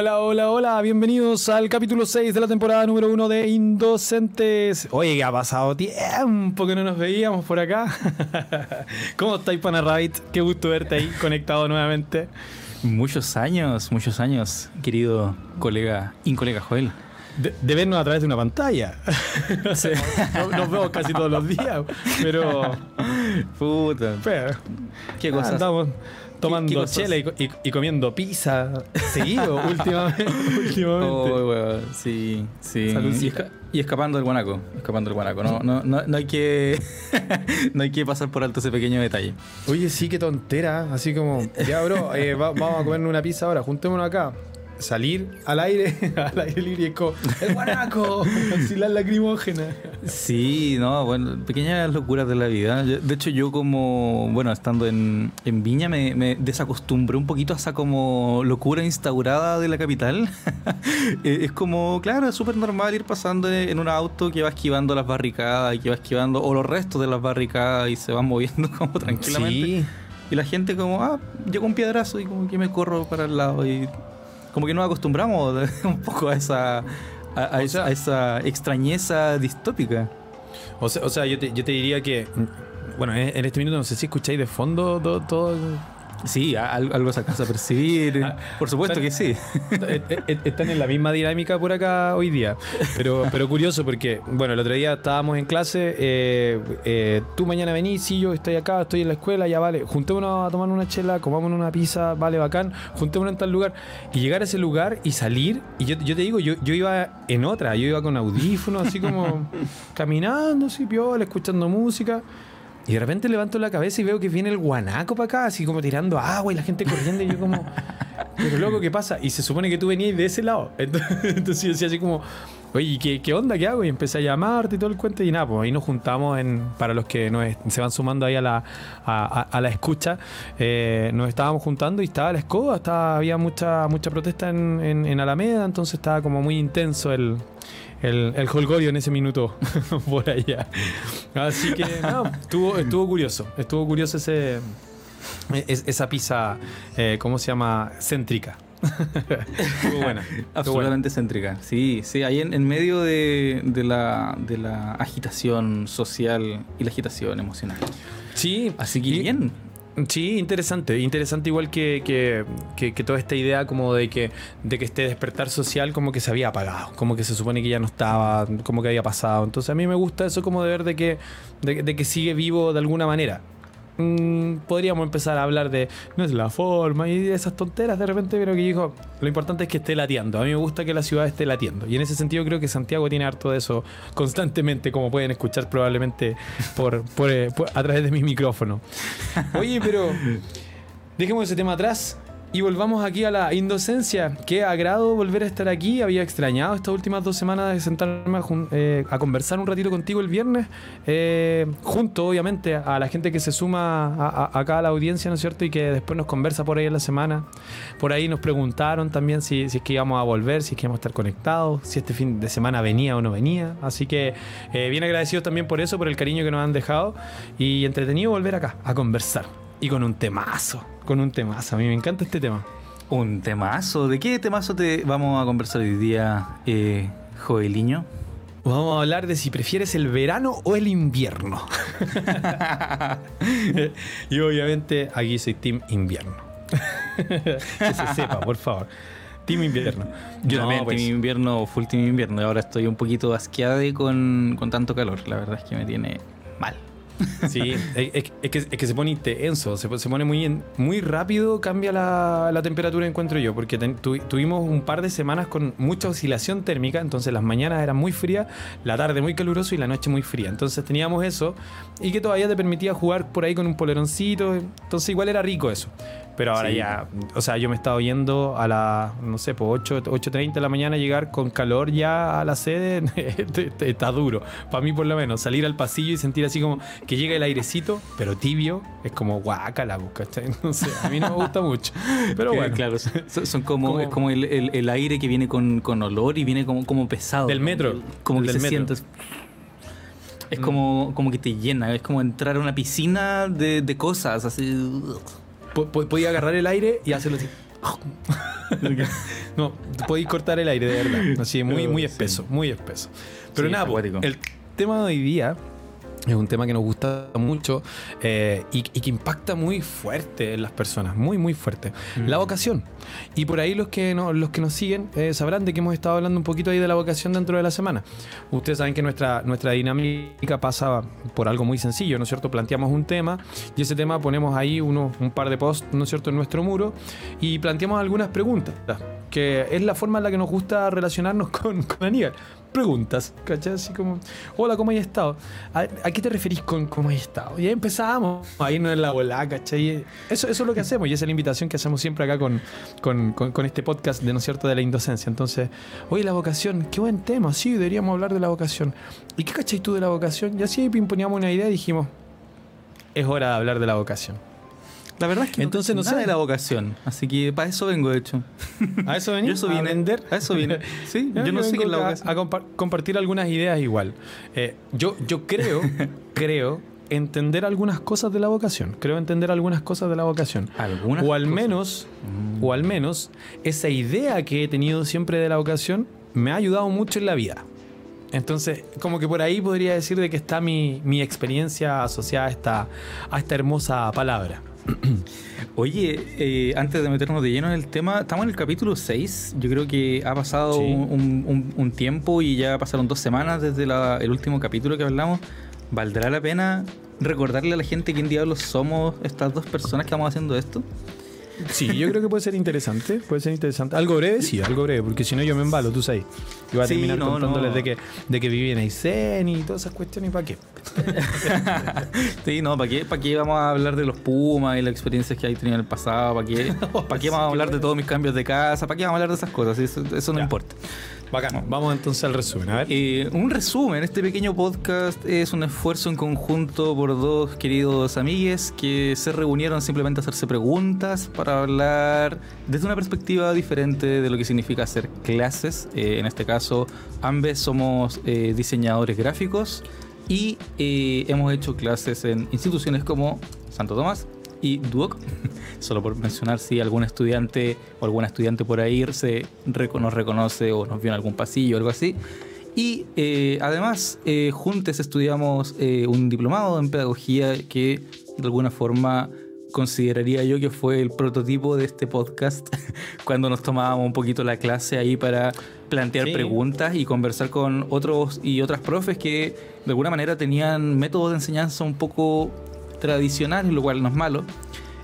Hola, hola, hola, bienvenidos al capítulo 6 de la temporada número 1 de Indocentes. Oye, que ha pasado tiempo que no nos veíamos por acá. ¿Cómo estáis, Pana Rabbit? Qué gusto verte ahí conectado nuevamente. Muchos años, muchos años, querido colega, incolega Joel. De, de vernos a través de una pantalla. Sí. nos, nos vemos casi todos los días, pero. Puta. pero ¿Qué cosas? Andamos tomando chela y, y- y comiendo pizza seguido últimamente. últimamente. Oh, weón, sí, sí. Y, Saludcita. esca- y escapando del guanaco, escapando del guanaco. No, no, no, no hay que no hay que pasar por alto ese pequeño detalle. Oye, sí, qué tontera. Así como, ya, bro, eh, va- vamos a comernos una pizza ahora, juntémonos acá. Salir al aire, al aire libre y es como, ¡el guanaco! La lacrimógena. Sí, no, bueno, pequeñas locuras de la vida. De hecho, yo como, bueno, estando en, en Viña me, me desacostumbré un poquito a esa como locura instaurada de la capital. Eh, es como, claro, es súper normal ir pasando en un auto que va esquivando las barricadas, y que va esquivando, o los restos de las barricadas y se van moviendo como tranquilamente. Sí. Y la gente como, ah, llegó un piedrazo y como que me corro para el lado y como que nos acostumbramos un poco a esa... A, esa, sea- a esa extrañeza distópica. O sea, o sea yo, te, yo te diría que, bueno, en, en este minuto no sé si escucháis de fondo todo. todo Sí, algo se alcanza a percibir. Ah, Por supuesto que sí. Eh, eh, Están en la misma dinámica por acá hoy día. Pero, pero curioso porque, bueno, el otro día estábamos en clase. eh, eh, tú mañana venís, sí, yo estoy acá, estoy en la escuela, ya vale. Juntémonos a tomar una chela, comámonos una pizza, vale, bacán. Juntémonos en tal lugar. Y llegar a ese lugar y salir. Y yo, yo te digo, yo, yo iba en otra. Yo iba con audífonos, así como caminando, así, piola, escuchando música. Y de repente levanto la cabeza y veo que viene el guanaco para acá, así como tirando agua y la gente corriendo. Y yo como, pero loco, ¿qué pasa? Y se supone que tú venías de ese lado. Entonces, yo decía así como, oye, ¿qué, ¿qué onda? ¿Qué hago? Y empecé a llamarte y todo el cuento. Y nada, pues ahí nos juntamos en, para los que nos, se van sumando ahí a la, a- a la escucha, eh, nos estábamos juntando y estaba la escoba, estaba, había mucha, mucha protesta en, en, en Alameda, entonces estaba como muy intenso el, el, el holgorio en ese minuto por allá. Así que, no, estuvo, estuvo curioso. Estuvo curioso ese, es- esa pizza, eh, ¿cómo se llama? Céntrica. estuvo buena. estuvo buena. Absolutamente céntrica. Sí, sí, ahí en, en medio de, de la, de la agitación social y la agitación emocional. Sí, Así que bien. Sí, interesante. Interesante igual que, que- que- que toda esta idea como de que, de que este despertar social como que se había apagado, como que se supone que ya no estaba, como que había pasado. Entonces a mí me gusta eso como de ver de que, de, de que sigue vivo de alguna manera. Mm, podríamos empezar a hablar de no es la forma y esas tonteras de repente, pero que dijo, lo importante es que esté latiendo. A mí me gusta que la ciudad esté latiendo. Y en ese sentido creo que Santiago tiene harto de eso constantemente, como pueden escuchar probablemente por, por, eh, por- a través de mi micrófono. Oye, pero dejemos ese tema atrás y volvamos aquí a la indocencia. Qué agrado volver a estar aquí. Había extrañado estas últimas dos semanas de sentarme a, eh, conversar un ratito contigo el viernes, eh, junto obviamente a la gente que se suma acá a la audiencia, ¿no es cierto? Y que después nos conversa por ahí en la semana. Por ahí nos preguntaron también si, si es que íbamos a volver, si es que íbamos a estar conectados, si este fin de semana venía o no venía. Así que eh, bien agradecidos también por eso, por el cariño que nos han dejado y entretenido volver acá a conversar. Y con un temazo, con un temazo. A mí me encanta este tema. Un temazo. ¿De qué temazo te vamos a conversar hoy día, eh, Joeliño? Vamos a hablar de si prefieres el verano o el invierno. y obviamente aquí soy Team Invierno. que se sepa, por favor. Team Invierno. Yo No, también, pues, team invierno, full team invierno. Y ahora estoy un poquito asqueado con, con tanto calor. La verdad es que me tiene mal. Sí, es, es- que, es que se pone intenso, se, se pone muy, muy rápido, cambia la, temperatura, encuentro yo, porque tuvimos un par de semanas con mucha oscilación térmica, entonces las mañanas eran muy frías, la tarde muy caluroso y la noche muy fría. Entonces teníamos eso y que todavía te permitía jugar por ahí con un poleroncito, entonces igual era rico eso. Pero ahora Sí. ya, o sea, yo me he estado yendo a las, no sé, pues 8, 8.30 de la mañana, llegar con calor ya a la sede, está duro. Para mí por lo menos, salir al pasillo y sentir así como que llega el airecito, pero tibio, es como guácala, ¿cachai? No sé, a mí no me gusta mucho. Pero bueno, Claro, son, son como, Como- es como el, el- el aire que viene con, con olor y viene como, como pesado. Del metro, Como el que del se metro. siente. Es como, como que te llena, es como entrar a una piscina de, de cosas, así. Po- po- podía agarrar el aire y hacerlo así. no, podéis cortar el aire, de verdad. Así, muy, muy Sí. espeso, muy espeso. Pero Sí, nada, acuático. el tema de hoy día es un tema que nos gusta mucho eh, y, y que impacta muy fuerte en las personas, muy, muy fuerte. La Mm. vocación. Y por ahí los que, no- los que nos siguen eh, sabrán de que hemos estado hablando un poquito ahí de la vocación dentro de la semana. Ustedes saben que nuestra, nuestra dinámica pasa por algo muy sencillo, ¿no es cierto? Planteamos un tema y ese tema ponemos ahí uno, un par de posts, ¿no es cierto?, en nuestro muro y planteamos algunas preguntas, que es la forma en la que nos gusta relacionarnos con, con Aníbal. Preguntas, ¿cachai? Así como, hola, ¿cómo has estado? ¿A, qué te referís con cómo has estado? Y ahí empezamos a irnos en la bola, ¿cachai? Eso, eso es lo que hacemos y esa es la invitación que hacemos siempre acá con, con, con- este podcast de, ¿no es cierto?, de la indocencia. Entonces, oye, la vocación, qué buen tema, sí, deberíamos hablar de la vocación. ¿Y qué cachai tú de la vocación? Y así pimponíamos una idea y dijimos, es hora de hablar de la vocación. La verdad es que Entonces, no no sé nada de la vocación, así que para eso vengo, de hecho. ¿A eso Yo venís? eso ¿A vine. aprender? A eso vine. Sí, yo no sé qué es la a- vocación. A, compa- compartir algunas ideas igual. Eh, yo, yo creo, creo entender algunas cosas de la vocación. Creo entender algunas cosas de la vocación. Algunas o al cosas. menos, Mm. o al menos, esa idea que he tenido siempre de la vocación me ha ayudado mucho en la vida. Entonces, como que por ahí podría decir de que está mi, mi experiencia asociada a esta, a esta hermosa palabra. Oye, eh, antes de meternos de lleno en el tema, estamos en el capítulo 6. Yo creo que ha pasado Sí. un, un- un tiempo y ya pasaron dos semanas desde la- el último capítulo que hablamos. ¿Valdrá la pena recordarle a la gente quién diablos somos estas dos personas que vamos haciendo esto? Sí, yo creo que puede ser interesante, puede ser interesante. Algo breve, sí, algo breve, porque si no yo me embalo, tú sabes. Y voy a Sí, terminar no, contándoles no. de que, de que viví en Aysén y todas esas cuestiones, ¿y para qué? Sí, no, ¿para qué, ¿para qué vamos a hablar de los Pumas y las experiencias que hay tenido en el pasado? ¿Para qué, ¿para qué vamos a hablar de todos mis cambios de casa? ¿Para qué vamos a hablar de esas cosas? Eso, eso no Ya. importa. Bacán. Vamos entonces al resumen, a ver. Eh, un resumen, este pequeño podcast es un esfuerzo en conjunto por dos queridos amigues que se reunieron simplemente a hacerse preguntas para hablar desde una perspectiva diferente de lo que significa hacer clases. Eh, en este caso, ambos somos eh, diseñadores gráficos y eh, hemos hecho clases en instituciones como Santo Tomás y Duoc. Solo por mencionar si algún estudiante o alguna estudiante por ahí se reco- nos reconoce o nos vio en algún pasillo o algo así. Y eh, además, eh, juntos estudiamos eh, un diplomado en pedagogía que de alguna forma consideraría yo que fue el prototipo de este podcast cuando nos tomábamos un poquito la clase ahí para plantear Sí. preguntas y conversar con otros y otras profes que de alguna manera tenían métodos de enseñanza un poco tradicionales, lo cual no es malo.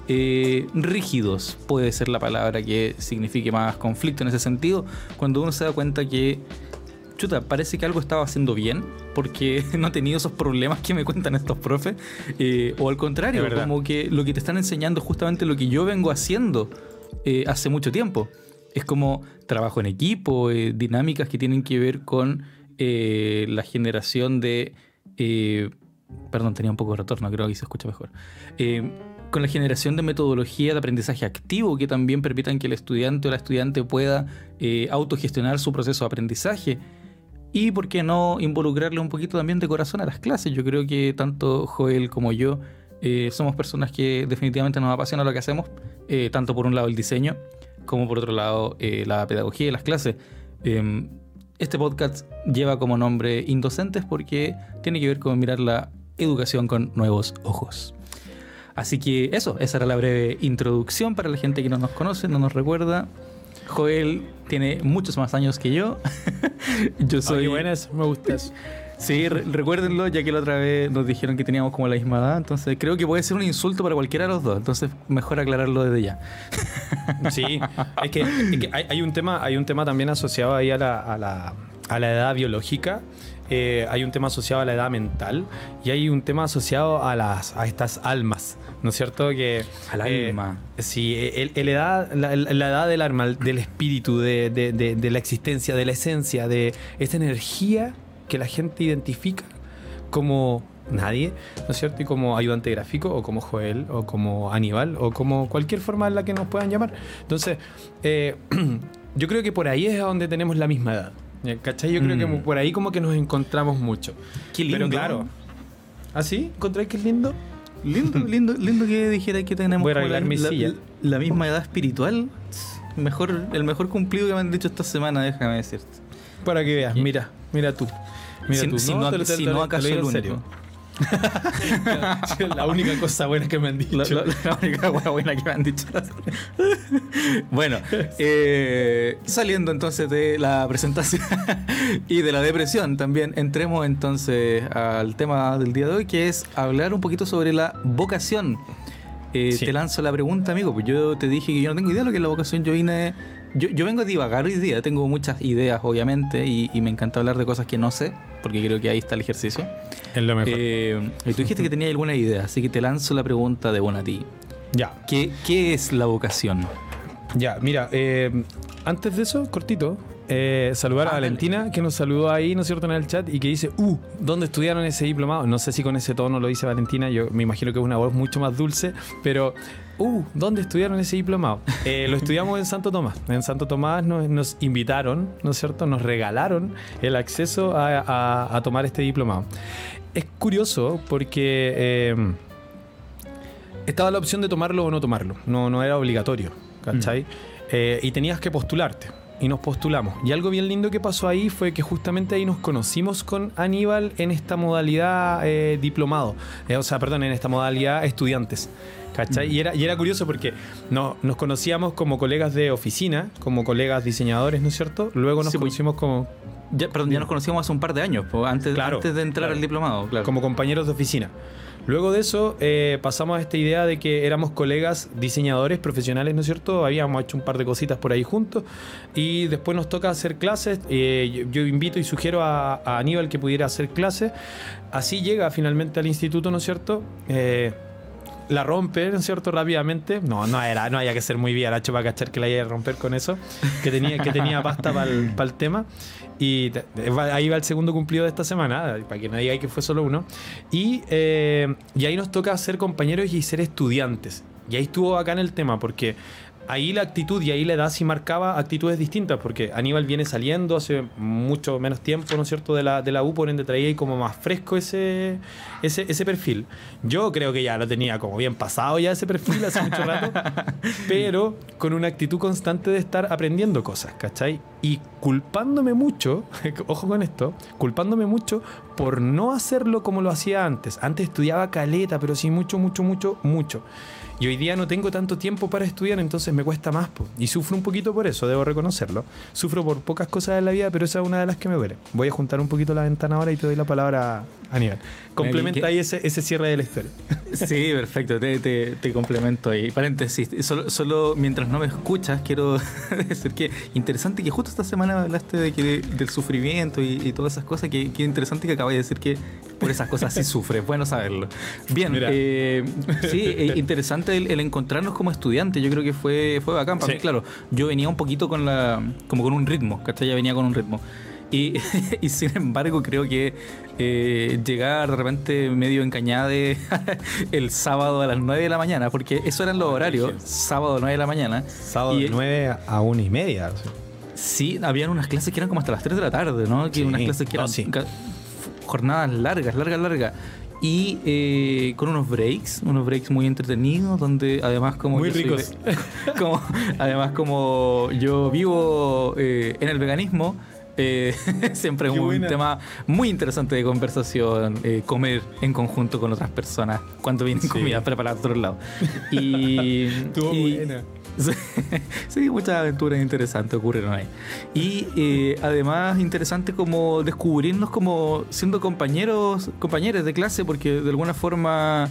Eh, rígidos puede ser la palabra que signifique más conflicto en ese sentido, cuando uno se da cuenta que chuta, parece que algo estaba haciendo bien porque no he tenido esos problemas que me cuentan estos profes. eh, o al contrario, como que lo que te están enseñando es justamente lo que yo vengo haciendo eh, hace mucho tiempo. Es como trabajo en equipo, dinámicas que tienen que ver con la generación de... perdón, tenía un poco de retorno, creo que se escucha mejor. Eh, con la generación de metodología de aprendizaje activo que también permitan que el estudiante o la estudiante pueda eh, autogestionar su proceso de aprendizaje. Y por qué no involucrarle un poquito también de corazón a las clases. Yo creo que tanto Joel como yo eh, somos personas que definitivamente nos apasiona lo que hacemos, tanto por un lado el diseño como por otro lado la pedagogía y las clases. Este podcast lleva como nombre Indocentes porque tiene que ver con mirar la educación con nuevos ojos. Así que eso, esa era la breve introducción para la gente que no nos conoce, no nos recuerda. Joel tiene muchos más años que yo. yo soy. Oye, buenas, me gusta eso. Sí, re- recuérdenlo, ya que la otra vez nos dijeron que teníamos como la misma edad. Entonces creo que puede ser un insulto para cualquiera de los dos. Entonces mejor aclararlo desde ya. Sí, es que, es que hay, hay un tema, hay un tema también asociado ahí a la, a la, a la edad biológica. eh, hay un tema asociado a la edad mental y hay un tema asociado a las a estas almas, ¿no es cierto? Que Al eh, alma. Sí, el, el edad, la, la edad del alma, del espíritu, de, de- de- de la existencia, de la esencia, de esta energía que la gente identifica como nadie, ¿no es cierto? Y como ayudante gráfico, o como Joel, o como Aníbal, o como cualquier forma en la que nos puedan llamar. Entonces, eh, yo creo que por ahí es a donde tenemos la misma edad. ¿Cachai? Yo creo que Mm. por ahí como que nos encontramos mucho. Qué lindo. Pero claro. ¿Ah, sí? ¿Encontráis que es lindo? Lindo, lindo, lindo que dijera que tenemos Voy a como arreglar la, mi la- silla. la misma edad espiritual. mejor, el mejor cumplido que me han dicho esta semana, déjame decirte. Para que veas, mira, mira tú. Mira Si- tú. si no- te si no, acaso el único. la única cosa buena que me han dicho. La, la- la única buena que me han dicho. bueno, eh, saliendo entonces de la presentación y de la depresión, también entremos entonces al tema del día de hoy, que es hablar un poquito sobre la vocación. Eh, Sí. Te lanzo la pregunta, amigo, pues yo te dije que yo no tengo idea de lo que es la vocación. Yo vine. Yo, yo vengo a divagar hoy día, tengo muchas ideas, obviamente, y, y me encanta hablar de cosas que no sé, porque creo que ahí está el ejercicio. Es lo mejor. Eh, y tú dijiste que tenías alguna idea, así que te lanzo la pregunta de buena a ti. ya, ¿Qué, qué es la vocación? ya, mira, eh, antes de eso, cortito, eh, saludar a Ah, dale. Valentina, que nos saludó ahí, ¿no es cierto?, en el chat y que dice, uh, ¿dónde estudiaron ese diplomado? No sé si con ese tono lo dice Valentina, yo me imagino que es una voz mucho más dulce, pero, uh, ¿dónde estudiaron ese diplomado? Eh, lo estudiamos en Santo Tomás. En Santo Tomás nos, nos invitaron, ¿no es cierto?, nos regalaron el acceso a, a- a tomar este diplomado. Es curioso porque... eh, estaba la opción de tomarlo o no tomarlo. No, no era obligatorio, ¿cachai? Eh, y tenías que postularte. Y nos postulamos. Y algo bien lindo que pasó ahí fue que justamente ahí nos conocimos con Aníbal en esta modalidad eh, diplomado. Eh, o sea, perdón, en esta modalidad estudiantes. ¿Cachai? Y, era, y era curioso porque no, nos conocíamos como colegas de oficina, como colegas diseñadores, ¿no es cierto? Luego nos Sí, pues- conocimos como, Ya, perdón, ya nos conocíamos hace un par de años, antes, Claro, antes de entrar claro. al diplomado, claro. como compañeros de oficina. Luego de eso eh, pasamos a esta idea de que éramos colegas diseñadores profesionales, ¿no es cierto? Habíamos hecho un par de cositas por ahí juntos y después nos toca hacer clases. Eh, yo, invito y sugiero a, a Aníbal que pudiera hacer clases. Así llega finalmente al instituto, ¿no es cierto? Eh, la rompe, ¿no es cierto? Rápidamente. No, no era, no había que ser muy viaracho para cachar que la iba a romper con eso. Que tenía, que tenía pasta para el, tema. Y te- va- ahí va el segundo cumplido de esta semana, para que no diga que fue solo uno. Y, eh, y ahí nos toca ser compañeros y ser estudiantes. Y ahí estuvo acá en el tema, porque ahí la actitud y ahí la edad sí marcaba actitudes distintas, porque Aníbal viene saliendo hace mucho menos tiempo, ¿no es cierto?, de la, de la U, por ende traía ahí como más fresco ese, ese, ese perfil. Yo creo que ya lo tenía como bien pasado ya ese perfil hace mucho rato, pero con una actitud constante de estar aprendiendo cosas, ¿cachai? Y culpándome mucho, ojo con esto, culpándome mucho por no hacerlo como lo hacía antes. Antes estudiaba caleta, pero sí mucho, mucho, mucho, mucho. Y hoy día no tengo tanto tiempo para estudiar, entonces me cuesta más. po. Y sufro un poquito por eso, debo reconocerlo. Sufro por pocas cosas en la vida, pero esa es una de las que me duele. Voy a juntar un poquito la ventana ahora y te doy la palabra a Aníbal. Complementa ahí ese, ese cierre de la historia. Sí, perfecto, te, te- te complemento ahí. Paréntesis, solo, solo mientras no me escuchas, quiero decir que interesante que justo esta semana hablaste de que, del sufrimiento y, y todas esas cosas, que, que interesante que acabas de decir que por esas cosas sí sufres, bueno saberlo. Bien, eh, sí, eh, interesante el, el encontrarnos como estudiantes, yo creo que fue, fue bacán, para Sí. mí, claro, yo venía un poquito con la, como con un ritmo, ¿cachai? Ya venía con un ritmo. Y, y sin embargo creo que eh, llegar de repente medio encañade el sábado a las 9 de la mañana, porque eso eran los horarios, brígido. sábado 9 de la mañana. Sábado Y- de 9 a 1 y media. Sí, habían unas clases que eran como hasta las 3 de la tarde, ¿no? Que Sí, unas clases que no, eran sí. ca- jornadas largas, largas, largas. Y eh, con unos breaks, unos breaks muy entretenidos, donde además como... Muy ricos. además como yo vivo eh, en el veganismo, eh, siempre es un buena. tema muy interesante de conversación, eh, comer en conjunto con otras personas cuando vienen Sí. comidas preparadas de otro lado. Y, Estuvo y- buena. Sí, muchas aventuras interesantes ocurrieron ahí. Y eh, además interesante como descubrirnos como siendo compañeros, compañeros de clase, porque de alguna forma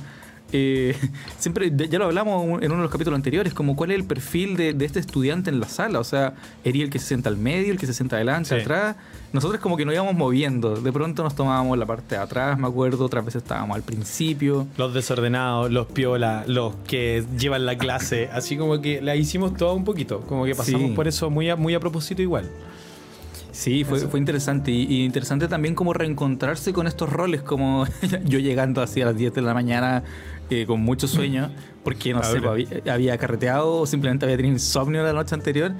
eh, siempre, ya lo hablamos en uno de los capítulos anteriores, como cuál es el perfil de, de este estudiante en la sala. O sea, ¿ería el que se sienta al medio, el que se sienta adelante, Sí. atrás? Nosotros como que nos íbamos moviendo. De pronto nos tomábamos la parte de atrás, me acuerdo, otras veces estábamos al principio. Los desordenados, los piola, los que llevan la clase, así como que la hicimos todo un poquito, como que pasamos Sí. por eso muy a, muy a propósito igual. Sí, fue, fue interesante. Y, y interesante también como reencontrarse con estos roles, como yo llegando así a las 10 de la mañana eh, con mucho sueño, porque no sé, Ahora. pues, había, había carreteado o simplemente había tenido insomnio la noche anterior.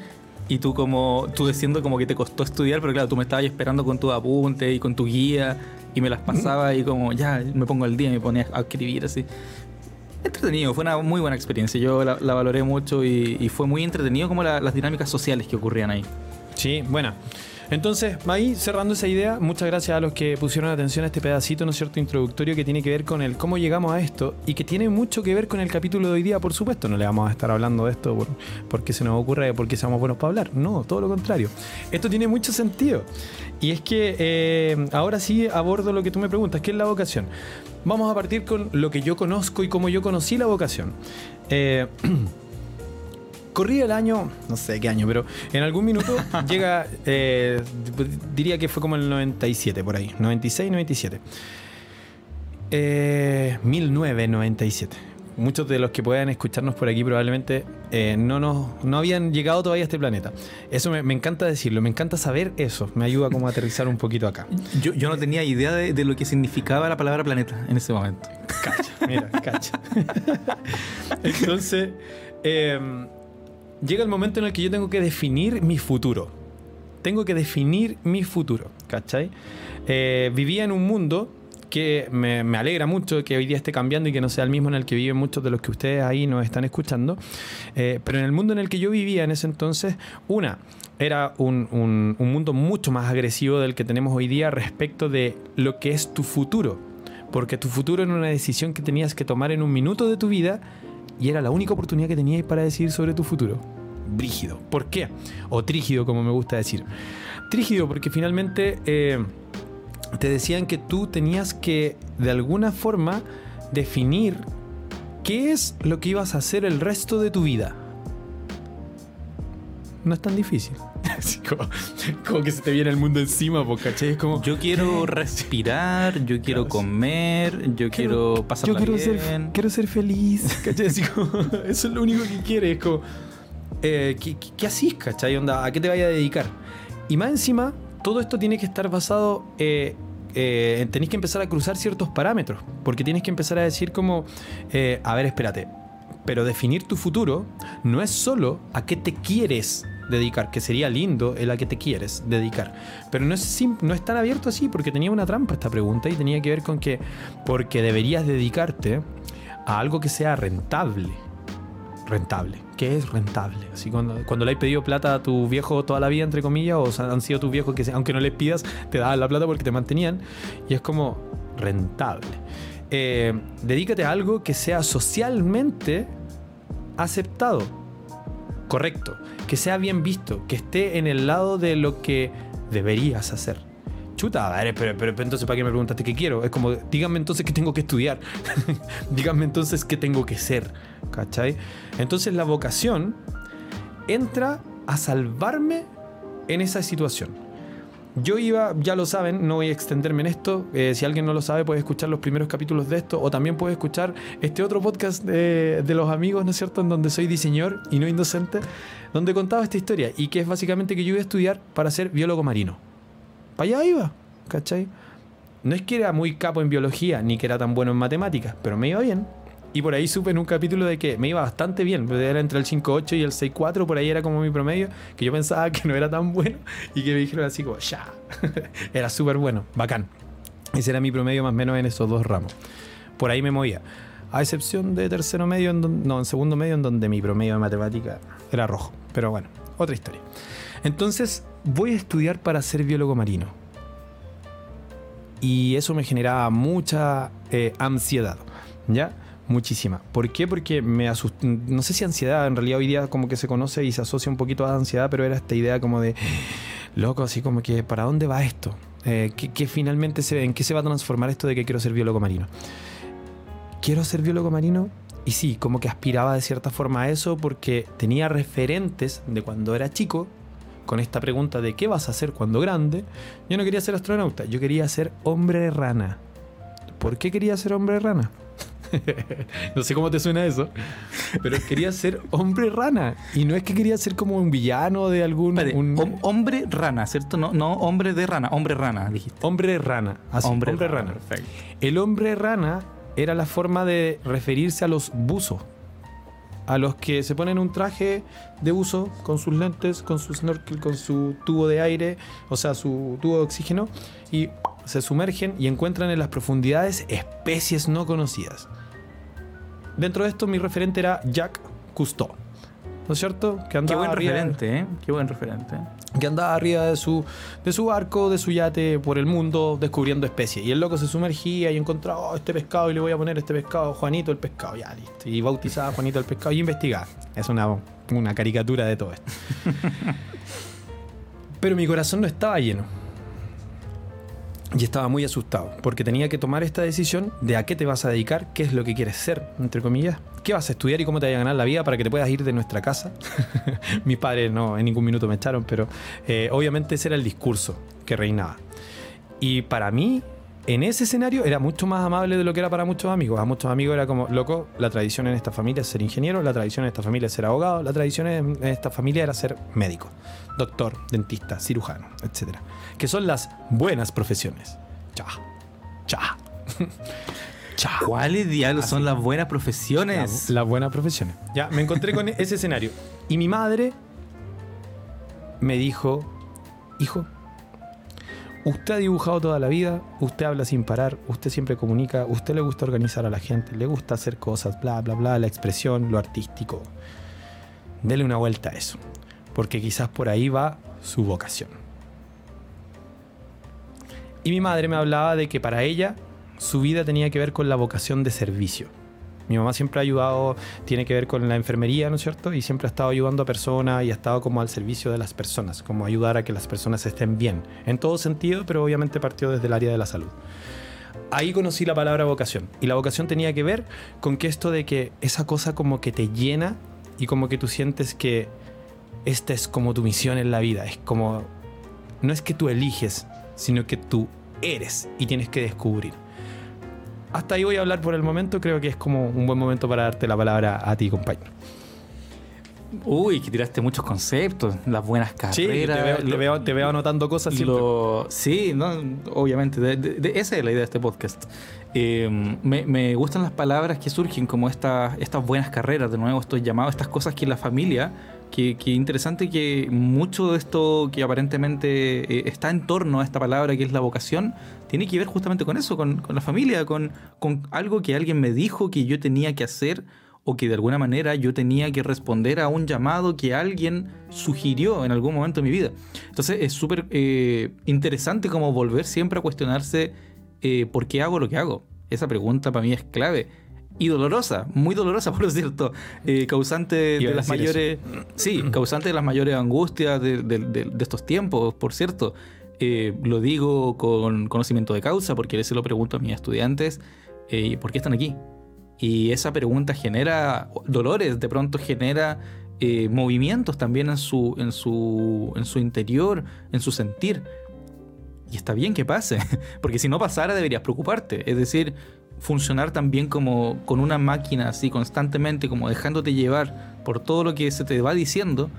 Y tú como, tú diciendo como que te costó estudiar, pero claro, tú me estabas esperando con tu apunte y con tu guía y me las pasaba y como ya me pongo al día y me ponía a escribir así. Entretenido, fue una muy buena experiencia. Yo la, la valoré mucho y, y, fue muy entretenido como la, las dinámicas sociales que ocurrían ahí. Sí, bueno. Entonces, ahí cerrando esa idea, muchas gracias a los que pusieron atención a este pedacito, ¿no es cierto?, introductorio que tiene que ver con el cómo llegamos a esto y que tiene mucho que ver con el capítulo de hoy día, por supuesto. No le vamos a estar hablando de esto por, porque se nos ocurre, porque seamos buenos para hablar. No, todo lo contrario. Esto tiene mucho sentido. Y es que eh, ahora sí abordo lo que tú me preguntas, ¿qué es la vocación? Vamos a partir con lo que yo conozco y cómo yo conocí la vocación. Eh, corría el año, no sé qué año, pero en algún minuto llega, eh, diría que fue como el 97 por ahí, 96, 97. Eh, 1997. Muchos de los que puedan escucharnos por aquí probablemente eh, no, nos, no habían llegado todavía a este planeta. Eso me, me, encanta decirlo, me encanta saber eso. Me ayuda como a aterrizar un poquito acá. Yo, yo no tenía idea de, de, lo que significaba la palabra planeta en ese momento. Cacha, mira, cacha. Entonces, eh, llega el momento en el que yo tengo que definir mi futuro. Tengo que definir mi futuro, ¿cachai? Eh, vivía en un mundo que me, alegra mucho que hoy día esté cambiando y que no sea el mismo en el que viven muchos de los que ustedes ahí nos están escuchando. Eh, pero en el mundo en el que yo vivía en ese entonces, una, era un, un, un mundo mucho más agresivo del que tenemos hoy día respecto de lo que es tu futuro. Porque tu futuro era una decisión que tenías que tomar en un minuto de tu vida y era la única oportunidad que teníais para decidir sobre tu futuro. Brígido. ¿Por qué? O trígido, como me gusta decir. Trígido porque finalmente eh, te decían que tú tenías que, de alguna forma, definir qué es lo que ibas a hacer el resto de tu vida. No es tan difícil. Así como, como, que se te viene el mundo encima, ¿cachai? Es como. Yo quiero respirar, yo quiero comer, yo quiero, quiero pasar Yo quiero bien. ser, quiero ser feliz, ¿cachai? Así como, eso es lo único que quieres. Es como. Eh, ¿qué, qué, qué hacís, cachai? Onda, ¿A qué te vayas a dedicar? Y más encima, todo esto tiene que estar basado. Eh, eh, tenéis que empezar a cruzar ciertos parámetros. Porque tienes que empezar a decir, como. Eh, a ver, espérate. Pero definir tu futuro no es solo a qué te quieres dedicar, que sería lindo el a que te quieres dedicar. Pero no es, no es tan abierto así, porque tenía una trampa esta pregunta y tenía que ver con que porque deberías dedicarte a algo que sea rentable. Rentable. ¿Qué es rentable? Así cuando, cuando le has pedido plata a tu viejo toda la vida, entre comillas, o han sido tus viejos que, aunque no les pidas, te daban la plata porque te mantenían. Y es como rentable. Eh, dedícate a algo que sea socialmente aceptado, correcto, que sea bien visto, que esté en el lado de lo que deberías hacer. Chuta, pero, pero, pero, entonces ¿para qué me preguntaste qué quiero? Es como, díganme entonces qué tengo que estudiar. díganme entonces qué tengo que ser. ¿Cachai? Entonces la vocación entra a salvarme en esa situación. Yo iba, ya lo saben, no voy a extenderme en esto. Eh, si alguien no lo sabe, puede escuchar los primeros capítulos de esto o también puede escuchar este otro podcast de, de, los amigos, ¿no es cierto?, en donde soy diseñador y no indocente, donde contaba esta historia y que es básicamente que yo iba a estudiar para ser biólogo marino. Para allá iba, ¿cachai? No es que era muy capo en biología ni que era tan bueno en matemáticas, pero me iba bien. Y por ahí supe en un capítulo de que me iba bastante bien. Era entre el 5.8 y el 6.4, por ahí era como mi promedio, que yo pensaba que no era tan bueno y que me dijeron así como, ya, era súper bueno, bacán. Ese era mi promedio más o menos en esos dos ramos. Por ahí me movía. A excepción de tercero medio, en no, en segundo medio, en donde mi promedio de matemática era rojo. Pero bueno, otra historia. Entonces, voy a estudiar para ser biólogo marino. Y eso me generaba mucha eh, ansiedad, ¿ya? Muchísima. ¿Por qué? Porque me asustó. No sé si ansiedad, en realidad hoy día como que se conoce y se asocia un poquito a ansiedad, pero era esta idea como de, loco, así como que, ¿para dónde va esto? Eh, ¿qué, ¿qué, finalmente ¿En qué se va a transformar esto de que quiero ser biólogo marino? ¿Quiero ser biólogo marino? Y sí, como que aspiraba de cierta forma a eso porque tenía referentes de cuando era chico con esta pregunta de qué vas a hacer cuando grande. Yo no quería ser astronauta, yo quería ser hombre rana. ¿Por qué quería ser hombre rana? no sé cómo te suena eso, pero quería ser hombre rana. Y no es que quería ser como un villano de algún. Espere, un... Hombre rana, ¿cierto? No, no hombre de rana, hombre rana, dijiste. Hombre rana, así, hombre, hombre rana. rana. Perfecto. El hombre rana era la forma de referirse a los buzos. A los que se ponen un traje de buzo con sus lentes, con su snorkel, con su tubo de aire, o sea, su tubo de oxígeno, y se sumergen y encuentran en las profundidades especies no conocidas. dentro de esto mi referente era Jacques Cousteau. ¿No es cierto? Que andaba Qué buen referente, ¿eh? Qué buen referente. Que andaba arriba de su, de su barco, de su yate por el mundo descubriendo especies. Y el loco se sumergía y encontraba oh, este pescado y le voy a poner este pescado, Juanito el pescado, ya listo. Y bautizaba a Juanito el pescado y investigaba. Es una, una caricatura de todo esto. Pero mi corazón no estaba lleno y estaba muy asustado, porque tenía que tomar esta decisión de a qué te vas a dedicar, qué es lo que quieres ser, entre comillas, qué vas a estudiar y cómo te vas a ganar la vida para que te puedas ir de nuestra casa. Mis padres no, en ningún minuto me echaron, pero eh, obviamente ese era el discurso que reinaba. Y para mí, en ese escenario era mucho más amable de lo que era para muchos amigos. A muchos amigos era como, loco, la tradición en esta familia es ser ingeniero, la tradición en esta familia es ser abogado, la tradición en esta familia era ser médico, doctor, dentista, cirujano, etcétera que son las buenas profesiones. Cha. Cha. Cha. ¿Cuáles diablos son las buenas profesiones? las buenas profesiones. Ya, me encontré con ese escenario. Y mi madre me dijo, hijo, usted ha dibujado toda la vida, usted habla sin parar, usted siempre comunica, usted le gusta organizar a la gente, le gusta hacer cosas, bla, bla, bla, la expresión, lo artístico. Dele una vuelta a eso, porque quizás por ahí va su vocación. Y mi madre me hablaba de que para ella su vida tenía que ver con la vocación de servicio. Mi mamá siempre ha ayudado, tiene que ver con la enfermería, ¿no es cierto? Y siempre ha estado ayudando a personas y ha estado como al servicio de las personas, como ayudar a que las personas estén bien, en todo sentido, pero obviamente partió desde el área de la salud. Ahí conocí la palabra vocación. Y la vocación tenía que ver con que esto de que esa cosa como que te llena y como que tú sientes que esta es como tu misión en la vida. Es como, no es que tú eliges, sino que tú eres y tienes que descubrir. Hasta ahí voy a hablar por el momento, creo que es como un buen momento para darte la palabra a ti, compañero. Uy, que tiraste muchos conceptos, las buenas carreras. Sí, te veo, te veo, anotando cosas siempre. sí, no, obviamente, esa es la idea de este podcast. Eh, me, gustan las palabras que surgen como estas, estas buenas carreras, de nuevo, estos llamados, estas cosas que la familia Qué, interesante que mucho de esto que aparentemente eh, está en torno a esta palabra que es la vocación, tiene que ver justamente con eso, con, la familia, con, algo que alguien me dijo que yo tenía que hacer o que de alguna manera yo tenía que responder a un llamado que alguien sugirió en algún momento de mi vida. Entonces es súper eh, interesante como volver siempre a cuestionarse eh, por qué hago lo que hago. Esa pregunta para mí es clave y dolorosa, muy dolorosa por cierto, eh, causante de las mayores, sí, causante de las mayores angustias de, estos tiempos, por cierto. Eh, lo digo con conocimiento de causa porque veces lo pregunto a mis estudiantes, eh, ¿por qué están aquí? Y esa pregunta genera dolores, de pronto genera movimientos también en su, en, su, en su interior, en su sentir. Y está bien que pase, porque si no pasara deberías preocuparte. Es decir, funcionar también como con una máquina así constantemente, como dejándote llevar por todo lo que se te va diciendo,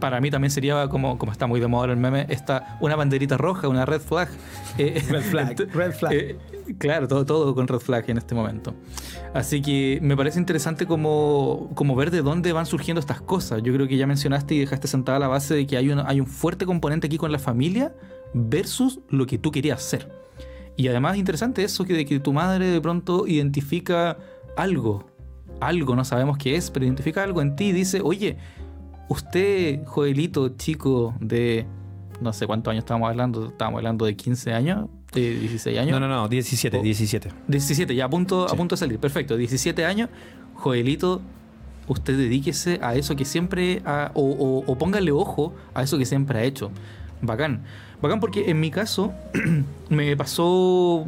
para mí también sería como, como está muy de moda el meme, está una banderita roja, una red flag. Eh, red flag, red flag. Eh, claro, todo, todo con red flag en este momento. Así que me parece interesante como, como ver de dónde van surgiendo estas cosas. Yo creo que ya mencionaste y dejaste sentada la base de que hay un, hay un fuerte componente aquí con la familia versus lo que tú querías ser. Y además interesante eso que de que tu madre de pronto identifica algo, algo, no sabemos qué es, pero identifica algo en ti y dice, oye, usted, Joelito, chico de no sé cuántos años estábamos hablando, estábamos hablando de 15 años, de 16 años. No, no, no, 17, 17. 17, ya a punto, a punto de salir, perfecto, 17 años, Joelito, usted dedíquese a eso que siempre, o, o póngale ojo a eso que siempre ha hecho. Bacán. Bacán porque en mi caso me pasó,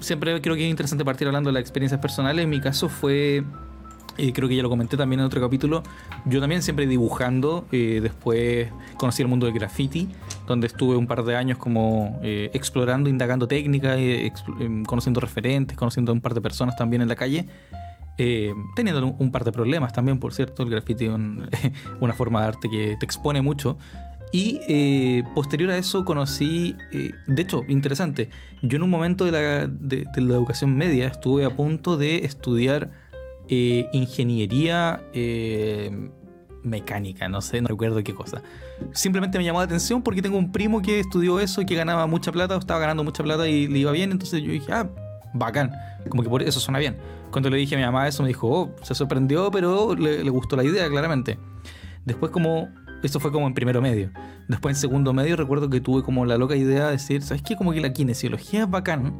siempre creo que es interesante partir hablando de las experiencias personales, en mi caso fue, y creo que ya lo comenté también en otro capítulo, yo también siempre dibujando, eh, después conocí el mundo del graffiti, donde estuve un par de años como eh, explorando, indagando técnicas, eh, conociendo referentes, conociendo a un par de personas también en la calle. teniendo un, par de problemas también, por cierto, el graffiti es una forma de arte que te expone mucho, y eh, posterior a eso conocí, eh, de hecho, interesante, yo en un momento de la, de, la educación media estuve a punto de estudiar eh, ingeniería mecánica, no sé, no recuerdo qué cosa. Simplemente me llamó la atención porque tengo un primo que estudió eso y que ganaba mucha plata, o estaba ganando mucha plata y le iba bien, entonces yo dije, ah, bacán. Como que por eso suena bien. Cuando le dije a mi mamá eso, me dijo, oh, se sorprendió, pero le, le gustó la idea, claramente. Después como esto fue como en primero medio. Después en segundo medio recuerdo que tuve como la loca idea de decir, ¿sabes qué? Como que la kinesiología es bacán.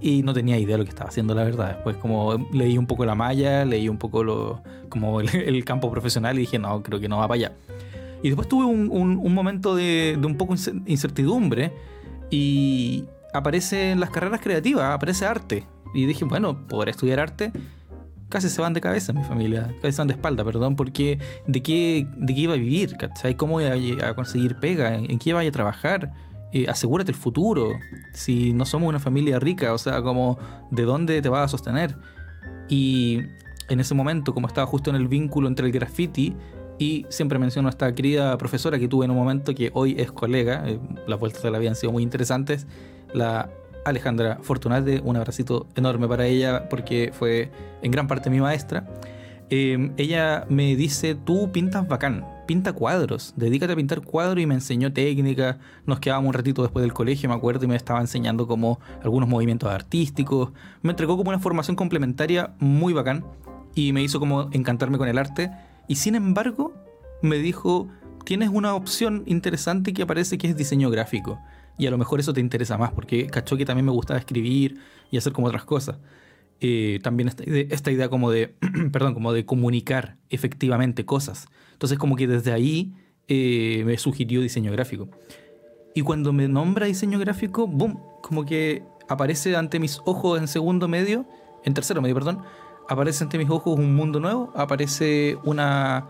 Y no tenía idea de lo que estaba haciendo, la verdad. Después como leí un poco la malla, leí un poco lo, como el, campo profesional y dije, no, creo que no va para allá. Y después tuve un, un, momento de, de, un poco incertidumbre y aparece en las carreras creativas, aparece arte. Y dije, bueno, podré estudiar arte casi se van de cabeza mi familia, casi se van de espalda, perdón, porque de qué, de qué iba a vivir, ¿cachai? ¿Cómo iba a conseguir pega? ¿En qué iba a trabajar? Eh, asegúrate el futuro. Si no somos una familia rica, o sea, como de dónde te vas a sostener. Y en ese momento, como estaba justo en el vínculo entre el graffiti y siempre menciono a esta querida profesora que tuve en un momento que hoy es colega, eh, las vueltas de la vida sido muy interesantes, la Alejandra Fortunate, un abracito enorme para ella porque fue en gran parte mi maestra. Em, ella me dice, tú pintas bacán, pinta cuadros, dedícate a pintar cuadros y me enseñó técnica, nos quedábamos un ratito después del colegio, me acuerdo, y me estaba enseñando como algunos movimientos artísticos, me entregó como una formación complementaria muy bacán y me hizo como encantarme con el arte. Y sin embargo me dijo, tienes una opción interesante que aparece que es diseño gráfico y a lo mejor eso te interesa más, porque cachó que también me gustaba escribir y hacer como otras cosas. Eh, también esta idea, como de, perdón, como de comunicar efectivamente cosas. Entonces como que desde ahí eh, me sugirió diseño gráfico. Y cuando me nombra diseño gráfico, boom, como que aparece ante mis ojos en segundo medio, en tercero medio, perdón, aparece ante mis ojos un mundo nuevo, aparece una,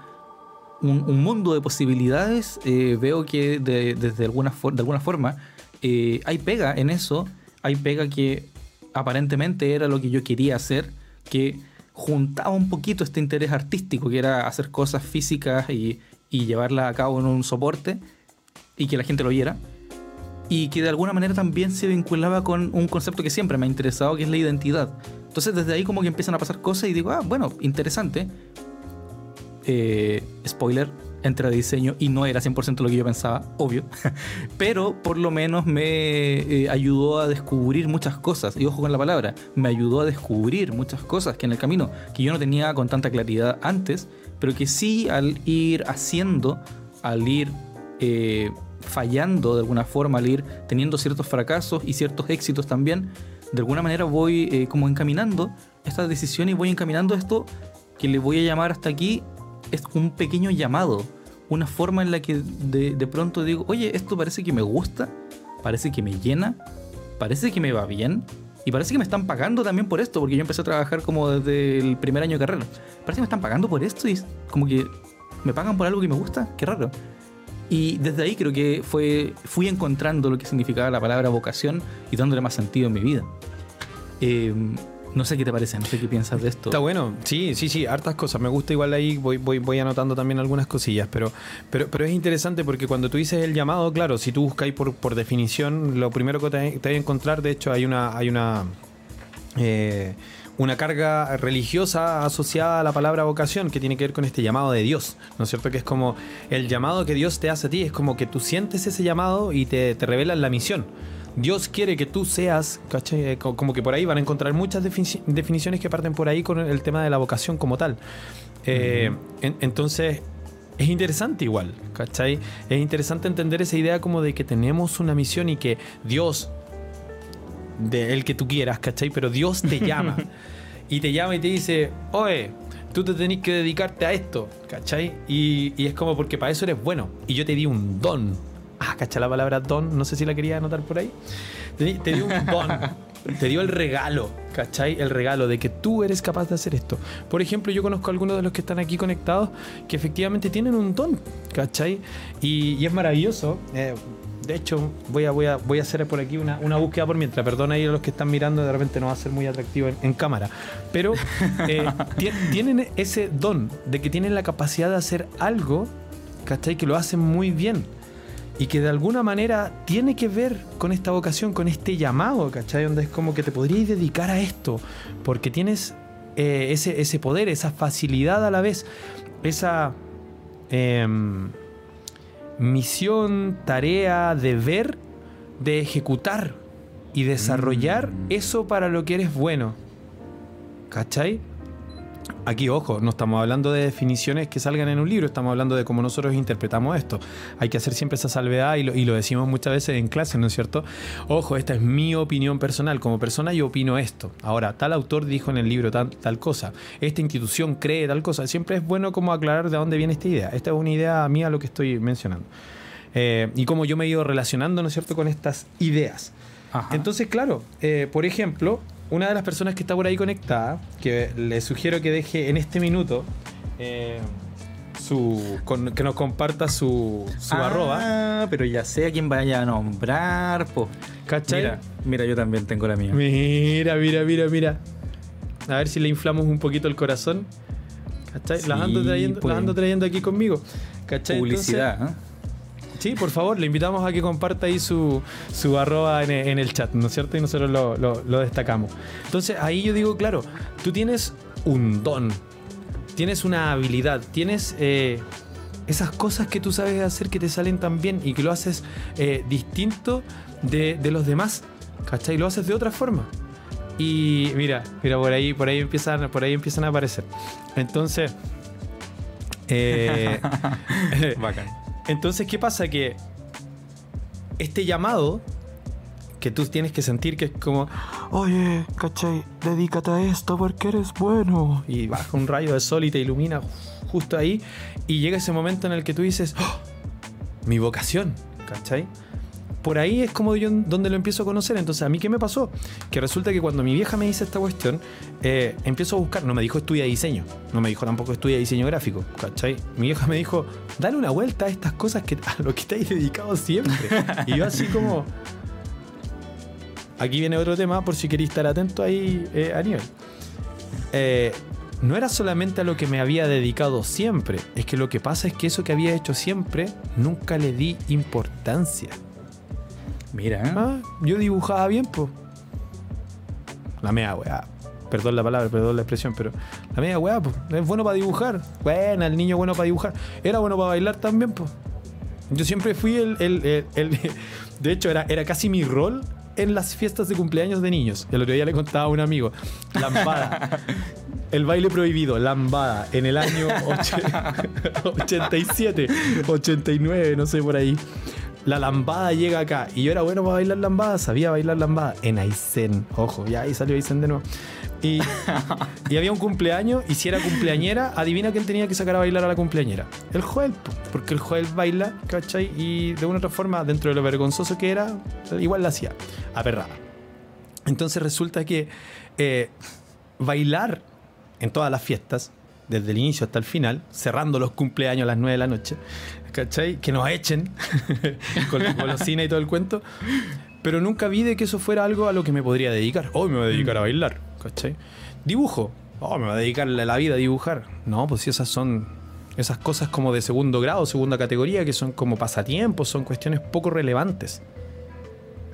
un, mundo de posibilidades. Eh, veo que desde alguna, de alguna forma eh, hay pega en eso, hay pega que aparentemente era lo que yo quería hacer, que juntaba un poquito este interés artístico, que era hacer cosas físicas y, llevarlas a cabo en un soporte y que la gente lo viera. Y que de alguna manera también se vinculaba con un concepto que siempre me ha interesado, que es la identidad. Entonces desde ahí como que empiezan a pasar cosas y digo, ah, bueno, interesante. Eh, spoiler, entre diseño y no era 100% lo que yo pensaba, obvio, pero por lo menos me eh, ayudó a descubrir muchas cosas, y ojo con la palabra, me ayudó a descubrir muchas cosas que en el camino, que yo no tenía con tanta claridad antes, pero que sí al ir haciendo, al ir eh, fallando de alguna forma, al ir teniendo ciertos fracasos y ciertos éxitos también, de alguna manera voy eh, como encaminando esta decisión y voy encaminando esto que le voy a llamar hasta aquí es un pequeño llamado, una forma en la que de, pronto digo, oye, esto parece que me gusta, parece que me llena, parece que me va bien. Y parece que me están pagando también por esto, porque yo empecé a trabajar como desde el primer año de carrera. Parece que me están pagando por esto y como que me pagan por algo que me gusta, qué raro. Y desde ahí creo que fue, fui encontrando lo que significaba la palabra vocación y dándole más sentido en mi vida. Eh, no sé qué te parece, no sé qué piensas de esto. Está bueno, sí, sí, sí, hartas cosas. Me gusta igual ahí, voy, voy, voy anotando también algunas cosillas, pero, pero, pero es interesante porque cuando tú dices el llamado, claro, si tú buscáis por, por definición, lo primero que te, te vas a encontrar, de hecho, hay una, hay una eh, una carga religiosa asociada a la palabra vocación que tiene que ver con este llamado de Dios, ¿no es cierto? Que es como el llamado que Dios te hace a ti, es como que tú sientes ese llamado y te, te revelan la misión. Dios quiere que tú seas, ¿cachai? Como que por ahí van a encontrar muchas definiciones que parten por ahí con el tema de la vocación como tal. Eh, entonces, es interesante igual, ¿cachai? Es interesante entender esa idea como de que tenemos una misión y que Dios, de el que tú quieras, ¿cachai? Pero Dios te llama. y te llama y te dice, oye, tú te tenés que dedicarte a esto, ¿cachai? Y, y es como porque para eso eres bueno. Y yo te di un don, Ah, cacha la palabra don, no sé si la quería anotar por ahí. Te, dio un don, te dio el regalo, ¿cachai? El regalo de que tú eres capaz de hacer esto. Por ejemplo, yo conozco a algunos de los que están aquí conectados que efectivamente tienen un don, ¿cachai? Y, es maravilloso. Eh, de hecho, voy a, voy, a, voy a hacer por aquí una, búsqueda por mientras. Perdona ahí a los que están mirando, de repente no va a ser muy atractivo en, cámara. Pero eh, tienen ese don de que tienen la capacidad de hacer algo, ¿cachai? Que lo hacen muy bien y que de alguna manera tiene que ver con esta vocación, con este llamado, ¿cachai? Donde es como que te podrías dedicar a esto, porque tienes eh, ese, ese, poder, esa facilidad a la vez, esa em, misión, tarea, deber de ejecutar y desarrollar Mm. eso para lo que eres bueno. ¿Cachai? Aquí, ojo, no estamos hablando de definiciones que salgan en un libro, estamos hablando de cómo nosotros interpretamos esto. Hay que hacer siempre esa salvedad y lo, y lo decimos muchas veces en clase, ¿no es cierto? Ojo, esta es mi opinión personal. Como persona yo opino esto. Ahora, tal autor dijo en el libro tal, tal cosa. Esta institución cree tal cosa. Siempre es bueno como aclarar de dónde viene esta idea. Esta es una idea mía lo que estoy mencionando. Eh, y cómo yo me he ido relacionando, ¿no es cierto?, con estas ideas. Ajá. Entonces, claro, eh, por ejemplo, una de las personas que está por ahí conectada, que le sugiero que deje en este minuto eh, su con- que nos comparta su, su Ah, arroba. pero ya sé a quién vaya a nombrar, po. ¿Cachai? Mira, mira, yo también tengo la mía. Mira, mira, mira, mira. A ver si le inflamos un poquito el corazón. ¿Cachai? las, Sí, ando trayendo, pues. las ando trayendo aquí conmigo. ¿Cachai? Publicidad, ¿eh? Sí, por favor, le invitamos a que comparta ahí su, su arroba en, en el chat, ¿no es cierto? Y nosotros lo, lo- lo destacamos. Entonces, ahí yo digo, claro, tú tienes un don, tienes una habilidad, tienes eh, esas cosas que tú sabes hacer que te salen tan bien y que lo haces eh, distinto de, de los demás, ¿cachai? Lo haces de otra forma. Y mira, mira, por ahí, por ahí empiezan, por ahí empiezan a aparecer. Entonces, eh, Bacán. Entonces, ¿qué pasa? Que este llamado que tú tienes que sentir que es como, oye, ¿cachai? Dedícate a esto porque eres bueno. Y baja un rayo de sol y te ilumina justo ahí. Y llega ese momento en el que tú dices, "Oh, mi vocación, ¿cachai? Por ahí es como yo donde lo empiezo a conocer. Entonces, ¿a mí qué me pasó? Que resulta que cuando mi vieja me dice esta cuestión, eh, empiezo a buscar. No me dijo estudia diseño. No me dijo tampoco estudia diseño gráfico. ¿Cachai? Mi vieja me dijo, dale una vuelta a estas cosas que, a lo que te has dedicado siempre. y yo así como... Aquí viene otro tema por si queréis estar atento ahí, eh. Eh, no era solamente a lo que me había dedicado siempre, es que lo que pasa es que eso que había hecho siempre nunca le di importancia. Mira, ¿eh? Ah, yo dibujaba bien, pues. La media weá. Perdón la palabra, perdón la expresión, pero la media weá, pues. Es bueno para dibujar. Buena, el niño bueno para dibujar. Era bueno para bailar también, pues. Yo siempre fui el. el- el- el- de hecho, era, era casi mi rol en las fiestas de cumpleaños de niños. El otro día le contaba a un amigo. Lambada. El baile prohibido, lambada, en el año och- 87, 89, no sé por ahí. La lambada llega acá. Y yo era bueno para bailar lambada, sabía bailar lambada. En Aysén, ojo, ya ahí salió Aysén de nuevo. Y, y había un cumpleaños, y si era cumpleañera, adivina quién tenía que sacar a bailar a la cumpleañera. El Joel, po, porque el Joel baila, ¿cachai? Y de una u otra forma, dentro de lo vergonzoso que era, igual la hacía, aperrada. Entonces resulta que eh, bailar en todas las fiestas, desde el inicio hasta el final, cerrando los cumpleaños a las 9 de la noche, ¿cachai? Que nos echen con la golosina y todo el cuento. Pero nunca vi de que eso fuera algo a lo que me podría dedicar. Hoy me voy a dedicar a bailar, ¿cachai? Dibujo. Oh, me voy a dedicar la la vida a dibujar. No, pues si esas son esas cosas como de segundo grado, segunda categoría, que son como pasatiempos, son cuestiones poco relevantes.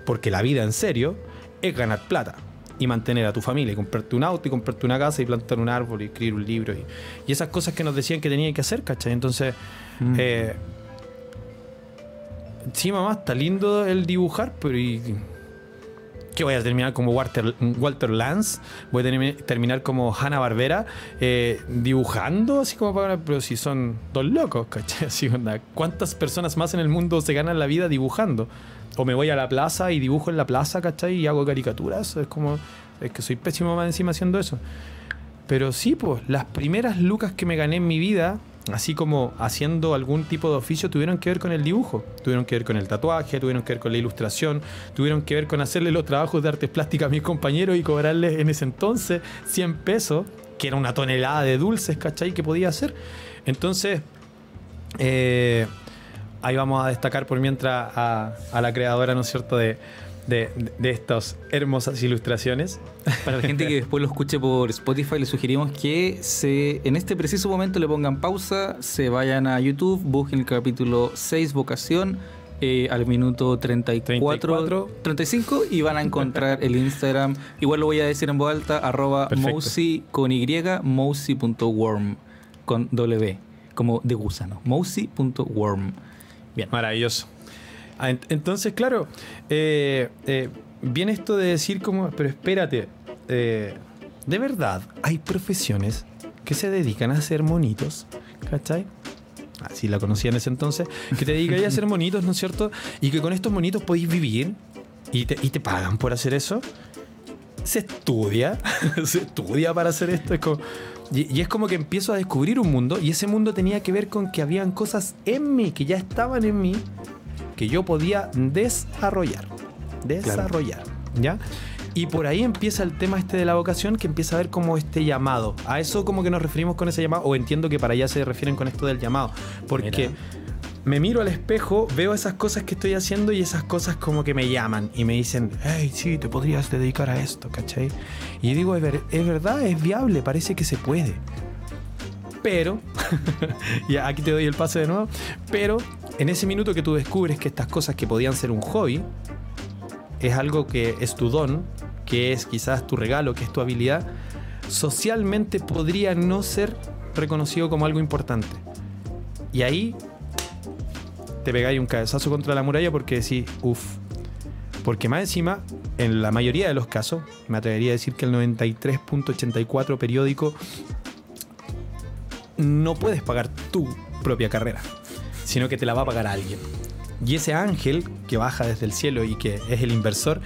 Porque la vida en serio es ganar plata y mantener a tu familia, y comprarte un auto y comprarte una casa y plantar un árbol y escribir un libro. Y, y esas cosas que nos decían que tenía que hacer, ¿cachai? Entonces, Mm. eh, sí, mamá, está lindo el dibujar, pero ¿y qué voy a terminar como Walter, Walter Lance? ¿Voy a termi- terminar como Hanna Barbera dibujando? Así como para. Pero si son dos locos, ¿cachai? Así, ¿Cuántas personas más en el mundo se ganan la vida dibujando? O me voy a la plaza y dibujo en la plaza, ¿cachai? Y hago caricaturas. Es como. Es que soy pésimo más encima haciendo eso. Pero sí, pues, las primeras lucas que me gané en mi vida, así como haciendo algún tipo de oficio, tuvieron que ver con el dibujo, tuvieron que ver con el tatuaje, tuvieron que ver con la ilustración, tuvieron que ver con hacerle los trabajos de artes plásticas a mis compañeros y cobrarles en ese entonces 100 pesos, que era una tonelada de dulces, ¿cachai? Que podía hacer. Entonces, eh, ahí vamos a destacar por mientras a, a la creadora, ¿no es cierto?, de, de, de estas hermosas ilustraciones. Para la gente que después lo escuche por Spotify, le sugerimos que se, en este preciso momento le pongan pausa, se vayan a YouTube, busquen el capítulo 6, Vocación, eh, al minuto 34, 34. 35 y van a encontrar el Instagram. Igual lo voy a decir en voz alta, arroba mousy con Y, mousy.worm con W, como de gusano, mousy.worm. Bien. Maravilloso. Ah, ent- Entonces, claro, eh, eh, viene esto de decir como, pero espérate, eh, de verdad hay profesiones que se dedican a hacer monitos, ¿cachai? Así la conocía en ese entonces, que te dedican a hacer monitos, ¿no es cierto? Y que con estos monitos podéis vivir y te, y te pagan por hacer eso. Se estudia, se estudia para hacer esto. Y, y es como que empiezo a descubrir un mundo y ese mundo tenía que ver con que habían cosas en mí, que ya estaban en mí, que yo podía desarrollar. Desarrollar. ¿Ya? Y por ahí empieza el tema este de la vocación, que empieza a ver como este llamado. A eso como que nos referimos con ese llamado, o entiendo que para allá se refieren con esto del llamado. Porque Mira. me miro al espejo, veo esas cosas que estoy haciendo y esas cosas como que me llaman y me dicen, hey, sí, te podrías dedicar a esto, ¿cachai? Y digo, es, ver- es verdad, es viable, parece que se puede. Pero, ya aquí te doy el pase de nuevo, pero en ese minuto que tú descubres que estas cosas que podían ser un hobby, es algo que es tu don, que es quizás tu regalo, que es tu habilidad, socialmente podría no ser reconocido como algo importante. Y ahí te pegáis un cabezazo contra la muralla porque decís, uff. Porque más encima, en la mayoría de los casos, me atrevería a decir que el 93.84 periódico no puedes pagar tu propia carrera, sino que te la va a pagar alguien. Y ese ángel que baja desde el cielo y que es el inversor,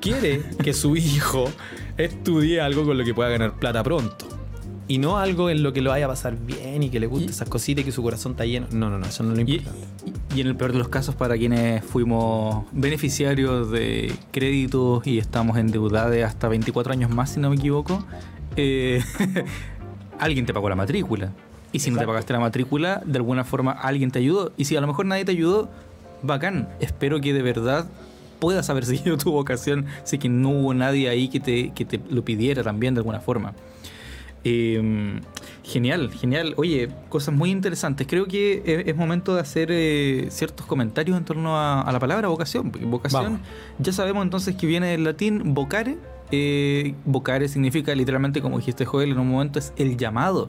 quiere que su hijo estudie algo con lo que pueda ganar plata pronto. Y no algo en lo que lo vaya a pasar bien y que le guste Y- esas cositas y que su corazón está lleno. No, no, no, eso no es lo Y, importante. y en el peor de los casos, para quienes fuimos beneficiarios de créditos y estamos endeudados de hasta 24 años más, si no me equivoco, eh, alguien te pagó la matrícula. Y si no te pagaste la matrícula, de alguna forma alguien te ayudó. Y si a lo mejor nadie te ayudó, bacán. Espero que de verdad puedas haber seguido tu vocación. Sé que no hubo nadie ahí que te, que te lo pidiera también de alguna forma. Eh, genial, genial. Oye, cosas muy interesantes. Creo que es, es momento de hacer eh, ciertos comentarios en torno a, a la palabra vocación. porque Vocación, Vamos. ya sabemos entonces que viene del latín vocare. Eh, vocare significa literalmente, como dijiste Joel en un momento, es el llamado.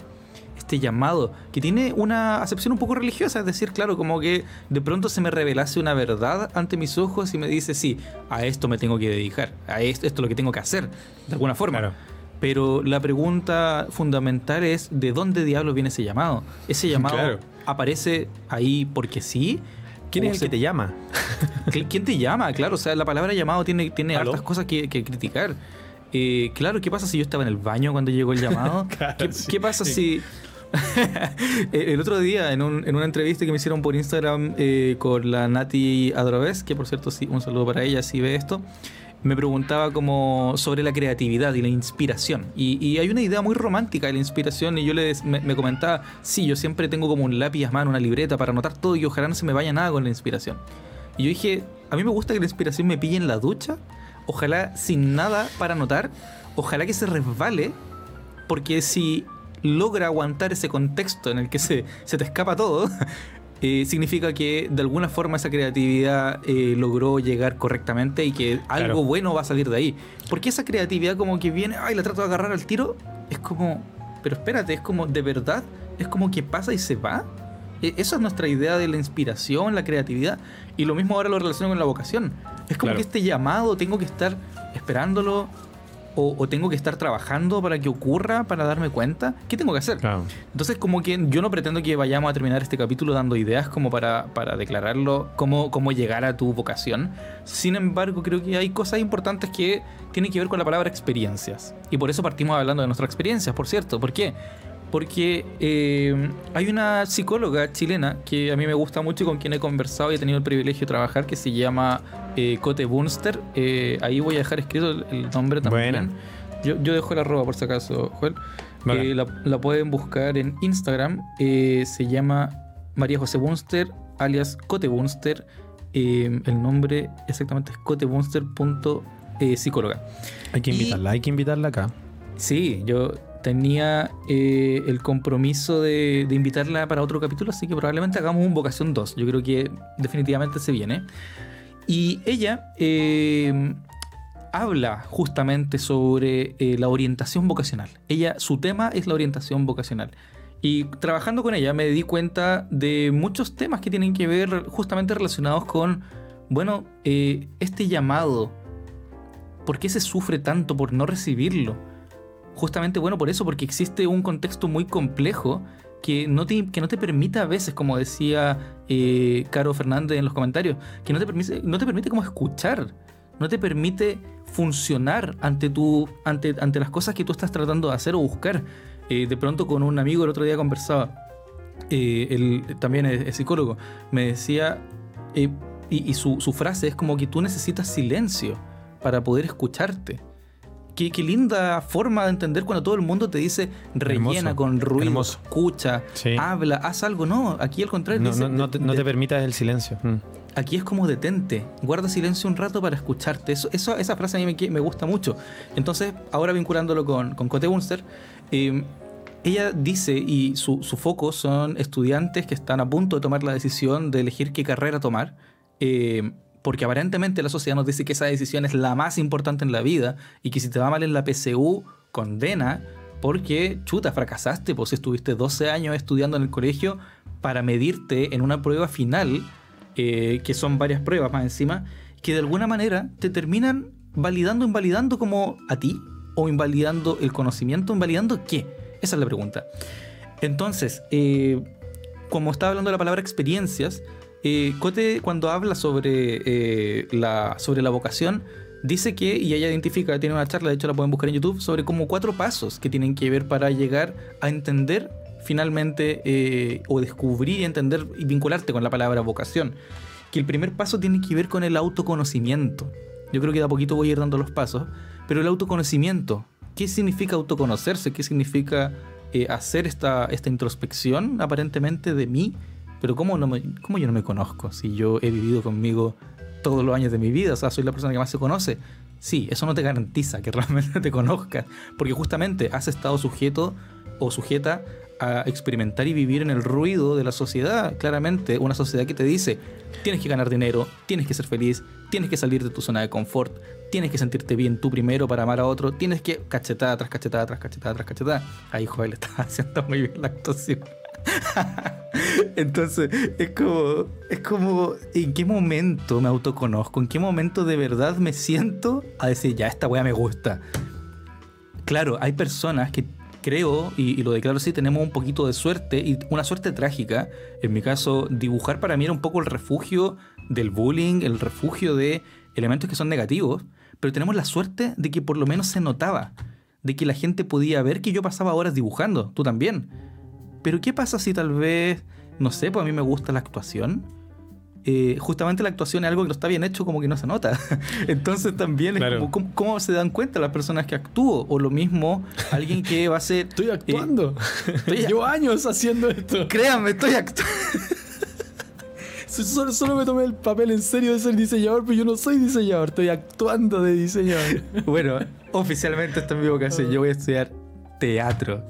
Este llamado, que tiene una acepción un poco religiosa, es decir, claro, como que de pronto se me revelase una verdad ante mis ojos y me dice, sí, a esto me tengo que dedicar, a esto, esto es lo que tengo que hacer, de alguna forma. Claro. Pero la pregunta fundamental es ¿de dónde diablos viene ese llamado? ¿Ese llamado Claro. aparece ahí porque sí? ¿Quién ¿O es el que te llama? ¿Qui- ¿Quién te llama? Claro, o sea, la palabra llamado tiene, tiene ¿Aló? hartas cosas que, que criticar. Eh, claro, ¿qué pasa si yo estaba en el baño cuando llegó el llamado? Claro, ¿Qué, sí. qué pasa si... el otro día, en, un- en una entrevista que me hicieron por Instagram eh, con la Nati Adrovez, que por cierto, sí, un saludo para ella si ve esto, me preguntaba como sobre la creatividad y la inspiración. Y, hay una idea muy romántica de la inspiración y yo le me comentaba, sí, yo siempre tengo como un lápiz a mano, una libreta para anotar todo y ojalá no se me vaya nada con la inspiración. Y yo dije, a mí me gusta que la inspiración me pille en la ducha, ojalá sin nada para anotar, ojalá que se resbale, porque si logra aguantar ese contexto en el que se, se te escapa todo, eh, significa que de alguna forma esa creatividad eh, logró llegar correctamente y que algo Claro. bueno va a salir de ahí. Porque esa creatividad como que viene, ay, la trato de agarrar al tiro, es como, pero espérate, es como de verdad, es como que pasa y se va. E- Esa es nuestra idea de la inspiración, la creatividad. Y lo mismo ahora lo relaciono con la vocación. Es como Claro. que este llamado tengo que estar esperándolo o, o tengo que estar trabajando para que ocurra, para darme cuenta. ¿Qué tengo que hacer? Claro. Entonces, como que yo no pretendo que vayamos a terminar este capítulo dando ideas como para, para declararlo, cómo, cómo llegar a tu vocación. Sin embargo, creo que hay cosas importantes que tienen que ver con la palabra experiencias. Y por eso partimos hablando de nuestras experiencias, por cierto. ¿Por qué? Porque eh, hay una psicóloga chilena que a mí me gusta mucho y con quien he conversado y he tenido el privilegio de trabajar, que se llama eh, Cote Bunster. Eh, ahí voy a dejar escrito el, el nombre también. Buena. Yo, yo dejo la arroba por si acaso, Joel. Eh, la, la pueden buscar en Instagram. se llama María José Bunster, alias Cote Bunster. El nombre exactamente es cotebunster.psicóloga. Hay que Y- invitarla, hay que invitarla acá. Sí, yo tenía eh, el compromiso de, de invitarla para otro capítulo, así que probablemente hagamos un Vocación 2. Yo creo que definitivamente se viene. Y ella eh, habla justamente sobre eh, la orientación vocacional. Ella, su tema es la orientación vocacional. Y trabajando con ella me di cuenta de muchos temas que tienen que ver justamente relacionados con, bueno, eh, este llamado ¿por qué se sufre tanto por no recibirlo? Justamente, bueno, por eso, porque existe un contexto muy complejo que no te, que no te permite a veces, como decía eh, Caro Fernández en los comentarios, que no te permite, no te permite como escuchar, no te permite funcionar ante, tu, ante, ante las cosas que tú estás tratando de hacer o buscar. Eh, de pronto con un amigo el otro día conversaba, eh, él también es, psicólogo, me decía, y, y su, su frase es como que tú necesitas silencio para poder escucharte. Qué, linda forma de entender cuando todo el mundo te dice rellena con ruido, escucha, habla, haz algo. No, aquí al contrario. No, te, permitas el silencio. Mm. Aquí es como detente, guarda silencio un rato para escucharte. Eso, eso esa frase a mí me, gusta mucho. Entonces, ahora vinculándolo con, con Cote Bunster, em, ella dice, y su, su, foco son estudiantes que están a punto de tomar la decisión de elegir qué carrera tomar. Eh, porque aparentemente la sociedad nos dice que esa decisión es la más importante en la vida y que si te va mal en la PCU, condena porque, chuta, fracasaste, pues estuviste 12 años estudiando en el colegio para medirte en una prueba final, eh, que son varias pruebas más encima, que de alguna manera te terminan validando, invalidando como a ti, o invalidando el conocimiento, invalidando qué. Esa es la pregunta. Entonces, eh, como estaba hablando de la palabra experiencias, eh, Cote, cuando habla sobre, eh, la, sobre la vocación, dice que, y ella identifica, tiene una charla, de hecho la pueden buscar en YouTube, sobre como cuatro pasos que tienen que ver para llegar a entender finalmente eh, o descubrir y entender y vincularte con la palabra vocación. Que el primer paso tiene que ver con el autoconocimiento. Yo creo que de a poquito voy a ir dando los pasos, pero el autoconocimiento, ¿qué significa autoconocerse? ¿Qué significa hacer esta, esta introspección aparentemente de mí pero ¿cómo, no ¿cómo yo no me conozco si yo he vivido conmigo todos los años de mi vida? O sea, soy la persona que más se conoce. Sí, eso no te garantiza que realmente te conozcas, porque justamente has estado sujeto o sujeta a experimentar y vivir en el ruido de la sociedad. Claramente, una sociedad que te dice, tienes que ganar dinero, tienes que ser feliz, tienes que salir de tu zona de confort, tienes que sentirte bien tú primero para amar a otro, tienes que cachetada tras cachetada tras cachetada tras cachetada. Ahí, Joel, está haciendo muy bien la actuación. Entonces, es como, es como, ¿en qué momento me autoconozco? ¿En qué momento de verdad me siento a decir, ya, esta weá me gusta? Claro, hay personas que creo, y, lo declaro así, tenemos un poquito de suerte, y una suerte trágica. En mi caso, dibujar para mí era un poco el refugio del bullying, el refugio de elementos que son negativos, pero tenemos la suerte de que por lo menos se notaba, de que la gente podía ver que yo pasaba horas dibujando, tú también pero ¿qué pasa si tal vez, no sé, pues a mí me gusta la actuación? Eh, justamente la actuación es algo que no está bien hecho, como que no se nota. Entonces también es como, ¿cómo, se dan cuenta las personas que actúo? O lo mismo, alguien que va a ser... Estoy eh, actuando. Llevo años haciendo esto. Créanme, estoy actuando. Solo, solo, me tomé el papel en serio de ser diseñador, pero yo no soy diseñador, estoy actuando de diseñador. bueno, oficialmente esto es mi vocación. Yo voy a estudiar teatro.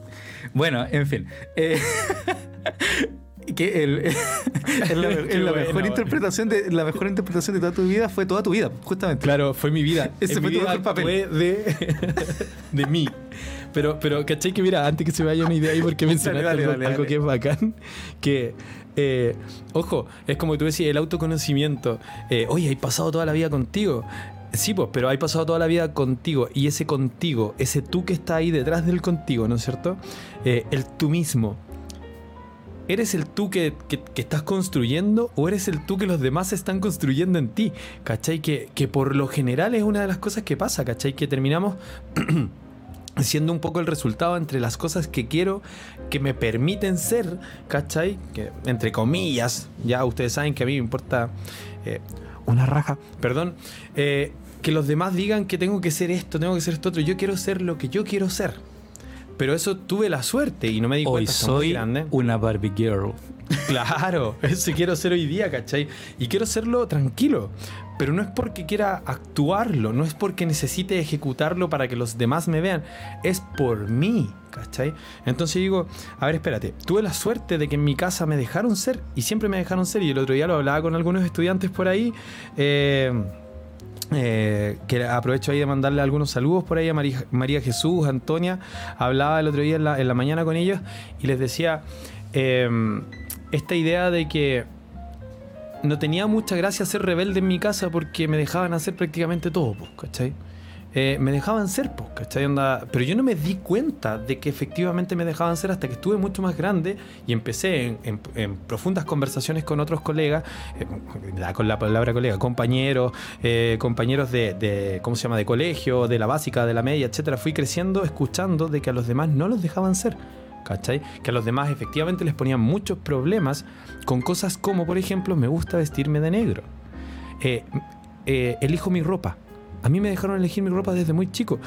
Bueno, en fin. Eh, que el, la, mejor interpretación de la mejor interpretación de toda tu vida fue toda tu vida, justamente. Claro, fue mi vida. Ese fue tu mejor papel. Fue de, de mí. Pero, pero, ¿cachai? Que mira, antes que se me vaya una idea ahí, porque mencionaste algo, que es bacán, que, eh, ojo, es como tú decías, el autoconocimiento. Eh, Oye, he pasado toda la vida contigo. Sí, pues, pero hay pasado toda la vida contigo y ese contigo, ese tú que está ahí detrás del contigo, ¿no es cierto? Eh, el tú mismo. ¿Eres el tú que, estás construyendo o eres el tú que los demás están construyendo en ti? ¿Cachai? Que, que por lo general es una de las cosas que pasa, ¿cachai? Que terminamos siendo un poco el resultado entre las cosas que quiero, que me permiten ser, ¿cachai? Que entre comillas, ya ustedes saben que a mí me importa... Eh, una raja, perdón, eh, que los demás digan que tengo que ser esto, tengo que ser esto otro. Yo quiero ser lo que yo quiero ser. Pero eso tuve la suerte y no me di hoy cuenta. soy grande. una Barbie Girl. Claro, eso quiero ser hoy día, ¿cachai? Y quiero serlo tranquilo. Pero no es porque quiera actuarlo, no es porque necesite ejecutarlo para que los demás me vean, es por mí, ¿cachai? Entonces digo, a ver, espérate, tuve la suerte de que en mi casa me dejaron ser y siempre me dejaron ser y el otro día lo hablaba con algunos estudiantes por ahí. Eh, eh, que aprovecho ahí de mandarle algunos saludos por ahí a María, Jesús, Antonia. Hablaba el otro día en la, mañana con ellos y les decía em, esta idea de que no tenía mucha gracia ser rebelde en mi casa porque me dejaban hacer prácticamente todo, ¿cachai? Eh, me dejaban ser, pues, ¿cachai? Onda, pero yo no me di cuenta de que efectivamente me dejaban ser hasta que estuve mucho más grande y empecé en, profundas conversaciones con otros colegas, eh, con- la palabra colega, compañeros, eh, compañeros de, ¿cómo se llama?, de colegio, de la básica, de la media, etcétera. Fui creciendo escuchando de que a los demás no los dejaban ser. Que a los demás efectivamente les ponían muchos problemas con cosas como, por ejemplo, me gusta vestirme de negro. Elijo mi ropa. A mí me dejaron elegir mi ropa desde muy chico.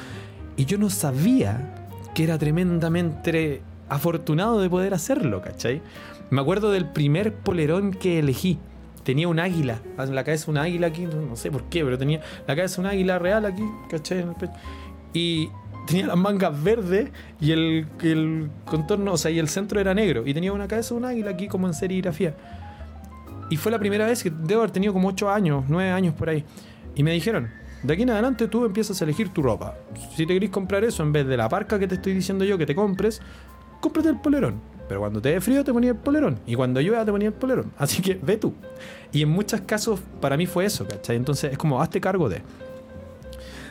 Y yo no sabía que era tremendamente afortunado de poder hacerlo, ¿cachai? Me acuerdo del primer polerón que elegí. Tenía un águila, en la cabeza un águila aquí, no sé por qué, pero tenía la cabeza un águila real aquí, ¿cachai? En el pecho. Y tenía las mangas verdes y el, el contorno, o sea, y el centro era negro. Y tenía una cabeza un águila aquí como en serigrafía. Y fue la primera vez que debo haber tenido como 8 años, 9 años por ahí. Y me dijeron, de aquí en adelante tú empiezas a elegir tu ropa. Si te querés comprar eso en vez de la parca que te estoy diciendo yo que te compres, cómprate el polerón. Pero cuando te dé frío te ponía el polerón. Y cuando llueva te ponía el polerón. Así que ve tú. Y en muchos casos para mí fue eso, ¿cachai? Entonces es como, hazte cargo de.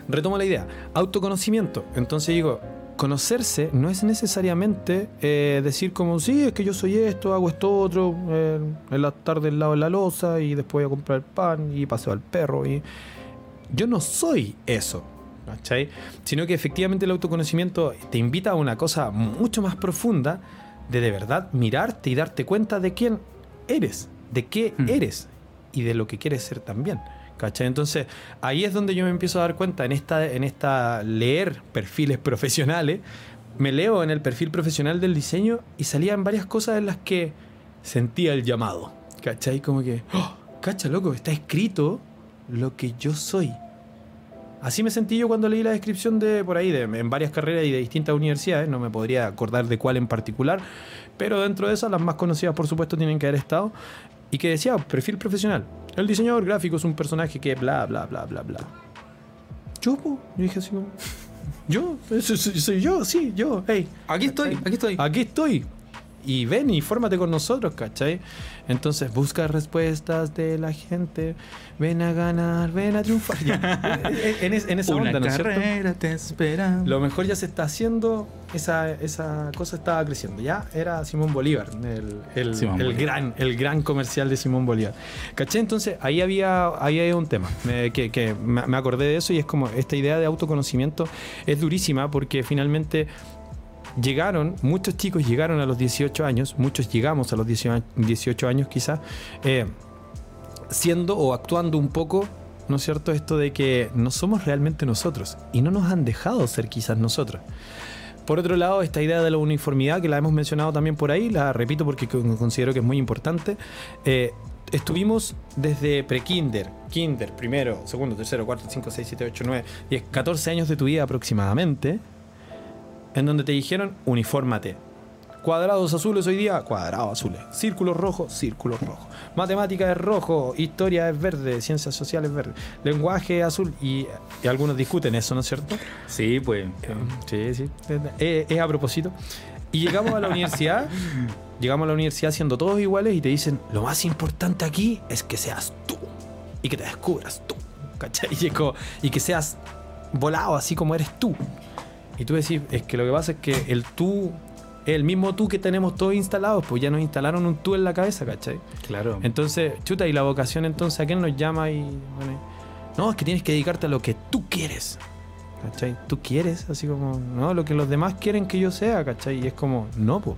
Retomo la idea. Autoconocimiento. Entonces digo, conocerse no es necesariamente eh, decir como, sí, es que yo soy esto, hago esto otro, eh, en la tarde al lado de la losa y después voy a comprar el pan y paseo al perro. Y... Yo no soy eso. ¿cachai? Sino que efectivamente el autoconocimiento te invita a una cosa mucho más profunda de de verdad mirarte y darte cuenta de quién eres, de qué Mm. eres y de lo que quieres ser también. ¿Cachai? Entonces, ahí es donde yo me empiezo a dar cuenta en esta, en esta leer perfiles profesionales. Me leo en el perfil profesional del diseño y salían varias cosas en las que sentía el llamado. ¿Cachai? Como que, ¡oh! cacha, loco, está escrito lo que yo soy. Así me sentí yo cuando leí la descripción de por ahí, de, en varias carreras y de distintas universidades, no me podría acordar de cuál en particular, pero dentro de esas las más conocidas por supuesto tienen que haber estado, y que decía, perfil profesional, el diseñador gráfico es un personaje que bla, bla, bla, bla, bla. Yo, yo dije así como, yo, soy, soy yo, sí, yo, hey, Aquí estoy, aquí estoy. aquí estoy. Y ven y fórmate con nosotros, ¿cachai? Entonces busca respuestas de la gente. Ven a ganar, ven a triunfar. En, es- en esa Una onda, ¿no carrera te espera. Lo mejor ya se está haciendo, esa, esa cosa estaba creciendo. Ya era Simón Bolívar, el, el- Simón el Bolívar. gran, el gran comercial de Simón Bolívar. ¿Cachai? Entonces ahí había, ahí había un tema que, que me acordé de eso y es como esta idea de autoconocimiento es durísima porque finalmente llegaron, muchos chicos llegaron a los 18 años, muchos llegamos a los 18 18 años quizás, eh, siendo o actuando un poco, ¿no es cierto? Esto de que no somos realmente nosotros y no nos han dejado ser quizás nosotros. Por otro lado, esta idea de la uniformidad, que la hemos mencionado también por ahí, la repito porque co- considero que es muy importante. eh, estuvimos desde pre-kinder, kinder, primero, segundo, tercero, cuarto, cinco, seis, siete, ocho, nueve, 10, 14 años de tu vida aproximadamente, en donde te dijeron unifórmate. Cuadrados azules hoy día, cuadrados azules. Círculos rojos, círculos rojos. Matemática es rojo, historia es verde, ciencias sociales es verde, lenguaje azul y, y algunos discuten eso, ¿no es cierto? Sí, pues. Sí, sí. Es, es a propósito. Y llegamos a la universidad, llegamos a la universidad siendo todos iguales y te dicen, lo más importante aquí es que seas tú y que te descubras tú, ¿cachai? Es y que seas volado así como eres tú. Y tú decís, es que lo que pasa es que el tú, el mismo tú que tenemos todos instalados, pues ya nos instalaron un tú en la cabeza, ¿cachai? Claro. Entonces, chuta, y la vocación entonces, ¿a quién nos llama? Y, bueno, no, es que tienes que dedicarte a lo que tú quieres. ¿Cachai? Tú quieres, así como, no, lo que los demás quieren que yo sea, ¿cachai? Y es como, no, pues.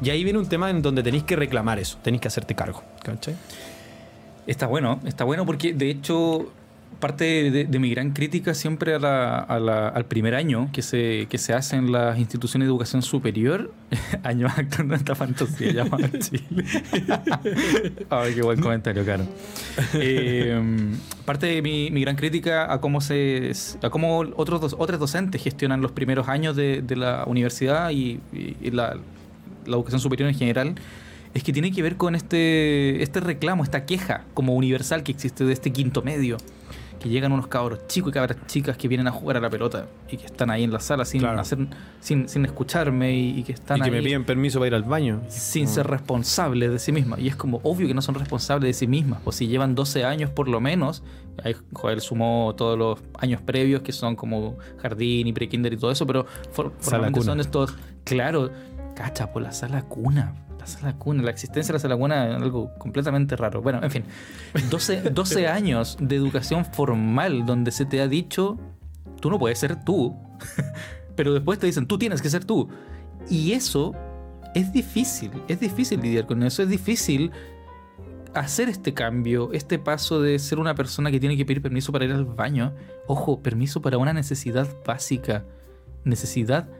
Y ahí viene un tema en donde tenéis que reclamar eso, tenéis que hacerte cargo, ¿cachai? Está bueno, está bueno porque de hecho parte de, mi gran crítica siempre al primer año que se, que se hace en las instituciones de educación superior, años actuando en esta fantasía llamada Chile. Ay, qué buen comentario, Caro. Eh, parte de mi, mi gran crítica a cómo se a cómo otros otros docentes gestionan los primeros años de, de la universidad y- y la, la educación superior en general es que tiene que ver con este, este reclamo, esta queja como universal que existe de este quinto medio, que llegan unos cabros chicos y cabras chicas que vienen a jugar a la pelota y que están ahí en la sala sin, Claro. hacer, sin, sin escucharme y, y que están Y que me piden permiso para ir al baño. sin ser responsables de sí mismas. Y es como obvio que no son responsables de sí mismas. Pues si llevan 12 años por lo menos, ahí Joel sumó todos los años previos que son como jardín y pre-kinder y todo eso, pero for- formalmente son estos, claro, cacha, por la sala cuna. La sala cuna, la existencia de la sala cuna es algo completamente raro. Bueno, en fin, 12, 12 años de educación formal donde se te ha dicho, tú no puedes ser tú, pero después te dicen, tú tienes que ser tú. Y eso es difícil, es difícil lidiar con eso, es difícil hacer este cambio, este paso de ser una persona que tiene que pedir permiso para ir al baño. Ojo, permiso para una necesidad básica. Necesidad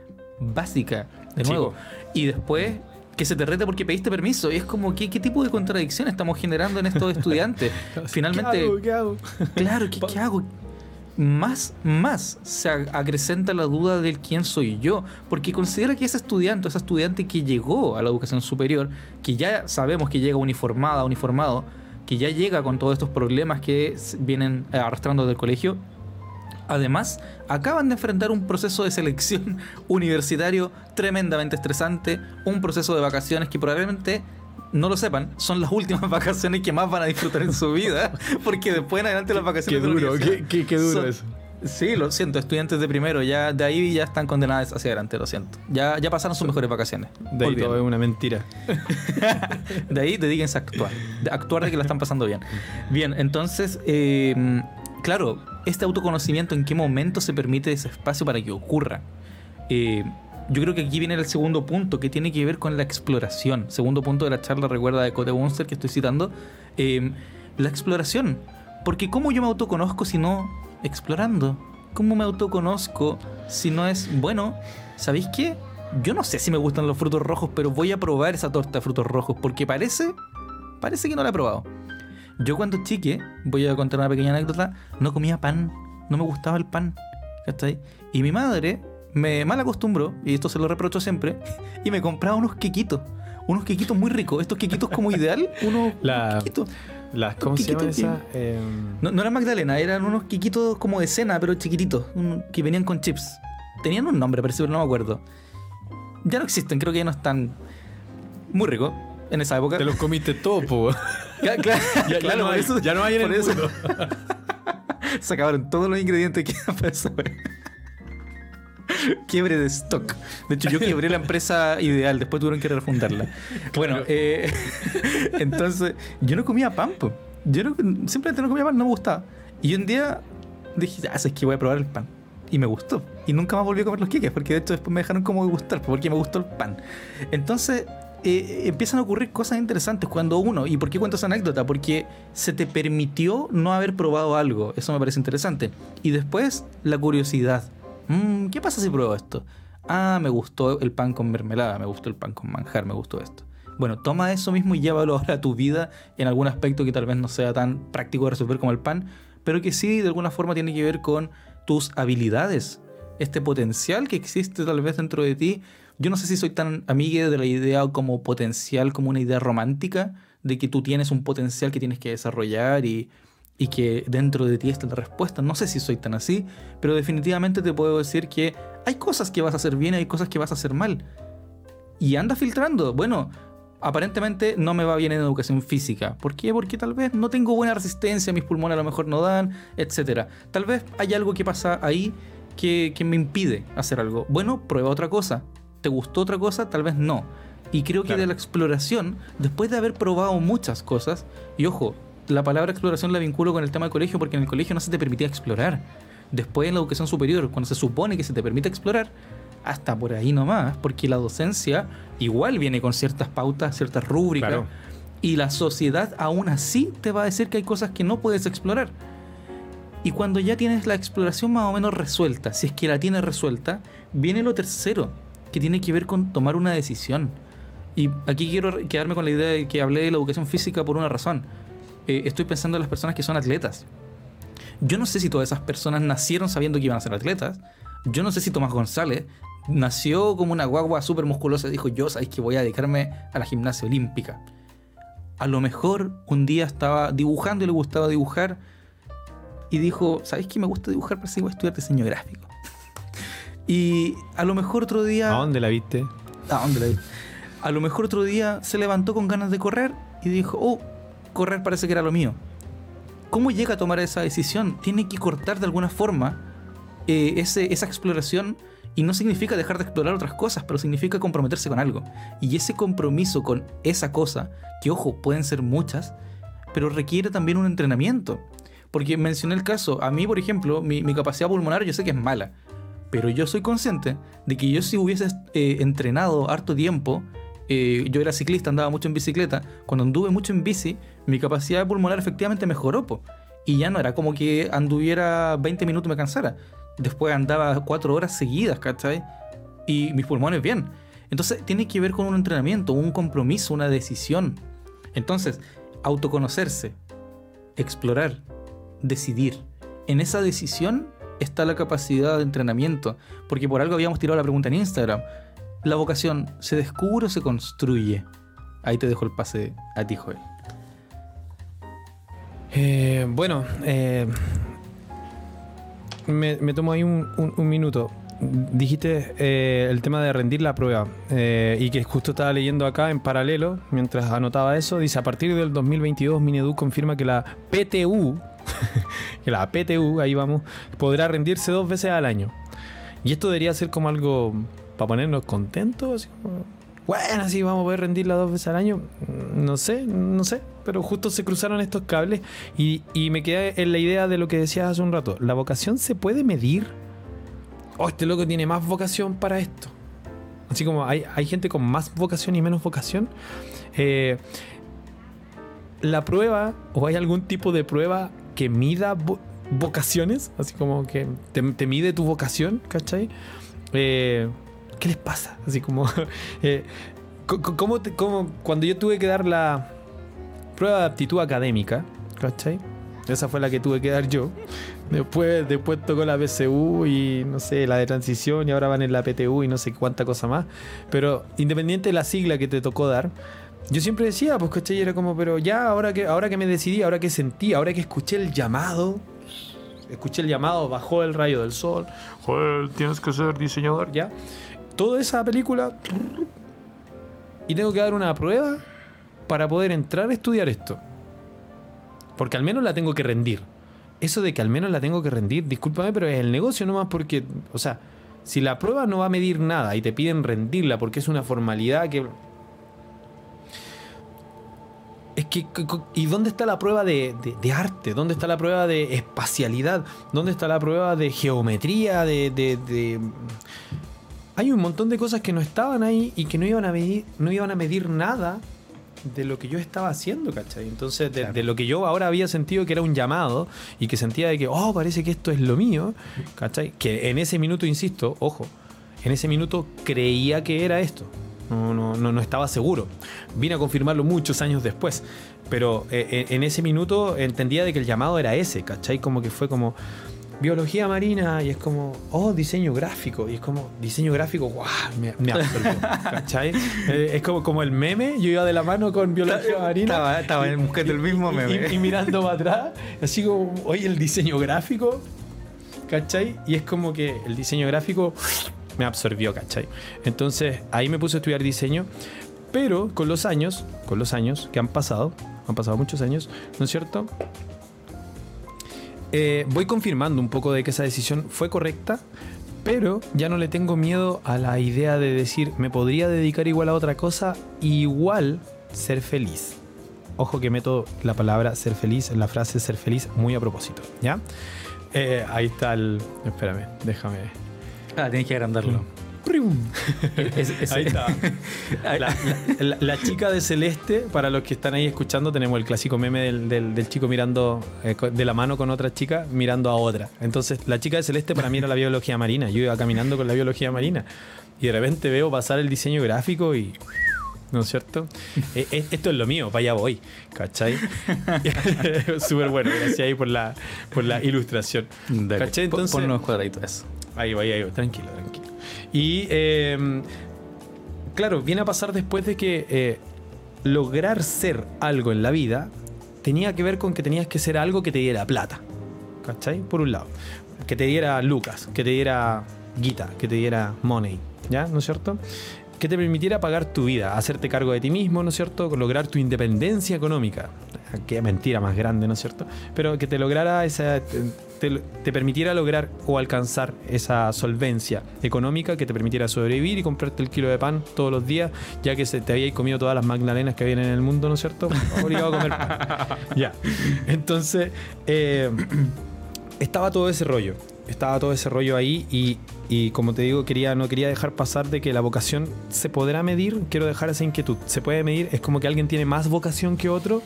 básica, de nuevo. Y después que se te rete porque pediste permiso. Y es como, ¿qué, qué tipo de contradicción estamos generando en estos estudiantes? Finalmente, ¿Qué hago? ¿Qué hago? Claro, ¿qué, qué hago? Más, más se acrecenta la duda del quién soy yo, porque considera que ese estudiante, ese estudiante que llegó a la educación superior, que ya sabemos que llega uniformada, uniformado, que ya llega con todos estos problemas que vienen arrastrando del colegio, además acaban de enfrentar un proceso de selección universitario tremendamente estresante, un proceso de vacaciones que probablemente no lo sepan, son las últimas vacaciones que más van a disfrutar en su vida, porque después en adelante las Qué vacaciones de la duro, qué, qué- qué duro son- eso. Sí, lo siento, estudiantes de primero, ya de ahí ya están condenadas hacia adelante, lo siento. Ya, ya pasaron sus mejores vacaciones. De ahí todo es una mentira. De ahí dedíquense a actuar. Actuar de que la están pasando bien. Bien, entonces, eh, claro, este autoconocimiento, ¿en qué momento se permite ese espacio para que ocurra? Eh, yo creo que aquí viene el segundo punto, que tiene que ver con la exploración. Segundo punto de la charla, recuerda, de Cote Monster que estoy citando. Eh, la exploración. Porque ¿cómo yo me autoconozco si no explorando? ¿Cómo me autoconozco si no es, bueno, ¿sabéis qué? Yo no sé si me gustan los frutos rojos, pero voy a probar esa torta de frutos rojos porque parece, parece que no la he probado. Yo cuando chique, voy a contar una pequeña anécdota, no comía pan, no me gustaba el pan, ¿cachai? Y mi madre me mal acostumbró, y esto se lo reprocho siempre, y me compraba unos quequitos, unos quequitos muy ricos, estos quequitos como ideal, unos La- quequitos. Las, ¿Cómo se llaman esas? Em, No, no eran Magdalena, eran unos quiquitos como de cena, pero chiquititos, un- que venían con chips. Tenían un nombre, parece, pero no me acuerdo. Ya no existen, creo que ya no están. Muy rico en esa época. Te los comiste todo, po. Cla- cla- Ya, ya claro, no hay, eso- ya no hay en el eso mundo. Se acabaron todos los ingredientes que iban para wea. Quiebre de stock. De hecho, yo quebré la empresa ideal, después tuvieron que refundarla. Bueno, eh, entonces, yo no comía pan, po. Yo no- simplemente no comía pan, no me gustaba. Y un día dije, ah, es que voy a probar el pan. Y me gustó. Y nunca más volví a comer los queques, porque de hecho después me dejaron como de gustar, porque me gustó el pan. Entonces, eh, empiezan a ocurrir cosas interesantes cuando uno, ¿y por qué cuento esa anécdota? Porque se te permitió no haber probado algo, eso me parece interesante. Y después, la curiosidad. Mm, ¿Qué pasa si pruebo esto? Ah, me gustó el pan con mermelada, me gustó el pan con manjar, me gustó esto. Bueno, toma eso mismo y llévalo ahora a tu vida en algún aspecto que tal vez no sea tan práctico de resolver como el pan, pero que sí de alguna forma tiene que ver con tus habilidades, este potencial que existe tal vez dentro de ti. Yo no sé si soy tan amiga de la idea como potencial, como una idea romántica, de que tú tienes un potencial que tienes que desarrollar y, y que dentro de ti está la respuesta. No sé si soy tan así, pero definitivamente te puedo decir que hay cosas que vas a hacer bien y hay cosas que vas a hacer mal. Y anda filtrando. Bueno, aparentemente no me va bien en educación física. ¿Por qué? Porque tal vez no tengo buena resistencia, mis pulmones a lo mejor no dan, etc. Tal vez hay algo que pasa ahí que, que me impide hacer algo. Bueno, prueba otra cosa. ¿Te gustó otra cosa? Tal vez no. Y creo que Claro. de la exploración, después de haber probado muchas cosas, y ojo, la palabra exploración la vinculo con el tema del colegio porque en el colegio no se te permitía explorar. Después en la educación superior, cuando se supone que se te permite explorar, hasta por ahí nomás, porque la docencia igual viene con ciertas pautas, ciertas rúbricas, Claro. y la sociedad aún así te va a decir que hay cosas que no puedes explorar. Y cuando ya tienes la exploración más o menos resuelta, si es que la tienes resuelta, viene lo tercero, que tiene que ver con tomar una decisión. Y aquí quiero quedarme con la idea de que hablé de la educación física por una razón. Eh, estoy pensando en las personas que son atletas. Yo no sé si todas esas personas nacieron sabiendo que iban a ser atletas. Yo no sé si Tomás González nació como una guagua súper musculosa y dijo, yo sabéis que voy a dedicarme a la gimnasia olímpica. A lo mejor un día estaba dibujando y le gustaba dibujar y dijo, ¿sabes qué me gusta dibujar? Pero sí voy a estudiar diseño gráfico. Y a lo mejor otro día... ¿A dónde la viste? ¿A dónde la vi? A lo mejor otro día se levantó con ganas de correr y dijo, oh, correr parece que era lo mío. ¿Cómo llega a tomar esa decisión? Tiene que cortar de alguna forma eh, ese, esa exploración y no significa dejar de explorar otras cosas, pero significa comprometerse con algo. Y ese compromiso con esa cosa, que ojo, pueden ser muchas, pero requiere también un entrenamiento. Porque mencioné el caso, a mí por ejemplo, mi, mi capacidad pulmonar yo sé que es mala, pero yo soy consciente de que yo si hubiese eh, entrenado harto tiempo, eh, yo era ciclista, andaba mucho en bicicleta, cuando anduve mucho en bici, mi capacidad pulmonar efectivamente mejoró. Y ya no era como que anduviera 20 minutos y me cansara. Después andaba 4 horas seguidas, ¿cachai? Y mis pulmones bien. Entonces tiene que ver con un entrenamiento, un compromiso, una decisión. Entonces, autoconocerse, explorar, decidir. En esa decisión está la capacidad de entrenamiento. Porque por algo habíamos tirado la pregunta en Instagram. ¿La vocación se descubre o se construye? Ahí te dejo el pase a ti, Joel. Eh, bueno, eh, me, tomo ahí un, minuto. Dijiste eh, el tema de rendir la prueba y que justo estaba leyendo acá en paralelo, mientras anotaba eso, dice, a partir del 2022 Minedu confirma que la PTU, la PTU, ahí vamos, podrá rendirse dos veces al año. Y esto debería ser como algo para ponernos contentos, así bueno, así vamos a poder rendirla dos veces al año. No sé, no sé, pero justo se cruzaron estos cables y, y me quedé en la idea de lo que decías hace un rato. ¿La vocación se puede medir? Oh, este loco tiene más vocación para esto. Así como hay, hay gente con más vocación y menos vocación. Eh, la prueba, o hay algún tipo de prueba que mida vo vocaciones, así como que te, mide tu vocación, ¿cachai? Eh, ¿Qué les pasa? Así como, eh, ¿cómo, te, ¿cómo, cuando yo tuve que dar la prueba de aptitud académica, ¿cachai? Esa fue la que tuve que dar yo. Después, después tocó la PSU y no sé, la de transición y ahora van en la PTU y no sé cuánta cosa más. Pero independiente de la sigla que te tocó dar, yo siempre decía, pues ¿cachai? Era como, pero ya, ahora que, ahora que me decidí, ahora que sentí, ahora que escuché el llamado, escuché el llamado, bajó el rayo del sol, Joder, tienes que ser diseñador, ya. Toda esa película y tengo que dar una prueba para poder entrar a estudiar esto. Porque al menos la tengo que rendir. Eso de que al menos la tengo que rendir, discúlpame, pero es el negocio nomás porque, o sea, si la prueba no va a medir nada y te piden rendirla porque es una formalidad que... Es que, ¿y dónde está la prueba de, de, de, arte? ¿Dónde está la prueba de espacialidad? ¿Dónde está la prueba de geometría? De, de, Hay un montón de cosas que no estaban ahí y que no iban a medir, no iban a medir nada de lo que yo estaba haciendo, ¿cachai? Entonces, de, claro. de, lo que yo ahora había sentido que era un llamado y que sentía de que, oh, parece que esto es lo mío, ¿cachai? Que en ese minuto, insisto, ojo, en ese minuto creía que era esto. No, no, no, no estaba seguro. Vine a confirmarlo muchos años después. Pero eh, en ese minuto entendía de que el llamado era ese, ¿cachai? Como que fue como, biología marina y es como, oh, diseño gráfico. Y es como, diseño gráfico, guau, me, me absorbió, ¿cachai? Eh, es como, como el meme, yo iba de la mano con biología marina. Estaba, estaba buscando el mismo meme. Y, y, mirando para atrás, así como, oye, el diseño gráfico, ¿cachai? Y es como que el diseño gráfico me absorbió, ¿cachai? Entonces ahí me puse a estudiar diseño, pero con los años, con los años que han pasado, han pasado muchos años, ¿no es cierto? Eh, voy confirmando un poco de que esa decisión fue correcta, pero ya no le tengo miedo a la idea de decir, me podría dedicar igual a otra cosa, igual ser feliz. Ojo que meto la palabra ser feliz, la frase ser feliz muy a propósito, ¿ya? Eh, ahí está el... Espérame, déjame... Ah, tienes que agrandarlo. es, es, ahí está. La, la, la, chica de Celeste, para los que están ahí escuchando, tenemos el clásico meme del, del, del chico mirando eh, de la mano con otra chica, mirando a otra. Entonces, la chica de Celeste para mí era la biología marina. Yo iba caminando con la biología marina y de repente veo pasar el diseño gráfico y. ¿No es cierto? Esto es lo mío, vaya voy, ¿cachai? Súper bueno, gracias ahí por la, por la ilustración. Dale, ¿Cachai? Entonces, pon unos cuadraditos eso. Ahí va, ahí va, tranquilo, tranquilo. Y eh, claro, viene a pasar después de que eh, lograr ser algo en la vida tenía que ver con que tenías que ser algo que te diera plata. ¿cachai? Por un lado. Que te diera lucas, que te diera guita, que te diera money, ¿ya? ¿No es cierto? Que te permitiera pagar tu vida, hacerte cargo de ti mismo, ¿no es cierto? Lograr tu independencia económica. Qué mentira más grande, ¿no es cierto? Pero que te lograra esa te, permitiera lograr o alcanzar esa solvencia económica que te permitiera sobrevivir y comprarte el kilo de pan todos los días, ya que se te habíais comido todas las magdalenas que vienen en el mundo, ¿no es cierto? Obligado a comer pan. ya. Entonces, eh, estaba todo ese rollo. Estaba todo ese rollo ahí y, y, como te digo, quería, no quería dejar pasar de que la vocación se podrá medir. Quiero dejar esa inquietud. Se puede medir. Es como que alguien tiene más vocación que otro.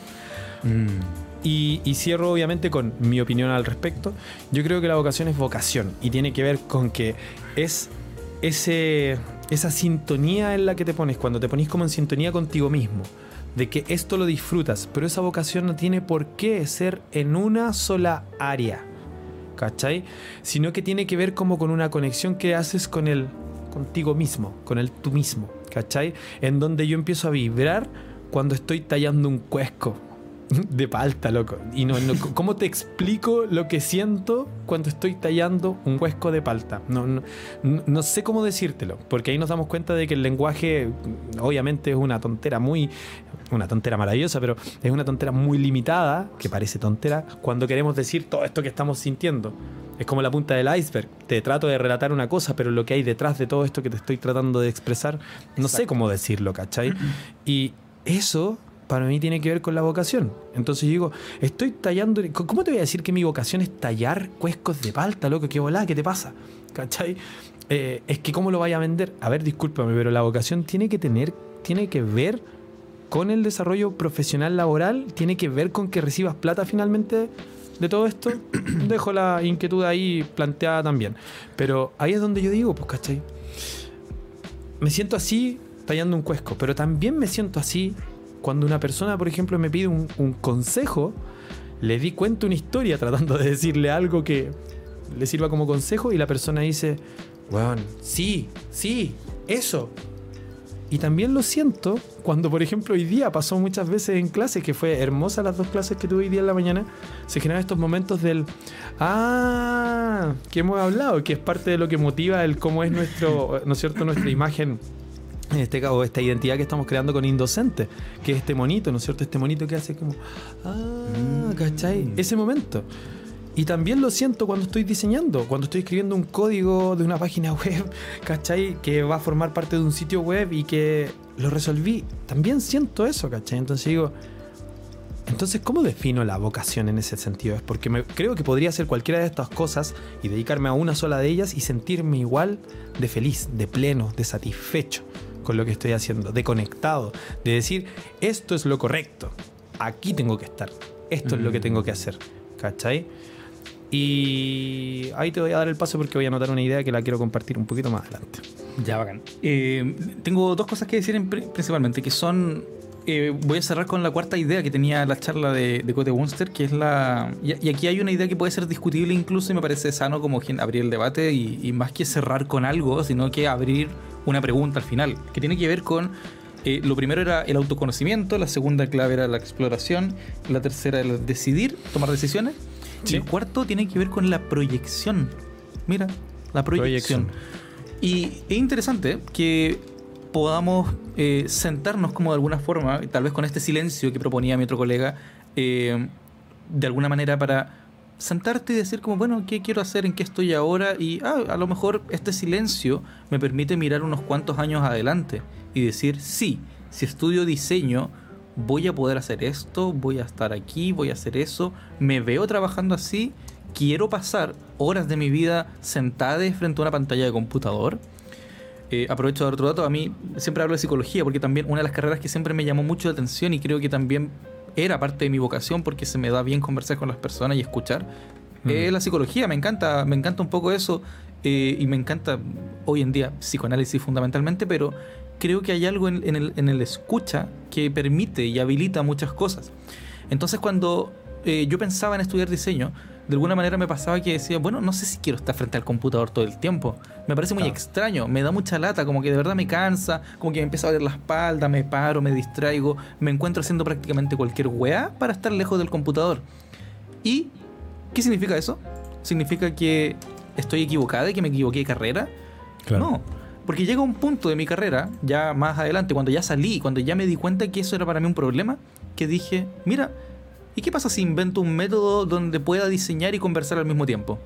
Mm. Y, cierro obviamente con mi opinión al respecto. Yo creo que la vocación es vocación y tiene que ver con que es ese, esa sintonía en la que te pones, cuando te pones como en sintonía contigo mismo, de que esto lo disfrutas, pero esa vocación no tiene por qué ser en una sola área, ¿cachai? Sino que tiene que ver como con una conexión que haces con el contigo mismo, con el tú mismo, ¿cachai? En donde yo empiezo a vibrar cuando estoy tallando un cuesco, de palta, loco. Y no, ¿cómo te explico lo que siento cuando estoy tallando un huesco de palta? No, no, no, sé cómo decírtelo, porque ahí nos damos cuenta de que el lenguaje, obviamente, es una tontera muy. Una tontera maravillosa, pero es una tontera muy limitada, que parece tontera, cuando queremos decir todo esto que estamos sintiendo. Es como la punta del iceberg. Te trato de relatar una cosa, pero lo que hay detrás de todo esto que te estoy tratando de expresar, no sé cómo decirlo, ¿cachai? Y eso para mí tiene que ver con la vocación. Entonces yo digo, estoy tallando. ¿Cómo te voy a decir que mi vocación es tallar cuescos de palta, loco? ¿Qué volá? ¿Qué te pasa? ¿Cachai? Eh, es que, ¿cómo lo vaya a vender? A ver, discúlpame, pero la vocación tiene que tener, tiene que ver con el desarrollo profesional laboral, tiene que ver con que recibas plata finalmente de todo esto. Dejo la inquietud ahí planteada también. Pero ahí es donde yo digo, pues, ¿cachai? Me siento así tallando un cuesco, pero también me siento así cuando una persona, por ejemplo, me pide un, consejo, le di cuenta una historia tratando de decirle algo que le sirva como consejo y la persona dice, bueno, sí, sí, eso. Y también lo siento cuando, por ejemplo, hoy día pasó muchas veces en clase, que fue hermosa las dos clases que tuve hoy día en la mañana, se generan estos momentos del, ah, que hemos hablado, que es parte de lo que motiva el cómo es nuestro, ¿no es cierto?, nuestra imagen en este caso, esta identidad que estamos creando con Indocente, que es este monito, ¿no es cierto? Este monito que hace como, ah, ¿cachai? Mm. Ese momento. Y también lo siento cuando estoy diseñando, cuando estoy escribiendo un código de una página web, ¿cachai? Que va a formar parte de un sitio web y que lo resolví. También siento eso, ¿cachai? Entonces digo, entonces, ¿cómo defino la vocación en ese sentido? Es porque me, creo que podría hacer cualquiera de estas cosas y dedicarme a una sola de ellas y sentirme igual de feliz, de pleno, de satisfecho con lo que estoy haciendo, de conectado, de decir, esto es lo correcto, aquí tengo que estar, esto es lo que tengo que hacer, ¿cachai? Y ahí te voy a dar el paso porque voy a anotar una idea que la quiero compartir un poquito más adelante. Ya, bacán. Eh, tengo dos cosas que decir principalmente, que son... Eh, voy a cerrar con la cuarta idea que tenía la charla de, de Cote Wunster, que es la... Y, aquí hay una idea que puede ser discutible incluso y me parece sano como abrir el debate y, y más que cerrar con algo, sino que abrir una pregunta al final, que tiene que ver con eh, lo primero era el autoconocimiento, la segunda clave era la exploración, la tercera era decidir, tomar decisiones. Y el cuarto tiene que ver con la proyección. Mira, la proyección. Y es interesante que podamos eh, sentarnos como de alguna forma, tal vez con este silencio que proponía mi otro colega, eh, de alguna manera para sentarte y decir como, bueno, ¿qué quiero hacer? ¿En qué estoy ahora? Y ah, a lo mejor este silencio me permite mirar unos cuantos años adelante y decir, sí, si estudio diseño, voy a poder hacer esto, voy a estar aquí, voy a hacer eso, me veo trabajando así, quiero pasar horas de mi vida sentada frente a una pantalla de computador. Eh, aprovecho de dar otro dato, a mí siempre hablo de psicología porque también una de las carreras que siempre me llamó mucho la atención y creo que también era parte de mi vocación porque se me da bien conversar con las personas y escuchar. Mm. la psicología, me encanta, me encanta un poco eso eh, y me encanta hoy en día psicoanálisis fundamentalmente, pero creo que hay algo en, el, en el escucha que permite y habilita muchas cosas. Entonces cuando eh, yo pensaba en estudiar diseño, de alguna manera me pasaba que decía, bueno, no sé si quiero estar frente al computador todo el tiempo. Me parece muy extraño, me da mucha lata, como que de verdad me cansa, como que me empieza a doler la espalda, me paro, me distraigo, me encuentro haciendo prácticamente cualquier weá para estar lejos del computador. Y ¿Qué significa eso? ¿Significa que estoy equivocada y que me equivoqué de carrera? No, porque llega un punto de mi carrera, ya más adelante, cuando ya salí, cuando ya me di cuenta que eso era para mí un problema, que dije, mira, ¿y qué pasa si invento un método donde pueda diseñar y conversar al mismo tiempo?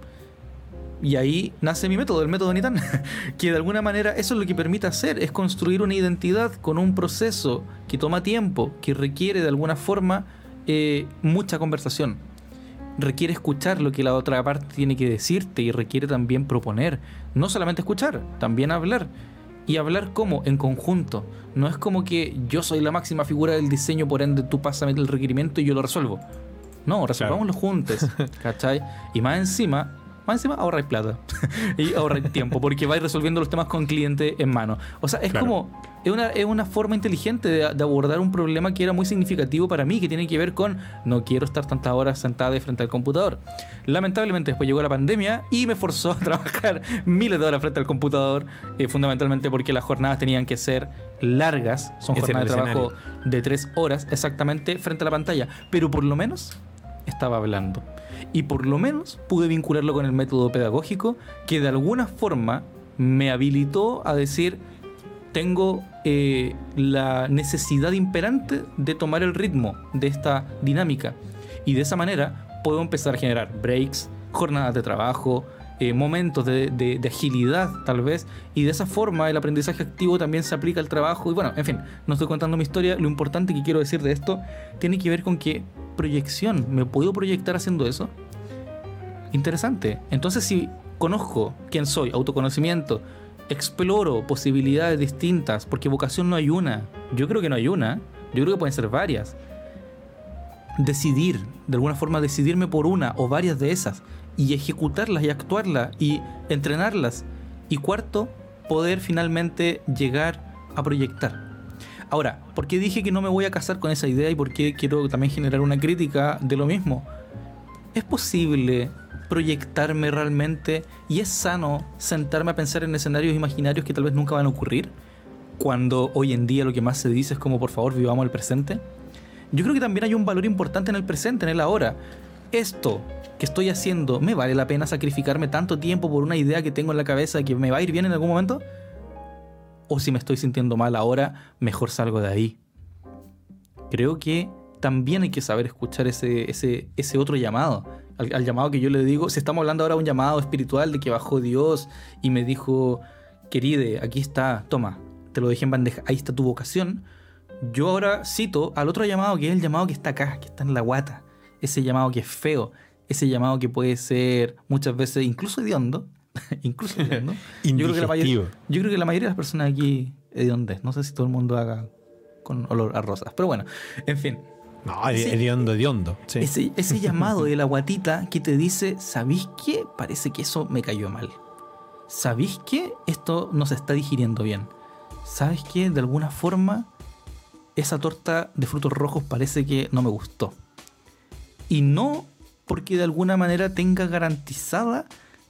Y ahí nace mi método, el método Nitan, que de alguna manera eso es lo que permite hacer, es construir una identidad con un proceso que toma tiempo, que requiere de alguna forma eh, mucha conversación requiere escuchar lo que la otra parte tiene que decirte y requiere también proponer. No solamente escuchar, también hablar. Y hablar como en conjunto. No es como que yo soy la máxima figura del diseño, por ende tú pásame el requerimiento y yo lo resuelvo. No, resolvámoslo juntos. ¿Cachai? Y más encima, más encima ahorráis plata y ahorráis tiempo porque vais resolviendo los temas con cliente en mano. O sea, es como. Es una, es una forma inteligente de, abordar un problema que era muy significativo para mí, que tiene que ver con no quiero estar tantas horas sentada frente al computador. Lamentablemente después llegó la pandemia y me forzó a trabajar miles de horas frente al computador, eh, fundamentalmente porque las jornadas tenían que ser largas, son jornadas de trabajo de tres horas exactamente frente a la pantalla, pero por lo menos estaba hablando y por lo menos pude vincularlo con el método pedagógico que de alguna forma me habilitó a decir, tengo eh, la necesidad imperante de tomar el ritmo de esta dinámica y de esa manera puedo empezar a generar breaks, jornadas de trabajo, eh, momentos de, agilidad tal vez, y de esa forma el aprendizaje activo también se aplica al trabajo. Y bueno, en fin, no estoy contando mi historia, lo importante que quiero decir de esto tiene que ver con que proyección, ¿me puedo proyectar haciendo eso? Interesante. Entonces si conozco quién soy, autoconocimiento, exploro posibilidades distintas, porque vocación no hay una, yo creo que no hay una, yo creo que pueden ser varias. Decidir, de alguna forma decidirme por una o varias de esas, y ejecutarlas y actuarlas y entrenarlas. Y cuarto, poder finalmente llegar a proyectar. Ahora, ¿por qué dije que no me voy a casar con esa idea y por qué quiero también generar una crítica de lo mismo? ¿Es posible proyectarme realmente y es sano sentarme a pensar en escenarios imaginarios que tal vez nunca van a ocurrir? Cuando hoy en día lo que más se dice es como por favor vivamos el presente. Yo creo que también hay un valor importante en el presente, en el ahora. Esto que estoy haciendo, ¿me vale la pena sacrificarme tanto tiempo por una idea que tengo en la cabeza que me va a ir bien en algún momento? O si me estoy sintiendo mal ahora, mejor salgo de ahí. Creo que también hay que saber escuchar ese, ese, ese otro llamado. Al, llamado que yo le digo, si estamos hablando ahora de un llamado espiritual de que bajó Dios y me dijo, queride, aquí está, toma, te lo dejé en bandeja, ahí está tu vocación. Yo ahora cito al otro llamado que es el llamado que está acá, que está en la guata. Ese llamado que es feo, ese llamado que puede ser muchas veces incluso hediondo. incluso hediondo. yo, creo que la mayoría, yo creo que la mayoría de las personas aquí hediondez. No sé si todo el mundo haga con olor a rosas. Pero bueno, en fin. No, hediondo, hediondo. Ese, ese llamado de la guatita que te dice, ¿sabéis qué? Parece que eso me cayó mal. ¿Sabéis qué? Esto no se está digiriendo bien. ¿Sabes qué? De alguna forma, esa torta de frutos rojos parece que no me gustó. Y no porque de alguna manera tenga garantizada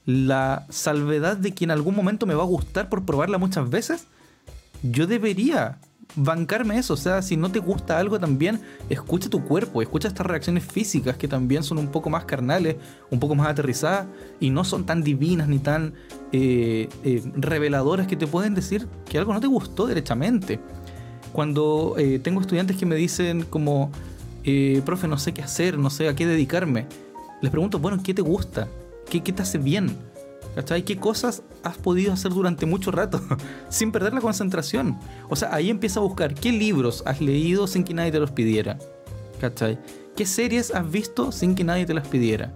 la salvedad de que en algún momento me va a gustar por probarla muchas veces, yo debería bancarme eso. O sea, si no te gusta algo también, escucha tu cuerpo, escucha estas reacciones físicas que también son un poco más carnales, un poco más aterrizadas y no son tan divinas ni tan eh, eh, reveladoras que te pueden decir que algo no te gustó derechamente. Cuando eh, tengo estudiantes que me dicen como, profe, no sé qué hacer, no sé a qué dedicarme, les pregunto, bueno, ¿qué te gusta? ¿Qué, qué te hace bien? ¿Cachai? ¿Qué cosas has podido hacer durante mucho rato sin perder la concentración? O sea, ahí empieza a buscar qué libros has leído sin que nadie te los pidiera. ¿Qué series has visto sin que nadie te las pidiera?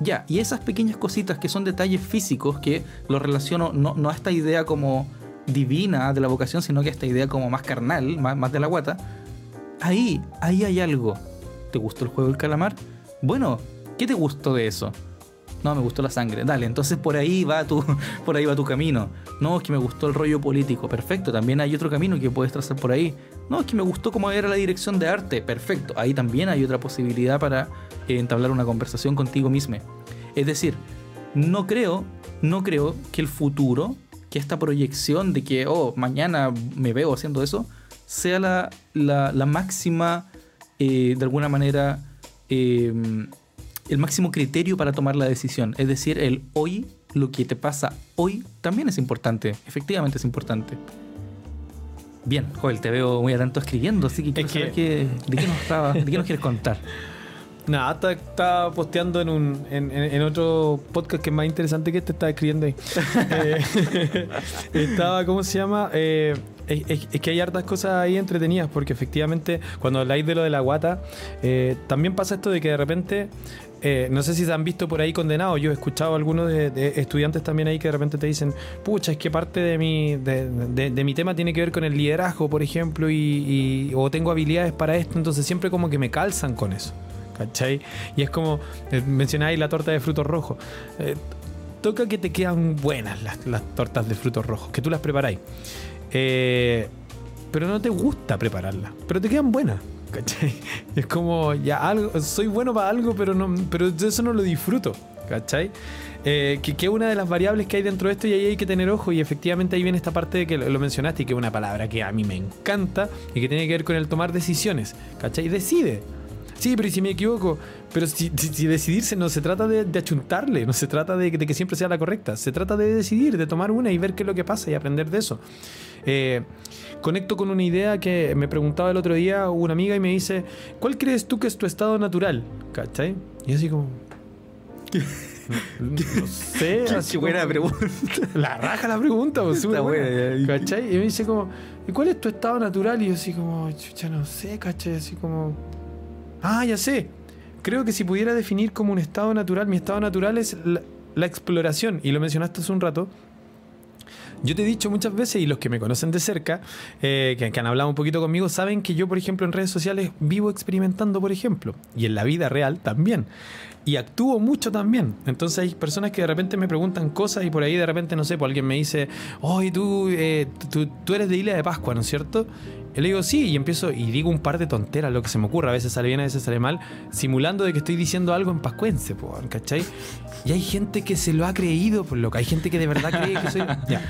Ya, y esas pequeñas cositas que son detalles físicos que lo relaciono no, a esta idea como divina de la vocación, sino que a esta idea como más carnal, más, más de la guata. Ahí, ahí hay algo. ¿Te gustó el juego del calamar? Bueno, ¿qué te gustó de eso? No, me gustó la sangre. Dale, entonces por ahí va tu, por ahí va tu camino. No, es que me gustó el rollo político. Perfecto, también hay otro camino que puedes trazar por ahí. No, es que me gustó cómo era la dirección de arte. Perfecto, ahí también hay otra posibilidad para eh, entablar una conversación contigo mismo. Es decir, no creo, no creo que el futuro, que esta proyección de que, oh, mañana me veo haciendo eso, sea la, la, máxima, eh, de alguna manera, eh, el máximo criterio para tomar la decisión. Es decir, el hoy, lo que te pasa hoy, también es importante. Efectivamente es importante. Bien, Joel, te veo muy atento escribiendo, así que quiero saber qué- de, qué nos estaba- de qué nos quieres contar. Nada, está- estaba posteando en, un, en, otro podcast que es más interesante que este, estaba escribiendo ahí. Eh, estaba, ¿cómo se llama? Eh, es que hay hartas cosas ahí entretenidas, porque efectivamente, cuando habláis de lo de la guata, eh, también pasa esto de que de repente. Eh, no sé si se han visto por ahí condenados. Yo he escuchado a algunos de, estudiantes también ahí que de repente te dicen, pucha, es que parte de mi, de, mi tema tiene que ver con el liderazgo, por ejemplo, y, y- o tengo habilidades para esto, entonces siempre como que me calzan con eso. ¿Cachai? Y es como, eh, mencionáis la torta de frutos rojos. Eh, toca que te quedan buenas las, las tortas de frutos rojos, que tú las preparáis. Eh, pero no te gusta prepararlas, pero te quedan buenas. ¿Cachai? Es como, ya algo, soy bueno para algo, pero, no, pero eso no lo disfruto. ¿Cachai? Eh, que, es una de las variables que hay dentro de esto y ahí hay que tener ojo y efectivamente ahí viene esta parte de que lo, mencionaste y que es una palabra que a mí me encanta y que tiene que ver con el tomar decisiones. ¿Cachai? Decide. Sí, pero ¿y si me equivoco? Pero si, decidirse no se trata de, de achuntarle, no se trata de, de que siempre sea la correcta, se trata de decidir, de tomar una y ver qué es lo que pasa y aprender de eso. Eh, conecto con una idea que me preguntaba el otro día una amiga y me dice, ¿cuál crees tú que es tu estado natural? ¿Cachai? Y yo así como... No, no sé. así Qué buena como- pregunta. La raja la pregunta, pues, Está buena, buena. ¿Cachai? Y me dice como, ¿y cuál es tu estado natural? Y yo así como, chucha, no sé, ¿cachai? Así como, ah, ya sé. Creo que si pudiera definir como un estado natural, mi estado natural es la, la exploración. Y lo mencionaste hace un rato. Yo te he dicho muchas veces, y los que me conocen de cerca, eh, que, han hablado un poquito conmigo, saben que yo, por ejemplo, en redes sociales vivo experimentando, por ejemplo, y en la vida real también. Y actúo mucho también. Entonces hay personas que de repente me preguntan cosas y por ahí de repente, no sé, pues alguien me dice, oye, tú, eh, tú, tú eres de Isla de Pascua, ¿no es cierto? Y le digo, sí, y empiezo y digo un par de tonteras, lo que se me ocurra, a veces sale bien, a veces sale mal, simulando de que estoy diciendo algo en pascuense, po, ¿cachai? Y hay gente que se lo ha creído, por lo que hay gente que de verdad cree que soy... Ya.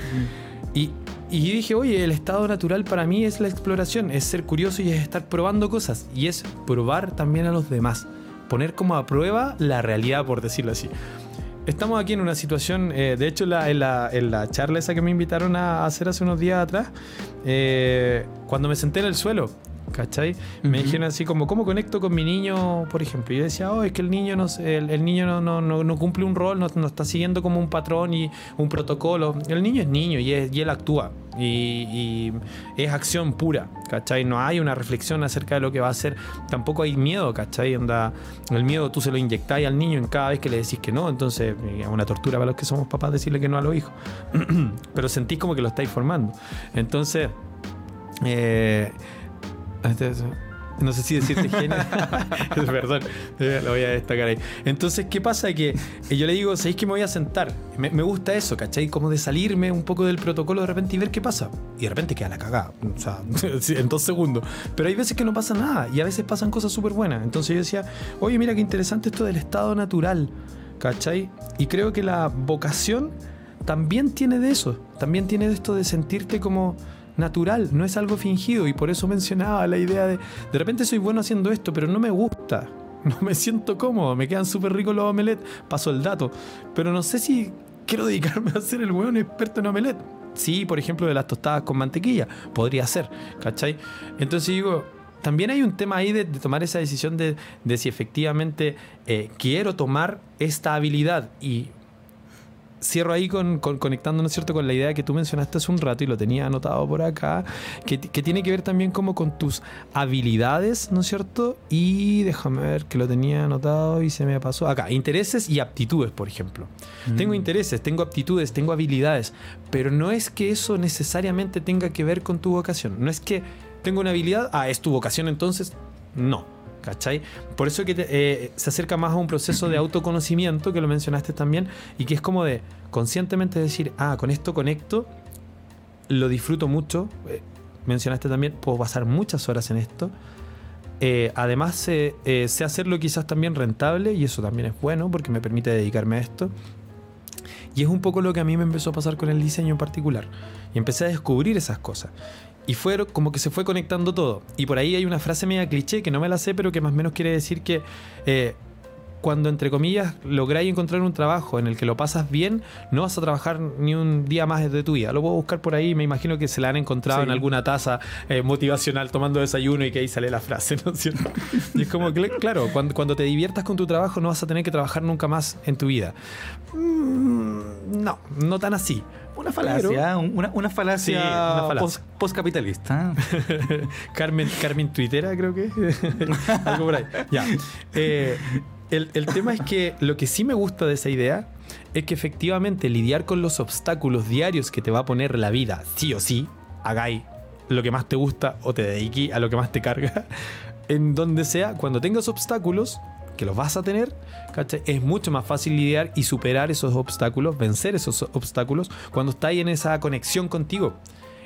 Y, y dije, oye, el estado natural para mí es la exploración, es ser curioso y es estar probando cosas. Y es probar también a los demás. Poner como a prueba la realidad, por decirlo así. Estamos aquí en una situación, eh, de hecho en, la, en la charla esa que me invitaron a hacer hace unos días atrás, eh, cuando me senté en el suelo, ¿cachai? Me Ujú. dijeron así como, ¿cómo conecto con mi niño, por ejemplo? Y yo decía, oh, es que el niño no, el, el niño no, no, no, no cumple un rol, no, no está siguiendo como un patrón y un protocolo. El niño es niño y, es- y él actúa. Y, y es acción pura, ¿cachai? No hay una reflexión acerca de lo que va a hacer. Tampoco hay miedo, ¿cachai? Onda, el miedo tú se lo inyectáis al niño en cada vez que le decís que no. Entonces eh, es una tortura para los que somos papás decirle que no a los hijos. Pero sentís como que lo estáis formando. Entonces... Eh, no sé si decirte genio. Perdón, eh, lo voy a destacar ahí. Entonces, ¿qué pasa? Que eh, yo le digo, ¿sabéis que me voy a sentar? Me, me gusta eso, ¿cachai? Como de salirme un poco del protocolo de repente y ver qué pasa. Y de repente queda la cagada. O sea, en dos segundos. Pero hay veces que no pasa nada y a veces pasan cosas súper buenas. Entonces yo decía, oye, mira qué interesante esto del estado natural, ¿cachai? Y creo que la vocación también tiene de eso. También tiene de esto de sentirte como natural, no es algo fingido y por eso mencionaba la idea de de repente soy bueno haciendo esto, pero no me gusta, no me siento cómodo, me quedan súper ricos los omelets, paso el dato, pero no sé si quiero dedicarme a ser el weón experto en omelet. Sí, por ejemplo, de las tostadas con mantequilla, podría ser, ¿cachai? Entonces digo, también hay un tema ahí de, tomar esa decisión de, de si efectivamente eh, quiero tomar esta habilidad y cierro ahí con, con- conectando, ¿no es cierto?, con la idea que tú mencionaste hace un rato y lo tenía anotado por acá, que, que tiene que ver también como con tus habilidades, ¿no es cierto? Y déjame ver que lo tenía anotado y se me pasó. Acá, intereses y aptitudes, por ejemplo. Tengo intereses, tengo aptitudes, tengo habilidades, pero no es que eso necesariamente tenga que ver con tu vocación. No es que tengo una habilidad, ah, es tu vocación entonces. No. ¿Cachai? Por eso que eh, se acerca más a un proceso de autoconocimiento, que lo mencionaste también, y que es como de conscientemente decir, ah, con esto conecto, lo disfruto mucho. eh, mencionaste también, puedo pasar muchas horas en esto. Eh, además, eh, sé hacerlo quizás también rentable, y eso también es bueno porque me permite dedicarme a esto. Y es un poco lo que a mí me empezó a pasar con el diseño en particular. Y empecé a descubrir esas cosas. Y fue como que se fue conectando todo. Y por ahí hay una frase media cliché que no me la sé, pero que más o menos quiere decir que eh, cuando, entre comillas, lográis encontrar un trabajo en el que lo pasas bien, no vas a trabajar ni un día más de tu vida. Lo puedo buscar por ahí, me imagino que se la han encontrado en alguna taza eh, motivacional tomando desayuno y que ahí sale la frase, ¿no es cierto? Y es como, que, claro, cuando, cuando te diviertas con tu trabajo no vas a tener que trabajar nunca más en tu vida. Mm, no, no tan así. Una falacia, una, una, falacia, postcapitalista. Carmen, Carmen Twittera, creo que. Algo por ahí. Ya. Eh, el, el tema es que lo que sí me gusta de esa idea es que efectivamente lidiar con los obstáculos diarios que te va a poner la vida, sí o sí, hagáis lo que más te gusta o te dediqué a lo que más te carga, en donde sea, cuando tengas obstáculos, que los vas a tener, es mucho más fácil lidiar y superar esos obstáculos, vencer esos obstáculos cuando ahí en esa conexión contigo.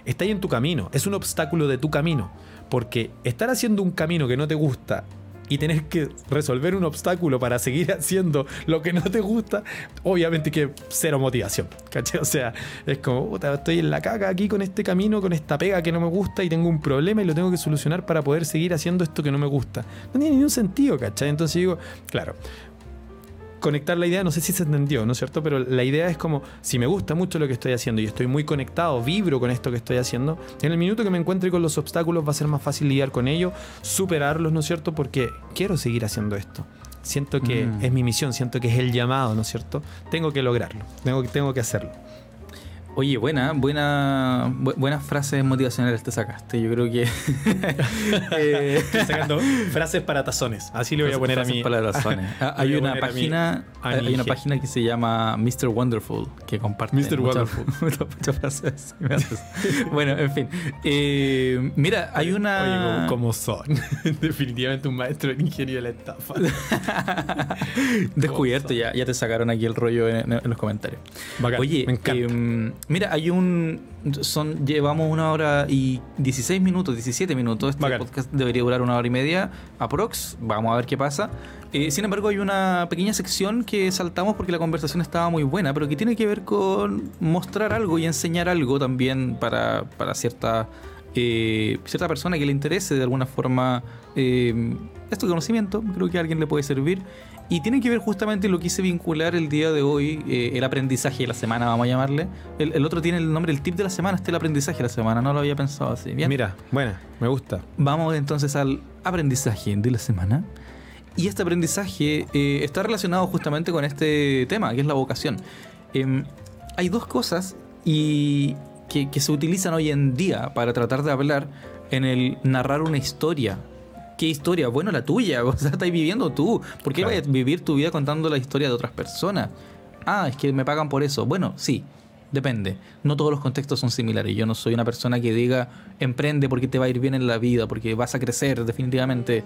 Está ahí en tu camino, es un obstáculo de tu camino. Porque estar haciendo un camino que no te gusta y tener que resolver un obstáculo para seguir haciendo lo que no te gusta, obviamente que cero motivación, ¿cachai? O sea, es como, estoy en la caca aquí con este camino, con esta pega que no me gusta y tengo un problema y lo tengo que solucionar para poder seguir haciendo esto que no me gusta. No tiene ningún sentido, ¿cachai? Entonces digo, claro, conectar la idea, no sé si se entendió, ¿no es cierto? Pero la idea es como, si me gusta mucho lo que estoy haciendo y estoy muy conectado, vibro con esto que estoy haciendo, en el minuto que me encuentre con los obstáculos va a ser más fácil lidiar con ellos, superarlos, ¿no es cierto? Porque quiero seguir haciendo esto. Siento que mm. es mi misión, siento que es el llamado, ¿no es cierto? Tengo que lograrlo, tengo, tengo que hacerlo. Oye, buena, buena, buenas frases motivacionales te sacaste. Yo creo que. eh, Estoy sacando frases para tazones. Así le voy a poner a mí. Para tazones. Ah, hay una página, hay una página que se llama Mr. Wonderful que comparte Mr. Wonderful. Muchas, frases. bueno, en fin. Eh, mira, hay una. Oye, como son. Definitivamente un maestro de ingeniería de la estafa. Descubierto, ya, ya te sacaron aquí el rollo en, los comentarios. Oye, me encanta. Em, Mira, hay un. Son, llevamos una hora y 16 minutos, 17 minutos. Este podcast debería durar una hora y media, aprox. Vamos a ver qué pasa. Eh, sin embargo, hay una pequeña sección que saltamos porque la conversación estaba muy buena, pero que tiene que ver con mostrar algo y enseñar algo también para, para cierta, eh, cierta persona que le interese de alguna forma eh, este conocimiento. Creo que a alguien le puede servir. Y tiene que ver justamente lo que hice vincular el día de hoy, eh, el aprendizaje de la semana, vamos a llamarle. El, otro tiene el nombre, el tip de la semana, este es el aprendizaje de la semana, no lo había pensado así. Bien. Mira, buena, me gusta. Vamos entonces al aprendizaje de la semana. Y este aprendizaje eh, está relacionado justamente con este tema, que es la vocación. Em, hay dos cosas y que, que se utilizan hoy en día para tratar de hablar en el narrar una historia ¿Qué historia? Bueno, la tuya. O sea, estás viviendo tú. ¿Por qué vas a vivir tu vida contando la historia de otras personas? Ah, es que me pagan por eso. Bueno, sí. Depende. No todos los contextos son similares. Yo no soy una persona que diga emprende porque te va a ir bien en la vida, porque vas a crecer definitivamente.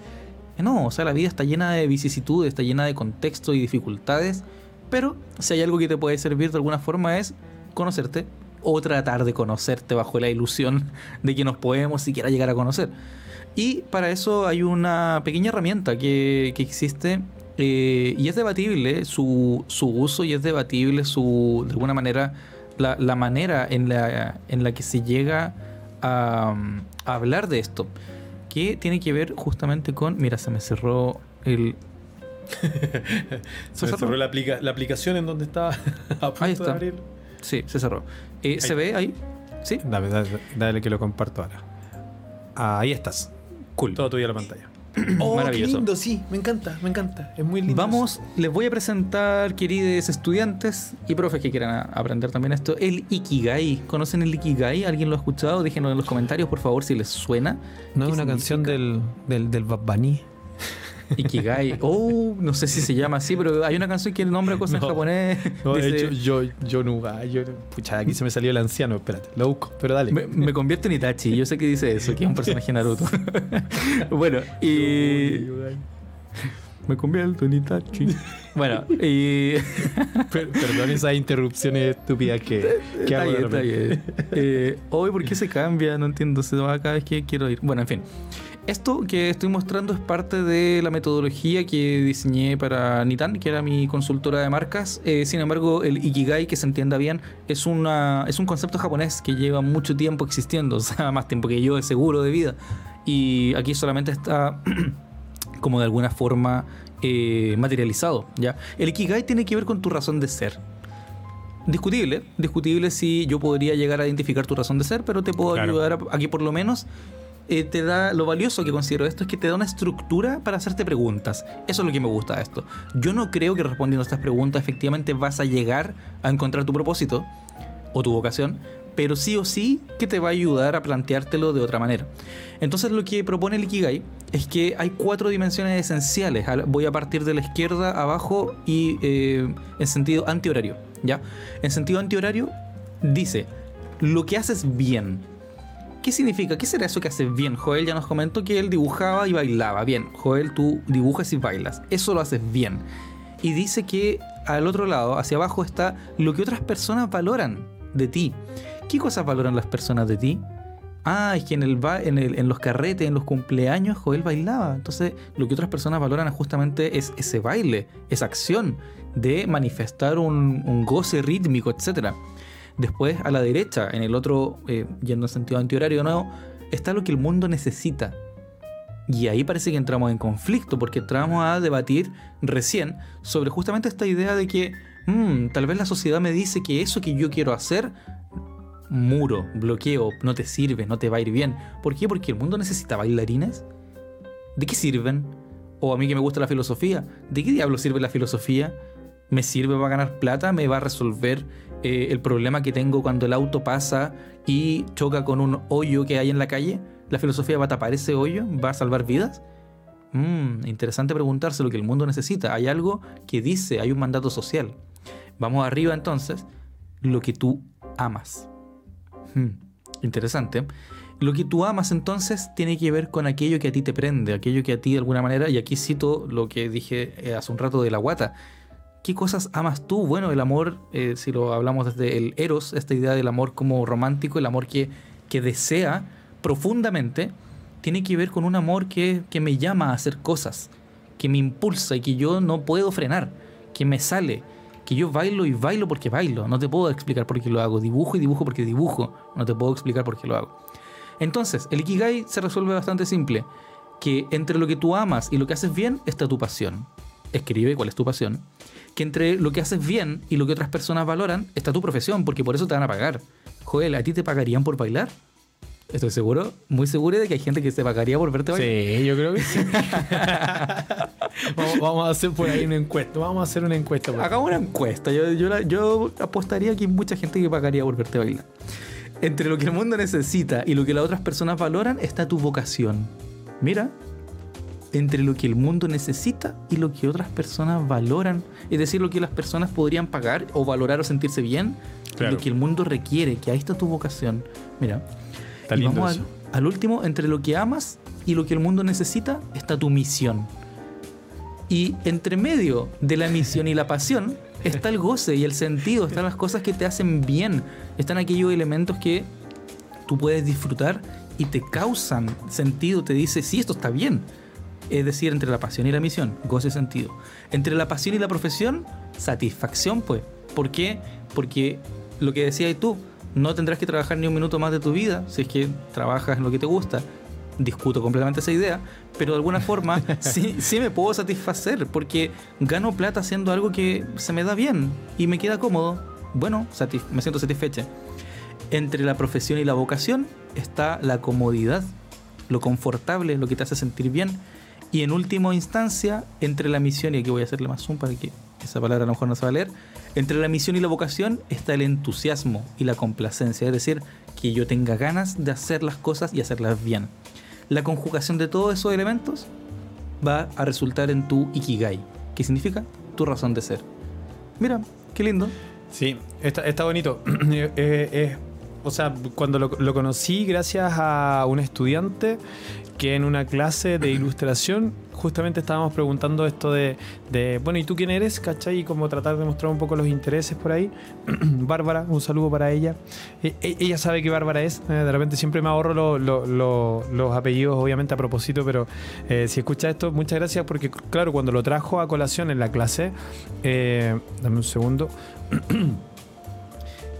No, o sea, la vida está llena de vicisitudes, está llena de contextos y dificultades. Pero si hay algo que te puede servir de alguna forma es conocerte o tratar de conocerte bajo la ilusión de que nos podemos siquiera llegar a conocer. Y para eso hay una pequeña herramienta que, existe eh, y es debatible su, uso y es debatible su, de alguna manera, la, manera en la, en la que se llega a, hablar de esto. Que tiene que ver justamente con. Mira, se me cerró el. se, cerró la, la, aplicación en donde estaba a punto ahí está. de abrir. Sí, se cerró. Eh, ¿Se ve ahí? Sí. Dale, dale, dale, que lo comparto ahora. ahí estás. Cool. Todo tuyo la pantalla. Oh, Maravilloso. Qué lindo, sí, me encanta, me encanta. Es muy lindo. Vamos, les voy a presentar, queridos estudiantes y profes que quieran aprender también esto, el Ikigai. ¿Conocen el Ikigai? ¿Alguien lo ha escuchado? Déjenlo en los comentarios, por favor, si les suena. ¿No es una canción del, del, del Bad Bunny? Ikigai. Oh, no sé si se llama así, pero hay una canción que nombra cosas en japonés. No, dice, yo, yo, no, yo, pucha, aquí se me salió el anciano, espérate, lo busco, pero dale. Me, me convierto en Itachi, yo sé que dice eso, que es un personaje Naruto. bueno, y... Me convierto en Itachi. Bueno, y. Perdón esas interrupciones estúpidas que, que hago. Eh, hoy, ¿por qué se cambia? No entiendo. Se va cada vez que quiero ir. Bueno, en fin. Esto que estoy mostrando es parte de la metodología que diseñé para Nitan, que era mi consultora de marcas. Eh, sin embargo, el Ikigai, que se entienda bien, es, una, es un concepto japonés que lleva mucho tiempo existiendo, o sea, más tiempo que yo de seguro de vida. Y aquí solamente está como de alguna forma eh, materializado. ¿ya? El Ikigai tiene que ver con tu razón de ser. Discutible, discutible si yo podría llegar a identificar tu razón de ser, pero te puedo Claro. ayudar a, a que por lo menos eh, te da lo valioso que considero esto es que te da una estructura para hacerte preguntas. Eso es lo que me gusta de esto. Yo no creo que respondiendo a estas preguntas efectivamente vas a llegar a encontrar tu propósito o tu vocación, pero sí o sí que te va a ayudar a planteártelo de otra manera. Entonces lo que propone el Ikigai es que hay cuatro dimensiones esenciales. Al- Voy a partir de la izquierda abajo y eh, en sentido antihorario. ¿ya? En sentido antihorario dice, lo que haces bien. ¿Qué significa? ¿Qué será eso que haces bien? Joel ya nos comentó que él dibujaba y bailaba. Bien, Joel, tú dibujas y bailas. Eso lo haces bien. Y dice que al otro lado, hacia abajo, está lo que otras personas valoran de ti. ¿Qué cosas valoran las personas de ti? Ah, es que en, el en, el- en los carretes, en los cumpleaños, Joel bailaba. Entonces, lo que otras personas valoran justamente es ese baile, esa acción de manifestar un, un goce rítmico, etc. Después, a la derecha, en el otro, eh, yendo en sentido antihorario nuevo, está lo que el mundo necesita. Y ahí parece que entramos en conflicto, porque entramos a debatir recién sobre justamente esta idea de que mm, tal vez la sociedad me dice que eso que yo quiero hacer, muro, bloqueo, no te sirve, no te va a ir bien. ¿Por qué? Porque el mundo necesita bailarines. ¿De qué sirven? O a mí que me gusta la filosofía, ¿de qué diablo sirve la filosofía? ¿Me sirve para ganar plata? ¿Me va a resolver eh, el problema que tengo cuando el auto pasa y choca con un hoyo que hay en la calle? ¿La filosofía va a tapar ese hoyo? ¿Va a salvar vidas? Mm, interesante preguntarse lo que el mundo necesita. Hay algo que dice, hay un mandato social. Vamos arriba entonces, lo que tú amas. Hmm, interesante. Lo que tú amas entonces tiene que ver con aquello que a ti te prende, aquello que a ti de alguna manera, y aquí cito lo que dije eh, hace un rato de la guata. ¿Qué cosas amas tú? Bueno, el amor, eh, si lo hablamos desde el eros, esta idea del amor como romántico, el amor que, que desea profundamente, tiene que ver con un amor que, que me llama a hacer cosas, que me impulsa y que yo no puedo frenar, que me sale, que yo bailo y bailo porque bailo. No te puedo explicar por qué lo hago. Dibujo y dibujo porque dibujo. No te puedo explicar por qué lo hago. Entonces, el Ikigai se resuelve bastante simple. Que entre lo que tú amas y lo que haces bien está tu pasión. Escribe cuál es tu pasión. Que entre lo que haces bien y lo que otras personas valoran está tu profesión, porque por eso te van a pagar. Joel, ¿a ti te pagarían por bailar? Estoy seguro, muy seguro de que hay gente que se pagaría por verte bailar. Sí, yo creo que sí. vamos, vamos a hacer por ahí una encuesta. Vamos a hacer una encuesta. Hagamos una encuesta. Yo, yo, la- yo apostaría que hay mucha gente que pagaría por verte bailar. Entre lo que el mundo necesita y lo que las otras personas valoran está tu vocación. Mira, entre lo que el mundo necesita y lo que otras personas valoran, es decir, lo que las personas podrían pagar o valorar o sentirse bien, Claro. lo que el mundo requiere, que ahí está tu vocación. Mira, Está y lindo vamos eso. al, al último, entre lo que amas y lo que el mundo necesita está tu misión. Y entre medio de la misión y la pasión está el goce y el sentido, están las cosas que te hacen bien, están aquellos elementos que tú puedes disfrutar y te causan sentido, te dice, sí, esto está bien. Es decir, entre la pasión y la misión, goce y sentido. Entre la pasión y la profesión, satisfacción, pues. ¿Por qué? Porque lo que decías tú, no tendrás que trabajar ni un minuto más de tu vida si es que trabajas en lo que te gusta. Discuto completamente esa idea, pero de alguna forma sí, sí me puedo satisfacer porque gano plata haciendo algo que se me da bien y me queda cómodo. Bueno, me siento satisfecha. Entre la profesión y la vocación está la comodidad, lo confortable, lo que te hace sentir bien. Y en última instancia, entre la misión, y aquí voy a hacerle más zoom para que esa palabra a lo mejor no se va a leer, entre la misión y la vocación está el entusiasmo y la complacencia, es decir, que yo tenga ganas de hacer las cosas y hacerlas bien. La conjugación de todos esos elementos va a resultar en tu ikigai, que significa tu razón de ser. Mira, qué lindo. Sí, está, bonito. Eh, eh, o sea, cuando lo, conocí gracias a un estudiante que en una clase de ilustración justamente estábamos preguntando esto de, bueno, ¿y tú quién eres? ¿Cachai? Y como tratar de mostrar un poco los intereses por ahí. Bárbara, un saludo para ella. Eh, eh, ella sabe que Bárbara es. eh, de repente siempre me ahorro lo- lo- lo- los apellidos, obviamente a propósito, pero eh, si escucha esto, muchas gracias porque, claro, cuando lo trajo a colación en la clase, eh, dame un segundo.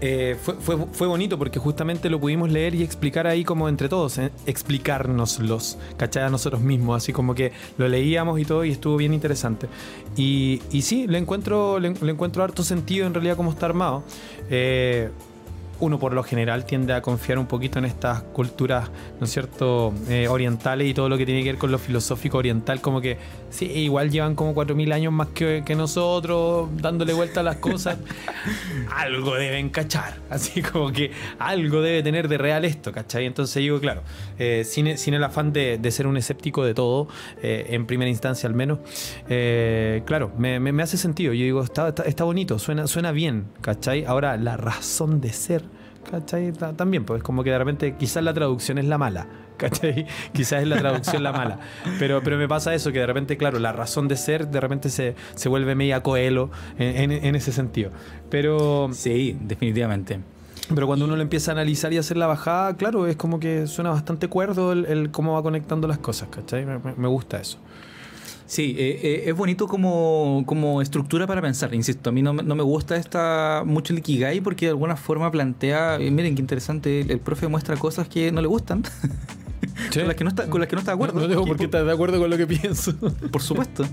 eh, fue, fue, bonito porque justamente lo pudimos leer y explicar ahí como entre todos, eh, explicárnoslos, ¿cachai? A nosotros mismos, así como que lo leíamos y todo y estuvo bien interesante. Y, y sí, le encuentro, le, encuentro harto sentido en realidad como está armado. Eh, uno por lo general tiende a confiar un poquito en estas culturas, ¿no es cierto?, eh, orientales y todo lo que tiene que ver con lo filosófico oriental, como que sí, igual llevan como 4.000 años más que, que, nosotros, dándole vuelta a las cosas. algo deben cachar, así como que algo debe tener de real esto, ¿cachai? Entonces digo, claro, eh, sin, sin, el afán de, de, ser un escéptico de todo, eh, en primera instancia al menos, eh, claro, me, me, me, hace sentido. Yo digo, está, está, está bonito, suena, suena bien, ¿cachai? Ahora, la razón de ser ¿cachai? También, pues como que de repente quizás la traducción es la mala, ¿cachai? Quizás es la traducción la mala. Pero, pero me pasa eso, que de repente, claro, la razón de ser de repente se, se vuelve media coelo en, en, en, ese sentido. Pero... Sí, definitivamente. Pero cuando uno lo empieza a analizar y hacer la bajada, claro, es como que suena bastante cuerdo el, el cómo va conectando las cosas, ¿cachai? Me, me gusta eso. Sí, eh, eh, es bonito como, como, estructura para pensar. Insisto, a mí no, no, me gusta esta mucho el Ikigai porque de alguna forma plantea, eh, miren qué interesante, el, el, profe muestra cosas que no le gustan. ¿Sí? con, las que no está, con las que no está de acuerdo. No, no tengo por qué estar de acuerdo con lo que pienso. Por supuesto.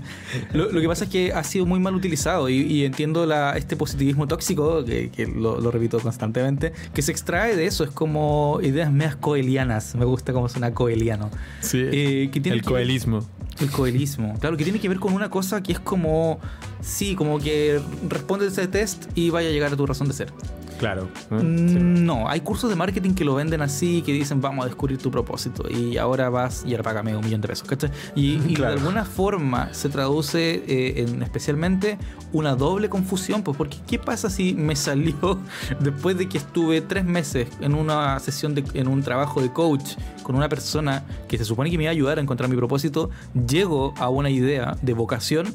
Lo, lo que pasa es que ha sido muy mal utilizado y, y entiendo la, este positivismo tóxico, que, que lo, lo, repito constantemente, que se extrae de eso. Es como ideas medias coelianas. Me gusta cómo suena coeliano. Sí. Eh, que tiene el que coelismo. El coelismo. Claro, que tiene que ver con una cosa que es como. Sí, como que responde ese test y vaya a llegar a tu razón de ser. Claro. ¿eh? No, hay cursos de marketing que lo venden así, que dicen vamos a descubrir tu propósito y ahora vas y ahora págame un millón de pesos. ¿cachai? Y, y claro. de alguna forma se traduce eh, en especialmente una doble confusión, pues porque ¿qué pasa si me salió después de que estuve tres meses en una sesión, de, en un trabajo de coach con una persona que se supone que me iba a ayudar a encontrar mi propósito, llego a una idea de vocación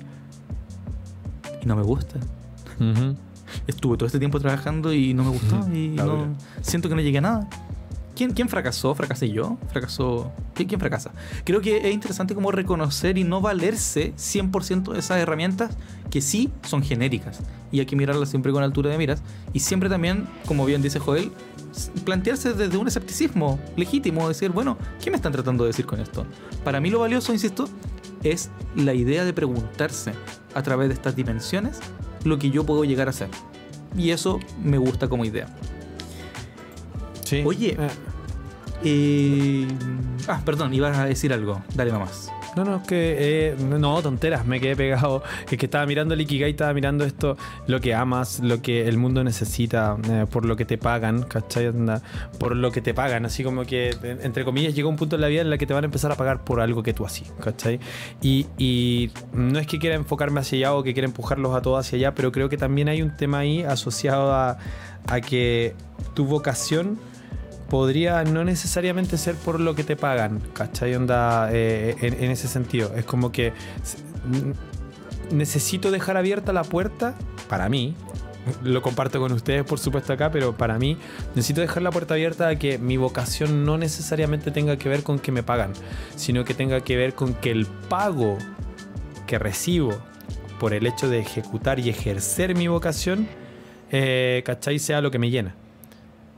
y no me gusta? Uh -huh estuve todo este tiempo trabajando y no me gustó y no, siento que no llegué a nada. ¿Quién, ¿Quién, fracasó? ¿Fracasé yo? ¿Fracasó? ¿Quién, ¿Quién, fracasa? Creo que es interesante como reconocer y no valerse 100% de esas herramientas que sí son genéricas y hay que mirarlas siempre con altura de miras y siempre también, como bien dice Joel, plantearse desde un escepticismo legítimo, decir, bueno, ¿qué me están tratando de decir con esto? Para mí lo valioso, insisto, es la idea de preguntarse a través de estas dimensiones lo que yo puedo llegar a hacer. Y eso me gusta como idea. Sí. Oye. Eh. Eh, ah, perdón, ibas a decir algo. Dale nomás. No, no, es que. Eh, no, tonteras, me quedé pegado. Es que estaba mirando el Ikigai, estaba mirando esto, lo que amas, lo que el mundo necesita, eh, por lo que te pagan, ¿cachai? Por lo que te pagan. Así como que, entre comillas, llega un punto en la vida en la que te van a empezar a pagar por algo que tú así, ¿cachai? Y, y no es que quiera enfocarme hacia allá o que quiera empujarlos a todos hacia allá, pero creo que también hay un tema ahí asociado a, a que tu vocación podría no necesariamente ser por lo que te pagan, ¿cachai? Onda eh, en, en, ese sentido. Es como que necesito dejar abierta la puerta, para mí, lo comparto con ustedes por supuesto acá, pero para mí necesito dejar la puerta abierta a que mi vocación no necesariamente tenga que ver con que me pagan, sino que tenga que ver con que el pago que recibo por el hecho de ejecutar y ejercer mi vocación, eh, ¿cachai? Sea lo que me llena.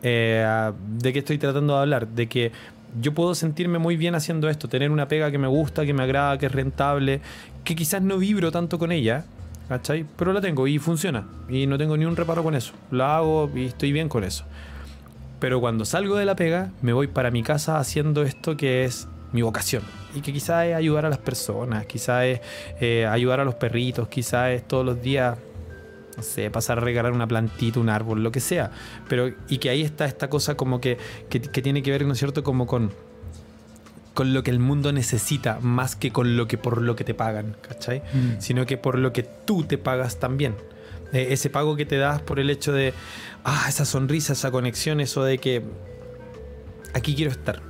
Eh, ¿De qué estoy tratando de hablar? De que yo puedo sentirme muy bien haciendo esto, tener una pega que me gusta, que me agrada, que es rentable, que quizás no vibro tanto con ella, ¿cachai? Pero la tengo y funciona. Y no tengo ni un reparo con eso. La hago y estoy bien con eso. Pero cuando salgo de la pega, me voy para mi casa haciendo esto que es mi vocación. Y que quizás es ayudar a las personas, quizás es eh, ayudar a los perritos, quizás es todos los días no sé, pasar a regalar una plantita, un árbol, lo que sea. Pero, y que ahí está esta cosa como que, que, que tiene que ver, ¿no es cierto?, como con, con lo que el mundo necesita, más que con lo que por lo que te pagan, ¿cachai? Mm. Sino que por lo que tú te pagas también. Eh, ese pago que te das por el hecho de, ah, esa sonrisa, esa conexión, eso de que aquí quiero estar.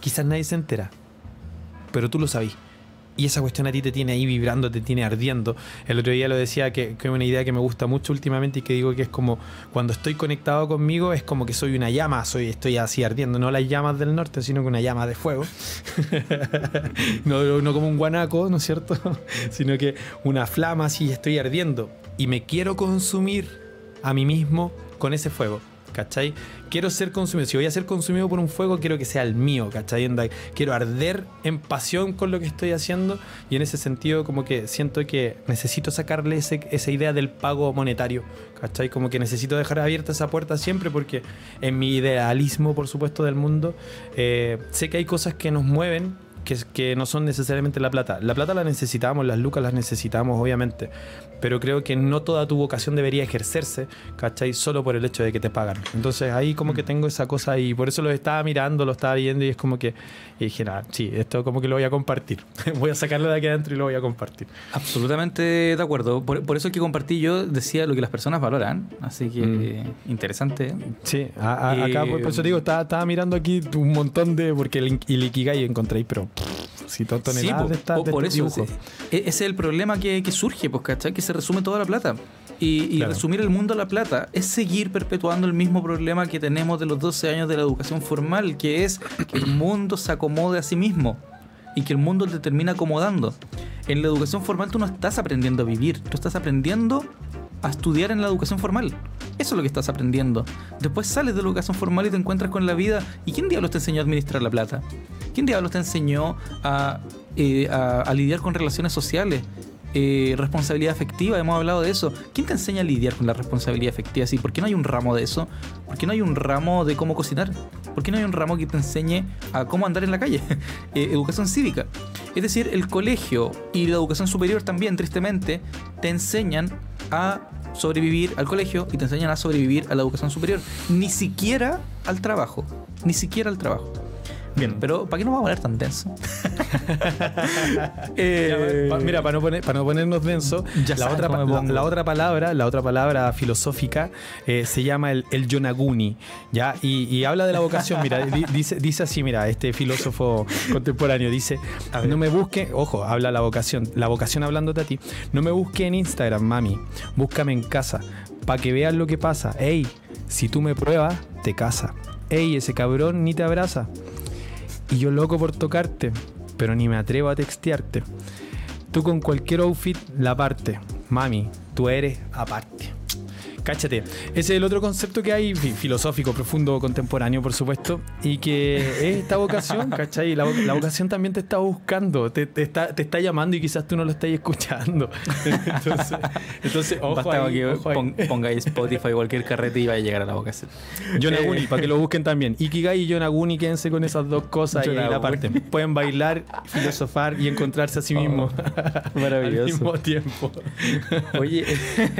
Quizás nadie se entera, pero tú lo sabes y esa cuestión a ti te tiene ahí vibrando, te tiene ardiendo. El otro día lo decía que, que una idea que me gusta mucho últimamente y que digo que es como cuando estoy conectado conmigo es como que soy una llama, soy, estoy así ardiendo, no las llamas del norte, sino que una llama de fuego. no, no como un guanaco, ¿no es cierto? sino que una flama así, estoy ardiendo y me quiero consumir a mí mismo con ese fuego. ¿Cachai? Quiero ser consumido. Si voy a ser consumido por un fuego, quiero que sea el mío, ¿cachai? Quiero arder en pasión con lo que estoy haciendo y en ese sentido como que siento que necesito sacarle ese- esa idea del pago monetario, ¿cachai? Como que necesito dejar abierta esa puerta siempre porque en mi idealismo, por supuesto, del mundo, eh, sé que hay cosas que nos mueven que, que no son necesariamente la plata. La plata la necesitamos, las lucas las necesitamos, obviamente. Pero creo que no toda tu vocación debería ejercerse, ¿cachai? Solo por el hecho de que te pagan. Entonces ahí como que tengo esa cosa y por eso lo estaba mirando, lo estaba viendo y es como que y dije, nada, sí, esto como que lo voy a compartir. voy a sacarlo de aquí adentro y lo voy a compartir. Absolutamente de acuerdo. Por, por eso que compartí yo decía lo que las personas valoran. Así que interesante. Sí, a- a- acá Eh, por, por eso digo, estaba, estaba mirando aquí un montón de. Porque el, el Ikigai encontré, pero. Si Sí, toneladas po, de, esta- de por estos eso. dibujos. sí. E- Ese es el problema que, que surge, pues, ¿cachai? Que se resume toda la plata. Y, y Claro. resumir el mundo a la plata es seguir perpetuando el mismo problema que tenemos de los 12 años de la educación formal, que es que el mundo se acomode a sí mismo y que el mundo te termina acomodando. En la educación formal tú no estás aprendiendo a vivir, tú estás aprendiendo a estudiar en la educación formal. Eso es lo que estás aprendiendo. Después sales de la educación formal y te encuentras con la vida. ¿Y quién diablos te enseñó a administrar la plata? ¿Quién diablos te enseñó a, eh, a- a lidiar con relaciones sociales? Eh, responsabilidad afectiva, hemos hablado de eso. ¿Quién te enseña a lidiar con la responsabilidad afectiva? Sí, ¿Por qué no hay un ramo de eso? ¿Por qué no hay un ramo de cómo cocinar? ¿Por qué no hay un ramo que te enseñe a cómo andar en la calle? Eh, educación cívica. Es decir, el colegio y la educación superior también, tristemente, te enseñan a sobrevivir al colegio y te enseñan a sobrevivir a la educación superior. Ni siquiera al trabajo. Ni siquiera al trabajo. Bien, pero ¿para qué nos vamos a hablar tan denso? Eh, Pa- Mira, para no, poner- para no ponernos denso, Ya la otra, la, otra palabra, la otra palabra filosófica eh, se llama el, el yonaguni, ¿ya? Y, y habla de la vocación, mira, di- dice, dice así, mira, este filósofo contemporáneo dice, no me busque, ojo, habla la vocación, la vocación hablándote a ti, no me busque en Instagram, mami, búscame en casa, para que veas lo que pasa, ey, si tú me pruebas, te casa, ey, ese cabrón ni te abraza, y yo loco por tocarte, pero ni me atrevo a textearte. Tú con cualquier outfit la parte. Mami, tú eres aparte. Cáchate. Ese es el otro concepto que hay, fi- filosófico, profundo, contemporáneo, por supuesto, y que es esta vocación, ¿cachai? La, vo- la vocación también te está buscando, te, te está, te está llamando y quizás tú no lo estás escuchando. Entonces, entonces ojo Basta ahí, que ojo ahí. pon- pongáis Spotify o cualquier carrete y va a llegar a la vocación. Yonaguni, Eh, para que lo busquen también. Ikigai y Yonaguni, quédense con esas dos cosas y ahí la Yonaguni. parte. Pueden bailar, filosofar y encontrarse a sí mismos. maravilloso. Al mismo tiempo. Oye,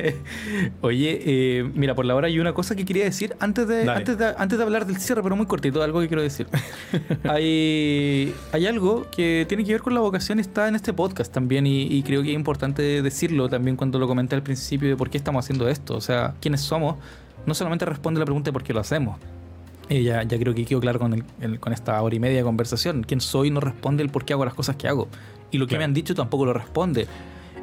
oye eh, mira, por la hora hay una cosa que quería decir antes de, antes de, antes de hablar del cierre, pero muy cortito, algo que quiero decir. hay, hay algo que tiene que ver con la vocación, está en este podcast también, y, y creo que es importante decirlo también cuando lo comenté al principio de por qué estamos haciendo esto. O sea, quiénes somos, no solamente responde la pregunta de por qué lo hacemos. Eh, ya, ya creo que quedó claro con, el- el- con esta hora y media de conversación. Quién soy no responde el por qué hago las cosas que hago. Y lo que Claro. me han dicho tampoco lo responde.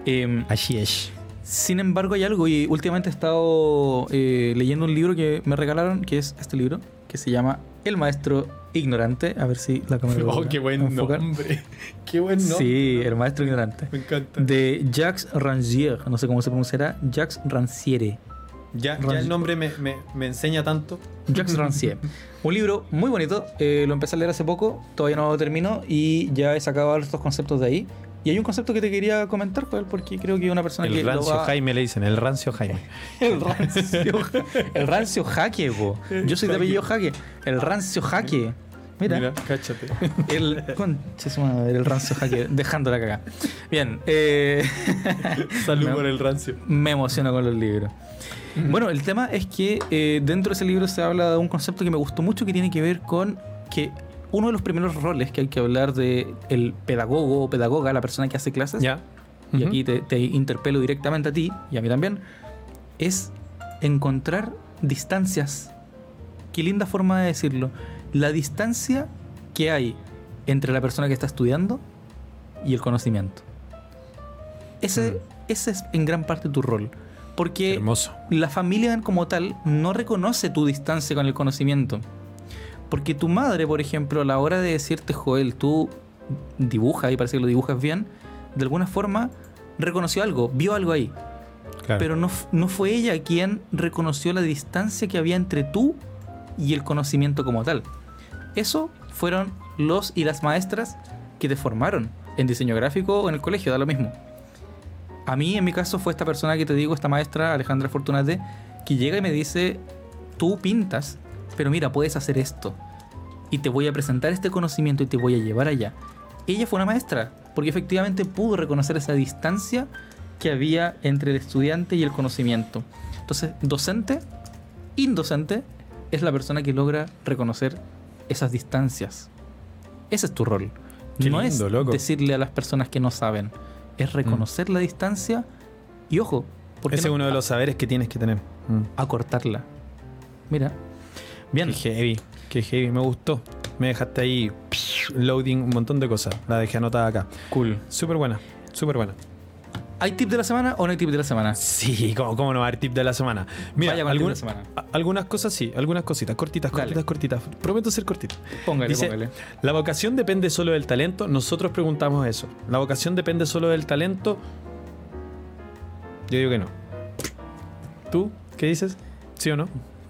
Em, Así es. Sin embargo, hay algo, y últimamente he estado eh, leyendo un libro que me regalaron, que es este libro, que se llama El Maestro Ignorante. A ver si la cámara Oh, qué buen enfocar. nombre. Qué buen nombre. Sí, El Maestro Ignorante. Me encanta. De Jacques Rancière, no sé cómo se pronunciará, Jacques Rancière. Ya, ya el nombre me, me, me enseña tanto. Jacques Rancière. Un libro muy bonito, eh, lo empecé a leer hace poco, todavía no lo termino y ya he sacado estos conceptos de ahí. Y hay un concepto que te quería comentar, Joel, porque creo que una persona que El rancio va- Jaime le dicen, el rancio Jaime. El rancio, el rancio jaque, po. Yo soy de apellido jaque. El rancio jaque. Mira, cáchate. el. Madre, el rancio jaque, dejándola cagar. Bien, eh, Salud Me- por el rancio. me emociono con los libros. Bueno, el tema es que eh, dentro de ese libro se habla de un concepto que me gustó mucho que tiene que ver con que uno de los primeros roles que hay que hablar de el pedagogo o pedagoga, la persona que hace clases, Ya. y aquí te, te interpelo directamente a ti y a mí también, es encontrar distancias. Qué linda forma de decirlo. La distancia que hay entre la persona que está estudiando y el conocimiento. Ese, Mm. ese es en gran parte tu rol. Porque Hermoso. la familia como tal no reconoce tu distancia con el conocimiento. Porque tu madre, por ejemplo, a la hora de decirte, Joel, tú dibujas y parece que lo dibujas bien, de alguna forma reconoció algo, vio algo ahí. Claro. pero no, no fue ella quien reconoció la distancia que había entre tú y el conocimiento como tal. Eso fueron los y las maestras que te formaron en diseño gráfico o en el colegio, da lo mismo. A mí, en mi caso, fue esta persona que te digo, esta maestra, Alejandra Fortunate, que llega y me dice, tú pintas, pero mira, puedes hacer esto. Y te voy a presentar este conocimiento y te voy a llevar allá. Ella fue una maestra, porque efectivamente pudo reconocer esa distancia que había entre el estudiante y el conocimiento. Entonces, docente, indocente, es la persona que logra reconocer esas distancias. Ese es tu rol. Qué no lindo, es loco. decirle a las personas que no saben, es reconocer la distancia y ojo, Ese es uno de los saberes que tienes que tener. Mm. acortarla. Mira. Bien. Qué heavy, qué heavy, me gustó. Me dejaste ahí loading un montón de cosas. La dejé anotada acá. Cool. Súper buena, súper buena. ¿Hay tip de la semana o no hay tip de la semana? Sí, ¿cómo, cómo no va a haber tip de la semana? Mira, Vaya con el tip algún- de la semana. a- algunas cosas sí, algunas cositas, cortitas, Dale. cortitas, cortitas. Prometo ser cortito. Póngale, Dice, póngale. ¿La vocación depende solo del talento? Nosotros preguntamos eso. ¿La vocación depende solo del talento? Yo digo que no. ¿Tú qué dices? ¿Sí o no?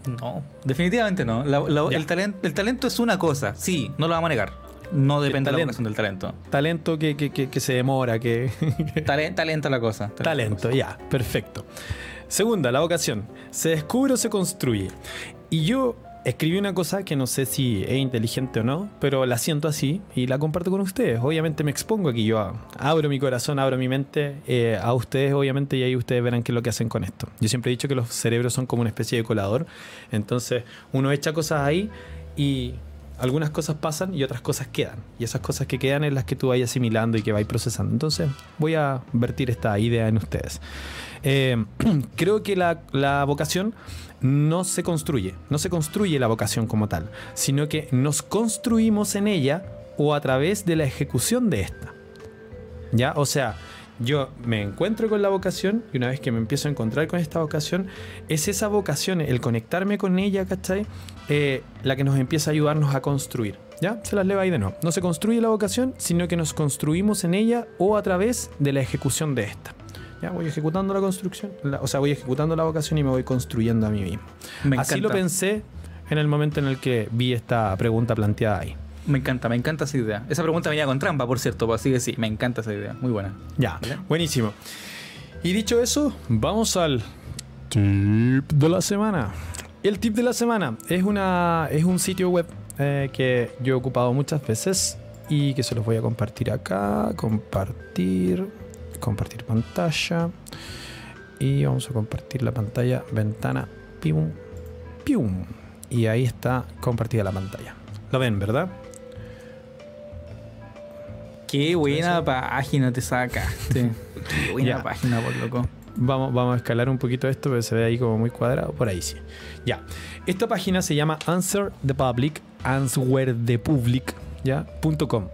No, definitivamente no. La- la- Ya. el, talento, el talento es una cosa, sí, no lo vamos a negar. No depende de la vocación del talento. Talento que, que- que- que se demora, que... Talen- talento la cosa. talento la Talento, cosa. ya, perfecto. Segunda, la vocación. ¿Se descubre o se construye? Y yo escribí una cosa que no sé si es inteligente o no, pero la siento así y la comparto con ustedes. Obviamente me expongo aquí, yo abro mi corazón, abro mi mente eh, a ustedes, obviamente, y ahí ustedes verán qué es lo que hacen con esto. Yo siempre he dicho que los cerebros son como una especie de colador, entonces uno echa cosas ahí y algunas cosas pasan y otras cosas quedan. Y esas cosas que quedan es las que tú vayas asimilando y que vais procesando. Entonces voy a vertir esta idea en ustedes. Eh, creo que la vocación no se construye, no se construye la vocación como tal, sino que nos construimos en ella o a través de la ejecución de esta. ¿Ya? O sea, yo me encuentro con la vocación y una vez que me empiezo a encontrar con esta vocación, es esa vocación, el conectarme con ella, ¿cachai? Eh, la que nos empieza a ayudarnos a construir. ¿Ya? Se las leo ahí de nuevo. No se construye la vocación, sino que nos construimos en ella o a través de la ejecución de esta. Ya voy ejecutando la construcción, la- o sea, voy ejecutando la vocación y me voy construyendo a mí mismo. Me Así encanta. lo pensé en el momento en el que vi esta pregunta planteada ahí. Me encanta, me encanta esa idea. Esa pregunta venía con trampa, por cierto, pues, así que sí, me encanta esa idea. Muy buena. Ya, ¿Vale? buenísimo. Y dicho eso, vamos al tip de la semana. El tip de la semana es, una, es un sitio web eh, que yo he ocupado muchas veces y que se los voy a compartir acá. Compartir, compartir pantalla. Y vamos a compartir la pantalla, ventana, pium, pium. Y ahí está compartida la pantalla. Lo ven, ¿verdad? Qué buena página te sacaste. Qué buena Ya. página, por loco. Vamos, vamos a escalar un poquito esto, pero se ve ahí como muy cuadrado. Por ahí sí. Ya. Esta página se llama Answer the Public, Answer the Public. ¿Ya? .com.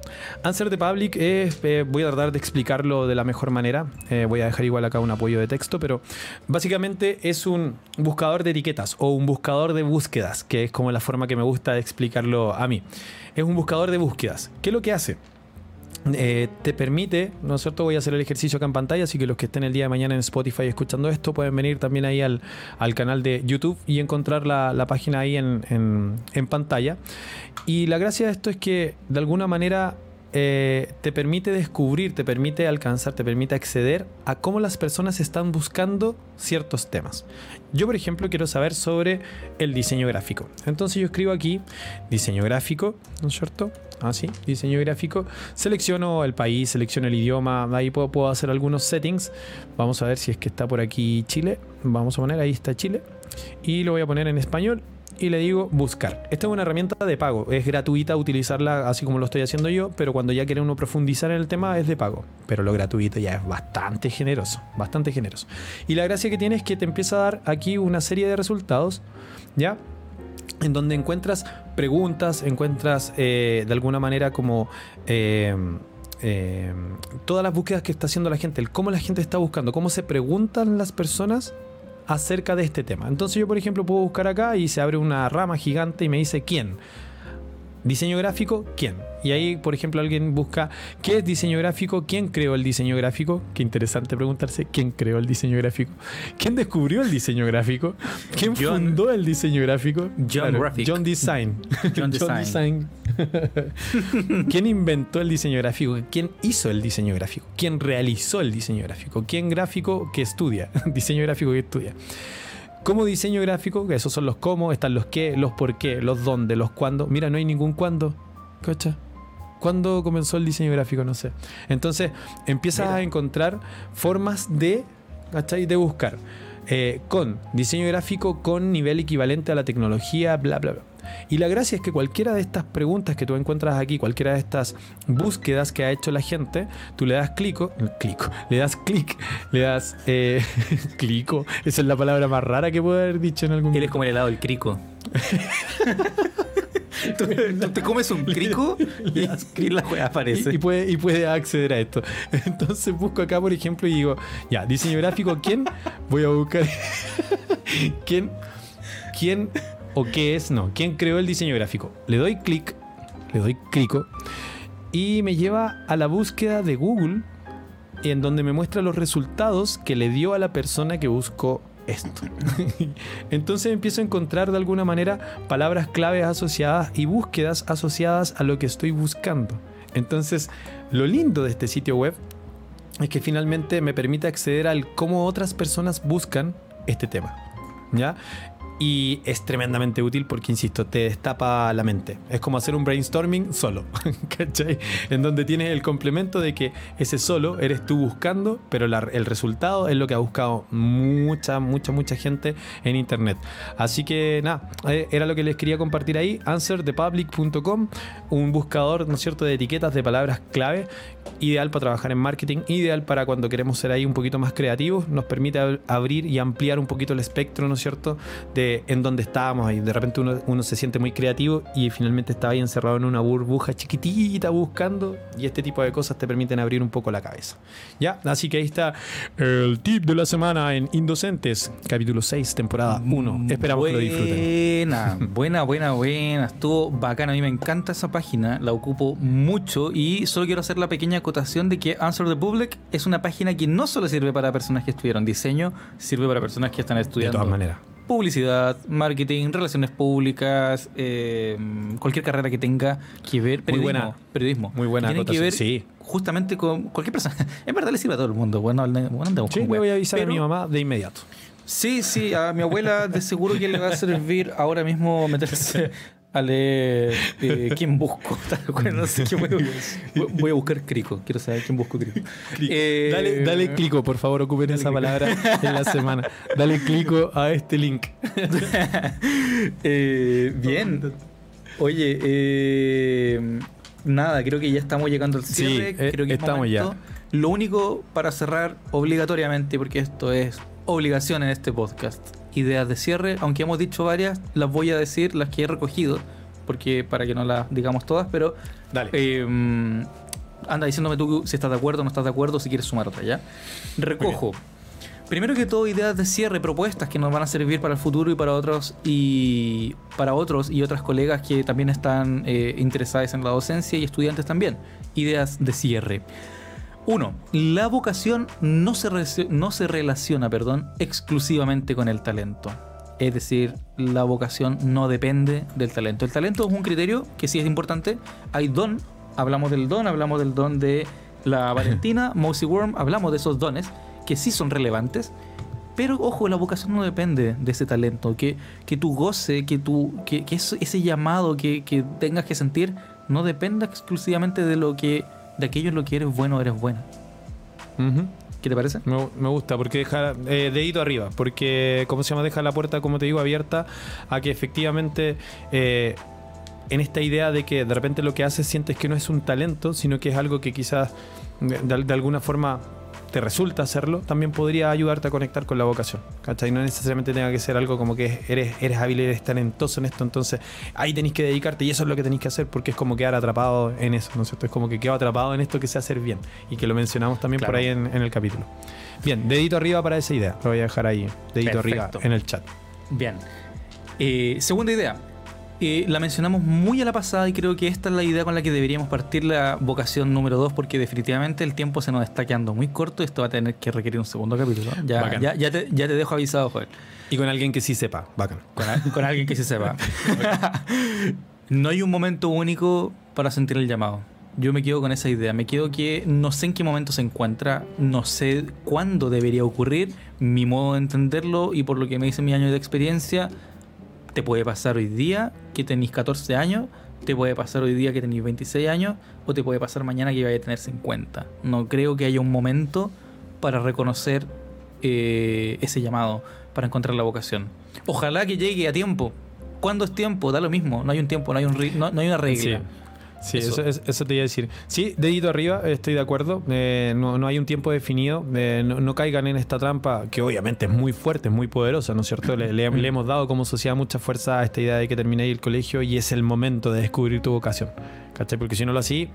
Answer the Public es, eh, voy a tratar de explicarlo de la mejor manera. Eh, voy a dejar igual acá un apoyo de texto, pero básicamente es un buscador de etiquetas o un buscador de búsquedas, que es como la forma que me gusta de explicarlo a mí. Es un buscador de búsquedas. ¿Qué es lo que hace? Eh, te permite, ¿no es cierto? Voy a hacer el ejercicio acá en pantalla, así que los que estén el día de mañana en Spotify escuchando esto pueden venir también ahí al, al canal de YouTube y encontrar la, la página ahí en, en- en pantalla. Y la gracia de esto es que de alguna manera eh, te permite descubrir, te permite alcanzar, te permite acceder a cómo las personas están buscando ciertos temas. Yo, por ejemplo, quiero saber sobre el diseño gráfico. Entonces yo escribo aquí diseño gráfico, ¿no es cierto? Así, diseño gráfico. Selecciono el país, selecciono el idioma, ahí puedo hacer algunos settings. Vamos a ver si es que está por aquí Chile. Vamos a poner, ahí está Chile. Y lo voy a poner en español y le digo buscar. Esta es una herramienta de pago, es gratuita utilizarla así como lo estoy haciendo yo, pero cuando ya quiere uno profundizar en el tema es de pago. Pero lo gratuito ya es bastante generoso, bastante generoso. Y la gracia que tiene es que te empieza a dar aquí una serie de resultados, ¿ya? En donde encuentras preguntas, encuentras eh, de alguna manera como... eh, eh, todas las búsquedas que está haciendo la gente, el cómo la gente está buscando, cómo se preguntan las personas acerca de este tema. Entonces yo, por ejemplo, puedo buscar acá y se abre una rama gigante y me dice quién. Diseño gráfico, quién. Y ahí, por ejemplo, alguien busca qué es diseño gráfico, quién creó el diseño gráfico. Qué interesante preguntarse quién creó el diseño gráfico, quién descubrió el diseño gráfico, quién fundó el diseño gráfico. John Graphic. John Design. John Design. ¿Quién inventó el diseño gráfico? ¿Quién hizo el diseño gráfico? ¿Quién realizó el diseño gráfico? ¿Quién gráfico que estudia? diseño gráfico que estudia. Como diseño gráfico, que esos son los cómo, están los qué, los por qué, los dónde, los cuándo. Mira, no hay ningún cuándo. ¿Cacha? ¿Cuándo comenzó el diseño gráfico? No sé. Entonces empiezas a encontrar formas de, ¿cachai? De buscar. eh, con diseño gráfico con nivel equivalente a la tecnología, bla, bla, bla. Y la gracia es que cualquiera de estas preguntas que tú encuentras aquí, cualquiera de estas búsquedas que ha hecho la gente, tú le das clico, clico, le das clic, le das eh, clico. Esa es la palabra más rara que puedo haber dicho en algún Él es como el helado del crico. tú, tú te comes un crico y, y la wea aparece. Y, y puede, y puede acceder a esto. Entonces busco acá, por ejemplo, y digo, ya, diseño gráfico, ¿quién? Voy a buscar. ¿Quién? ¿Quién o qué es? No, ¿quién creó el diseño gráfico? Le doy clic, le doy clico y me lleva a la búsqueda de Google en donde me muestra los resultados que le dio a la persona que buscó esto. Entonces empiezo a encontrar de alguna manera palabras claves asociadas y búsquedas asociadas a lo que estoy buscando. Entonces, lo lindo de este sitio web es que finalmente me permite acceder al cómo otras personas buscan este tema. ¿Ya? Y es tremendamente útil porque, insisto, te destapa la mente. Es como hacer un brainstorming solo, ¿cachai? En donde tienes el complemento de que ese solo eres tú buscando, pero el resultado es lo que ha buscado mucha, mucha, mucha gente en internet. Así que nada, eh, era lo que les quería compartir ahí. Answerthepublic.com, un buscador, ¿no es cierto?, de etiquetas de palabras clave, ideal para trabajar en marketing, ideal para cuando queremos ser ahí un poquito más creativos, nos permite ab- abrir y ampliar un poquito el espectro, ¿no es cierto?, de en donde estábamos ahí. De repente uno, uno se siente muy creativo y finalmente está ahí encerrado en una burbuja chiquitita buscando y este tipo de cosas te permiten abrir un poco la cabeza. Ya, así que ahí está el tip de la semana en Indocentes, capítulo 6, temporada 1. Esperamos que lo disfruten. Buena, buena, buena, buena. Estuvo bacana. A mí me encanta esa página. La ocupo mucho. Y solo quiero hacer la pequeña acotación de que Answer the Public es una página que no solo sirve para personas que estudiaron diseño, sirve para personas que están De estudiando todas maneras. Publicidad, marketing, relaciones públicas, eh, cualquier carrera que tenga que ver. Muy Periodismo, buena. periodismo. Muy buena Que Tiene que acotación, ver sí. justamente con cualquier persona. En verdad le sirve a todo el mundo. Bueno, ande- bueno, andemos Sí, con wea. voy a avisar Pero- a mi mamá de inmediato. Sí, sí, a mi abuela de seguro que le va a servir ahora mismo meterse a leer eh, quién busco. No sé qué voy, a, voy a buscar Crico. Quiero saber quién busco Crico. Eh, Dale, dale clico, por favor, ocupen esa palabra en la semana. Dale clico a este link. eh, bien. Oye, eh, nada, creo que ya estamos llegando al Sí, cierre. eh, creo que es estamos momento. ya. Lo único para cerrar obligatoriamente, porque esto es obligación en este podcast. Ideas de cierre, aunque hemos dicho varias, las voy a decir, las que he recogido, porque para que no las digamos todas, pero Dale. eh, anda diciéndome tú si estás de acuerdo o no estás de acuerdo, si quieres sumar otra, ¿ya? Recojo. Primero que todo, ideas de cierre, propuestas que nos van a servir para el futuro y para otros y para otros y otras colegas que también están eh, interesadas en la docencia y estudiantes también. Ideas de cierre. Uno, la vocación no se, no se relaciona perdón, exclusivamente con el talento. Es decir, la vocación no depende del talento. El talento es un criterio que sí es importante. Hay don, hablamos del don, hablamos del don de la Valentina, Mousy Worm, hablamos de esos dones que sí son relevantes. Pero ojo, la vocación no depende de ese talento. Que, que tu goce, que, tu, que, ese llamado que, que tengas que sentir no dependa exclusivamente de lo que de aquello lo que eres bueno eres buena. ¿Qué te parece? Me, me gusta porque deja eh, dedito arriba, porque como se llama, deja la puerta, como te digo, abierta a que efectivamente eh, en esta idea de que de repente lo que haces sientes que no es un talento, sino que es algo que quizás de alguna forma te resulta hacerlo, también podría ayudarte a conectar con la vocación. ¿Cachai? No necesariamente tenga que ser algo como que eres, eres hábil, eres talentoso en esto, entonces ahí tenéis que dedicarte y eso es lo que tenéis que hacer porque es como quedar atrapado en eso, ¿no es cierto? Es como que quedo atrapado en esto que sé hacer bien y que lo mencionamos también por ahí en, en el capítulo. Bien, dedito arriba para esa idea. Lo voy a dejar ahí, dedito Perfecto. arriba en el chat. Bien. Eh, segunda idea. Eh, la mencionamos muy a la pasada y creo que esta es la idea con la que deberíamos partir la vocación número 2 porque definitivamente el tiempo se nos está quedando muy corto y esto va a tener que requerir un segundo capítulo. Ya, ya, ya te, ya te dejo avisado, Joel. Y con alguien que sí sepa, bacán. Con, a- con alguien que se sepa. no hay un momento único para sentir el llamado. Yo me quedo con esa idea. Me quedo que no sé en qué momento se encuentra, no sé cuándo debería ocurrir. Mi modo de entenderlo y por lo que me dice mi año de experiencia, te puede pasar hoy día que tenéis 14 años, te puede pasar hoy día que tenéis 26 años o te puede pasar mañana que vaya a tener 50. No creo que haya un momento para reconocer eh, ese llamado, para encontrar la vocación. Ojalá que llegue a tiempo. ¿Cuándo es tiempo? Da lo mismo. No hay un tiempo, no hay, un no, no hay una regla. Sí. Sí, Eso. eso, eso- eso te iba a decir. Sí, dedito arriba, estoy de acuerdo. Eh, no, no hay un tiempo definido. Eh, no, no caigan en esta trampa, que obviamente es muy fuerte, es muy poderosa, ¿no es cierto? Le, le- le hemos dado como sociedad mucha fuerza a esta idea de que terminéis el colegio y es el momento de descubrir tu vocación. ¿Cachai? Porque si no lo así,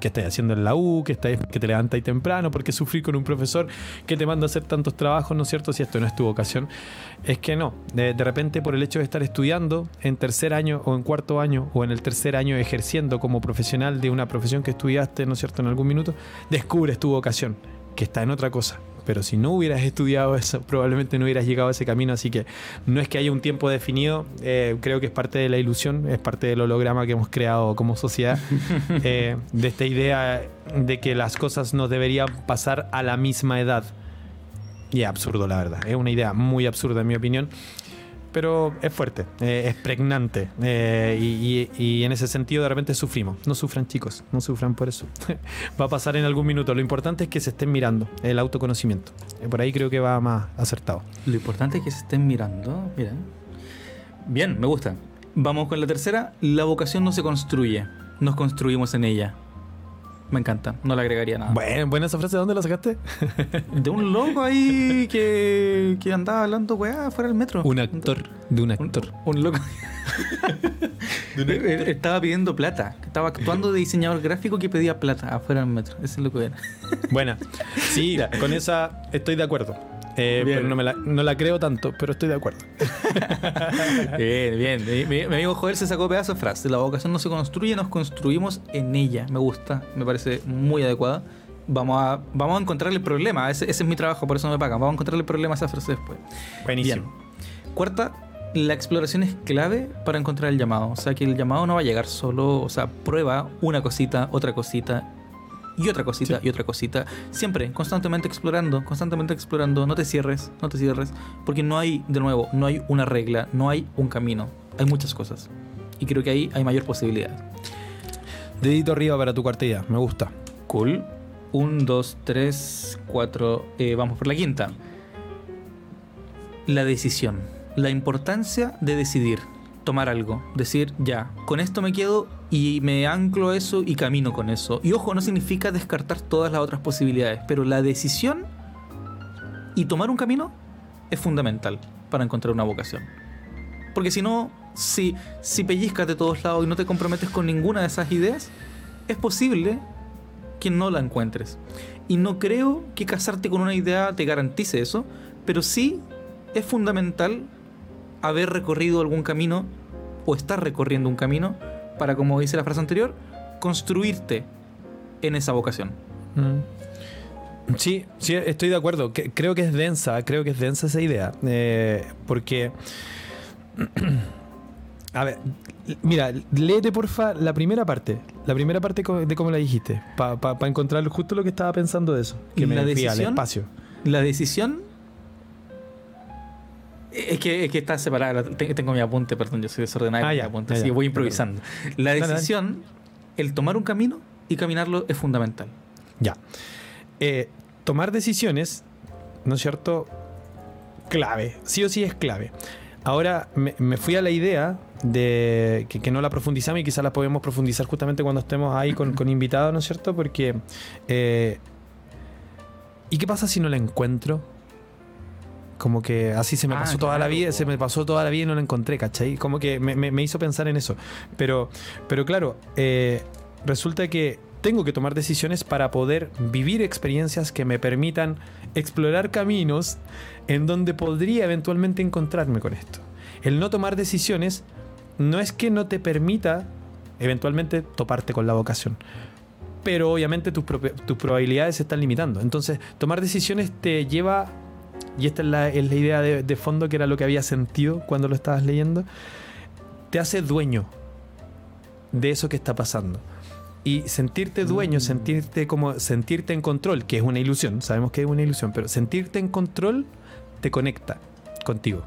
¿qué estás haciendo en la U? ¿Qué estás, que te levantas temprano? ¿Por qué sufrir con un profesor que te manda a hacer tantos trabajos, ¿no es cierto? Si esto no es tu vocación. Es que no. De, de repente, por el hecho de estar estudiando en tercer año o en cuarto año o en el tercer año ejerciendo como profesional de una profesión que estudiaste, ¿no es cierto?, en algún minuto, descubres tu vocación, que está en otra cosa. Pero si no hubieras estudiado eso, probablemente no hubieras llegado a ese camino. Así que no es que haya un tiempo definido. eh, creo que es parte de la ilusión, es parte del holograma que hemos creado como sociedad. eh, de esta idea de que las cosas nos deberían pasar a la misma edad. Y es absurdo, la verdad. Es una idea muy absurda, en mi opinión. Pero es fuerte, eh, es pregnante. eh, y, y- en ese sentido, de repente sufrimos. No sufran, chicos, no sufran por eso. va a pasar en algún minuto. Lo importante es que se estén mirando, el autoconocimiento. Eh, por ahí creo que va más acertado. Lo importante es que se estén mirando. Mira. Bien, me gusta. Vamos con la tercera. La vocación no se construye, nos construimos en ella. Me encanta, no le agregaría nada. Bueno, buena esa frase, ¿de dónde la sacaste? De un loco ahí que, que andaba hablando weá fuera del metro. Un actor, de un actor. un loco. Estaba pidiendo plata. Estaba actuando de diseñador gráfico que pedía plata afuera del metro. Ese es lo que era. Buena. Sí, con esa estoy de acuerdo. Eh, pero no, me la, no la creo tanto, pero estoy de acuerdo. Bien, bien. Mi, mi- mi amigo Joel se sacó pedazo de frase. La vocación no se construye, nos construimos en ella. Me gusta, me parece muy adecuada. Vamos a, vamos a encontrar el problema. Ese, ese es mi trabajo, por eso me pagan. Vamos a encontrar el problema a esa frase después. Buenísimo. Bien. Cuarta, la exploración es clave para encontrar el llamado. O sea, que el llamado no va a llegar solo. O sea, prueba una cosita, otra cosita y otra cosita Sí. y otra cosita. Siempre, constantemente explorando, constantemente explorando. No te cierres, no te cierres. Porque no hay, de nuevo, no hay una regla, no hay un camino. Hay muchas cosas. Y creo que ahí hay mayor posibilidad. Dedito arriba para tu cuarta idea, me gusta. Cool. Un, dos, tres, cuatro. eh, vamos por la quinta. La decisión. La importancia de decidir. Tomar algo. Decir, ya, con esto me quedo y me anclo eso y camino con eso. Y ojo, no significa descartar todas las otras posibilidades, pero la decisión y tomar un camino es fundamental para encontrar una vocación. Porque si no, si, si pellizcas de todos lados y no te comprometes con ninguna de esas ideas, es posible que no la encuentres. Y no creo que casarte con una idea te garantice eso, pero sí es fundamental haber recorrido algún camino o estar recorriendo un camino para, como dice la frase anterior, construirte en esa vocación. Mm. Sí, sí, estoy de acuerdo. Que- Creo que es densa, creo que es densa esa idea. eh, porque. A ver, mira, léete porfa la primera parte. La primera parte de cómo la dijiste. Para encontrar justo lo que estaba pensando de eso. Que me La fui al espacio. La decisión. Es que, es que está separada. te- Tengo mi apunte, perdón, yo soy desordenado. Ah, ya, apunte, ya, así que ya. voy improvisando. La decisión, el tomar un camino y caminarlo es fundamental. Ya. Eh, tomar decisiones, ¿no es cierto? Clave. Sí o sí es clave. Ahora me, me fui a la idea de que, que no la profundizamos y quizás la podemos profundizar justamente cuando estemos ahí con, con invitados, ¿no es cierto? Porque... eh, ¿Y qué pasa si no la encuentro? Como que así se me Ah, pasó toda la vida, se me pasó toda la vida y no la encontré, ¿cachai? Como que me, me- me hizo pensar en eso. Pero, pero claro, eh, resulta que tengo que tomar decisiones para poder vivir experiencias que me permitan explorar caminos en donde podría eventualmente encontrarme con esto. El no tomar decisiones no es que no te permita eventualmente toparte con la vocación. Pero obviamente tus, tus probabilidades se están limitando. Entonces, tomar decisiones te lleva, y esta es la, es la idea de, de fondo que era lo que había sentido cuando lo estabas leyendo, te hace dueño de eso que está pasando. Y sentirte dueño, sentirte como sentirte en control, que es una ilusión, sabemos que es una ilusión, pero sentirte en control te conecta contigo.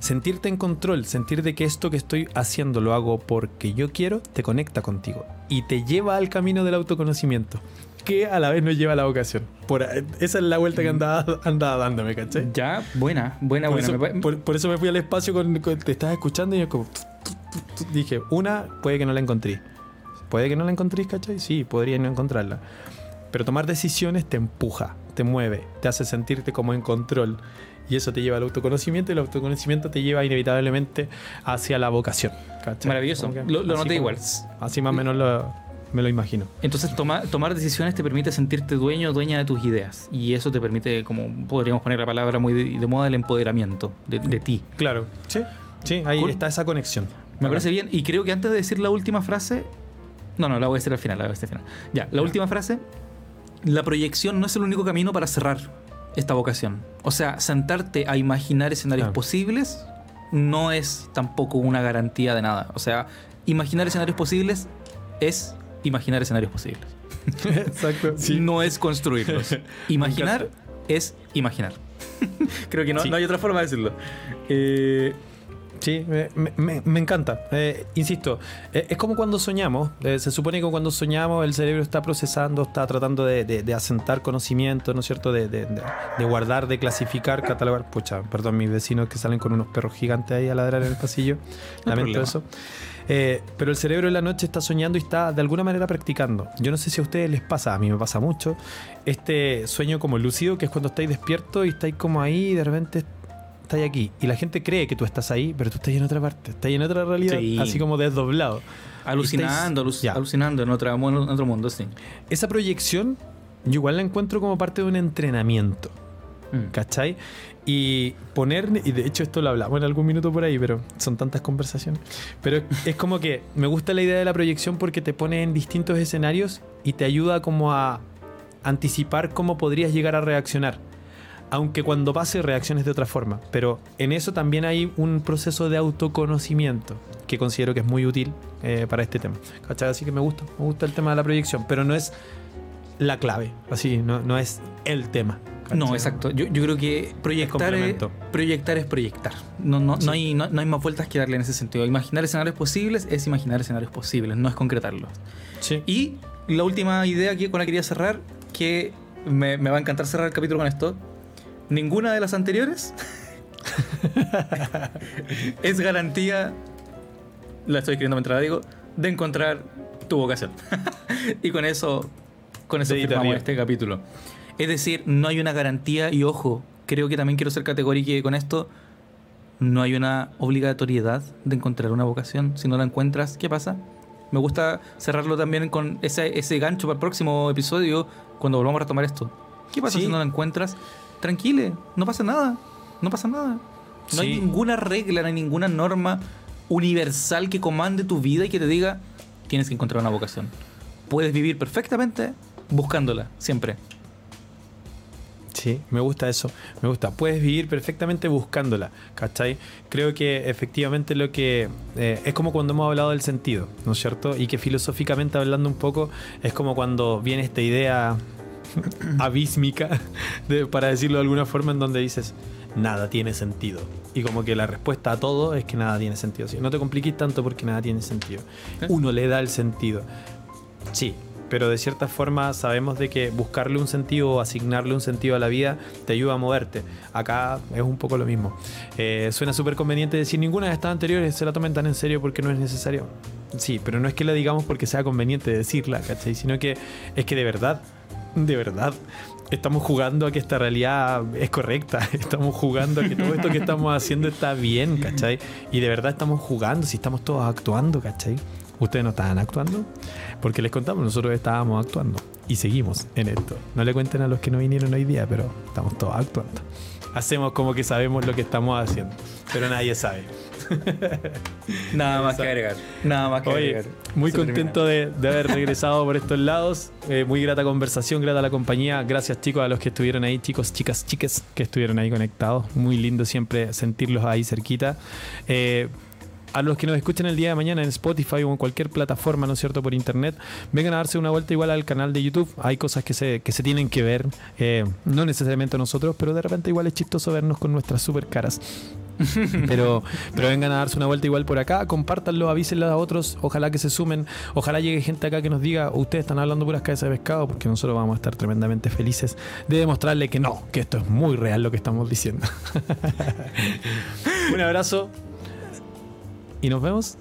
Sentirte en control, sentir de que esto que estoy haciendo lo hago porque yo quiero, te conecta contigo y te lleva al camino del autoconocimiento, que a la vez nos lleva a la vocación. Por, esa es la vuelta que andaba, andaba dándome, ¿cachai? Ya, buena, buena, Por buena. eso, por- por eso me fui al espacio con, con- te estaba escuchando y yo como dije, una, puede que no la encontré. Puede que no la encontré, ¿cachai? Sí, podría no encontrarla. Pero tomar decisiones te empuja, te mueve, te hace sentirte como en control. Y eso te lleva al autoconocimiento y el autoconocimiento te lleva inevitablemente hacia la vocación. ¿cachai? Maravilloso. Que Lo, lo noté igual. Así más o menos lo- me lo imagino. Entonces toma- tomar decisiones te permite sentirte dueño o dueña de tus ideas. Y eso te permite, como podríamos poner la palabra muy de, de moda, el empoderamiento de, de ti. Claro. Sí, sí, ahí Cool. está esa conexión. Me parece bien. Y creo que antes de decir la última frase. No, no, la voy a decir al final, la voy a decir al final. Ya, la última frase. La proyección no es el único camino para cerrar esta vocación. O sea, sentarte a imaginar escenarios Claro. posibles no es tampoco una garantía de nada. O sea, imaginar escenarios posibles es imaginar escenarios posibles. Exacto. No es construirlos. Imaginar es imaginar. Creo que no, Sí. no hay otra forma de decirlo. Eh, Sí, me, me- me encanta. Eh, insisto, eh, es como cuando soñamos. Eh, se supone que cuando soñamos el cerebro está procesando, está tratando de, de- de asentar conocimiento, ¿no es cierto? De, guardar, de clasificar, catalogar. Pucha, perdón, mis vecinos que salen con unos perros gigantes ahí a ladrar en el pasillo. No Lamento problema. eso. Eh, pero el cerebro en la noche está soñando y está de alguna manera practicando. Yo no sé si a ustedes les pasa, a mí me pasa mucho. Este sueño como lúcido, que es cuando estáis despiertos y estáis como ahí y de repente estáis aquí. Y la gente cree que tú estás ahí, pero tú estás en otra parte, estás en otra realidad, Sí. así como desdoblado. alucinando, estáis- aluc- alucinando en, otra, en otro mundo, sí. Esa proyección, yo igual la encuentro como parte de un entrenamiento. Mm. ¿Cachai? Y poner, y de hecho esto lo hablamos en algún minuto por ahí, pero son tantas conversaciones. Pero es como que me gusta la idea de la proyección porque te pone en distintos escenarios y te ayuda como a anticipar cómo podrías llegar a reaccionar. Aunque cuando pase reacciones de otra forma. Pero en eso también hay un proceso de autoconocimiento que considero que es muy útil eh, para este tema. ¿Cachai? Así que me gusta, me gusta el tema de la proyección, pero no es la clave, así, no, no es el tema. ¿Cachai? No, exacto. Yo, yo creo que proyectar es, proyectar es proyectar. No, no, Sí. no, hay, no, no hay más vueltas que darle en ese sentido. Imaginar escenarios posibles es imaginar escenarios posibles, no es concretarlos. Sí. Y la última idea que, con la que quería cerrar, que me, me va a encantar cerrar el capítulo con esto. Ninguna de las anteriores es garantía, la estoy escribiendo mientras la digo, de encontrar tu vocación. y con eso, con eso Dedito firmamos este capítulo. Es decir, no hay una garantía y ojo, creo que también quiero ser categórico con esto. No hay una obligatoriedad de encontrar una vocación. Si no la encuentras, ¿qué pasa? Me gusta cerrarlo también con ese, ese gancho para el próximo episodio cuando volvamos a retomar esto. ¿Qué pasa Sí. si no la encuentras? Tranquile, no pasa nada. No pasa nada. No hay ninguna regla, no hay ninguna norma universal que comande tu vida y que te diga tienes que encontrar una vocación. Puedes vivir perfectamente buscándola, siempre. Sí, me gusta eso, me gusta. Puedes vivir perfectamente buscándola, ¿cachai? Creo que efectivamente lo que... eh, es como cuando hemos hablado del sentido, ¿no es cierto? Y que filosóficamente hablando un poco, es como cuando viene esta idea abísmica, de- para decirlo de alguna forma, en donde dices, nada tiene sentido. Y como que la respuesta a todo es que nada tiene sentido. ¿sí? No te compliques tanto porque nada tiene sentido. ¿Eh? Uno le da el sentido. Sí, pero de cierta forma sabemos de que buscarle un sentido o asignarle un sentido a la vida te ayuda a moverte. Acá es un poco lo mismo. Eh, suena súper conveniente decir ninguna de estas anteriores se la tomen tan en serio porque no es necesario. Sí, pero no es que la digamos porque sea conveniente decirla, ¿cachai? Sino que es que de verdad, de verdad, estamos jugando a que esta realidad es correcta. Estamos jugando a que todo esto que estamos haciendo está bien, ¿cachai? Y de verdad estamos jugando, si estamos todos actuando, ¿cachai? Ustedes no estaban actuando, porque les contamos, nosotros estábamos actuando y seguimos en esto. No le cuenten a los que no vinieron hoy día, pero estamos todos actuando. Hacemos como que sabemos lo que estamos haciendo, pero nadie sabe. Nada más que agregar. Nada más que Oye, agregar. muy Se contento de, de haber regresado por estos lados. Eh, muy grata conversación, grata la compañía. Gracias chicos a los que estuvieron ahí, chicos, chicas, chiques que estuvieron ahí conectados. Muy lindo siempre sentirlos ahí cerquita. Eh, a los que nos escuchen el día de mañana en Spotify o en cualquier plataforma, ¿no es cierto?, por internet, vengan a darse una vuelta igual al canal de YouTube. Hay cosas que se, que se tienen que ver, eh, no necesariamente nosotros, pero de repente igual es chistoso vernos con nuestras super caras. pero, pero vengan a darse una vuelta igual por acá, compártanlo, avísenlo a otros, ojalá que se sumen, ojalá llegue gente acá que nos diga, ustedes están hablando puras cabezas de pescado, porque nosotros vamos a estar tremendamente felices de demostrarle que no, que esto es muy real lo que estamos diciendo. Un abrazo y nos vemos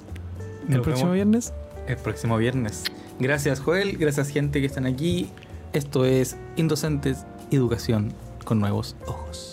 el próximo vemos. viernes. El próximo viernes. Gracias, Joel. Gracias, gente que están aquí. Esto es Indocentes Educación con nuevos ojos.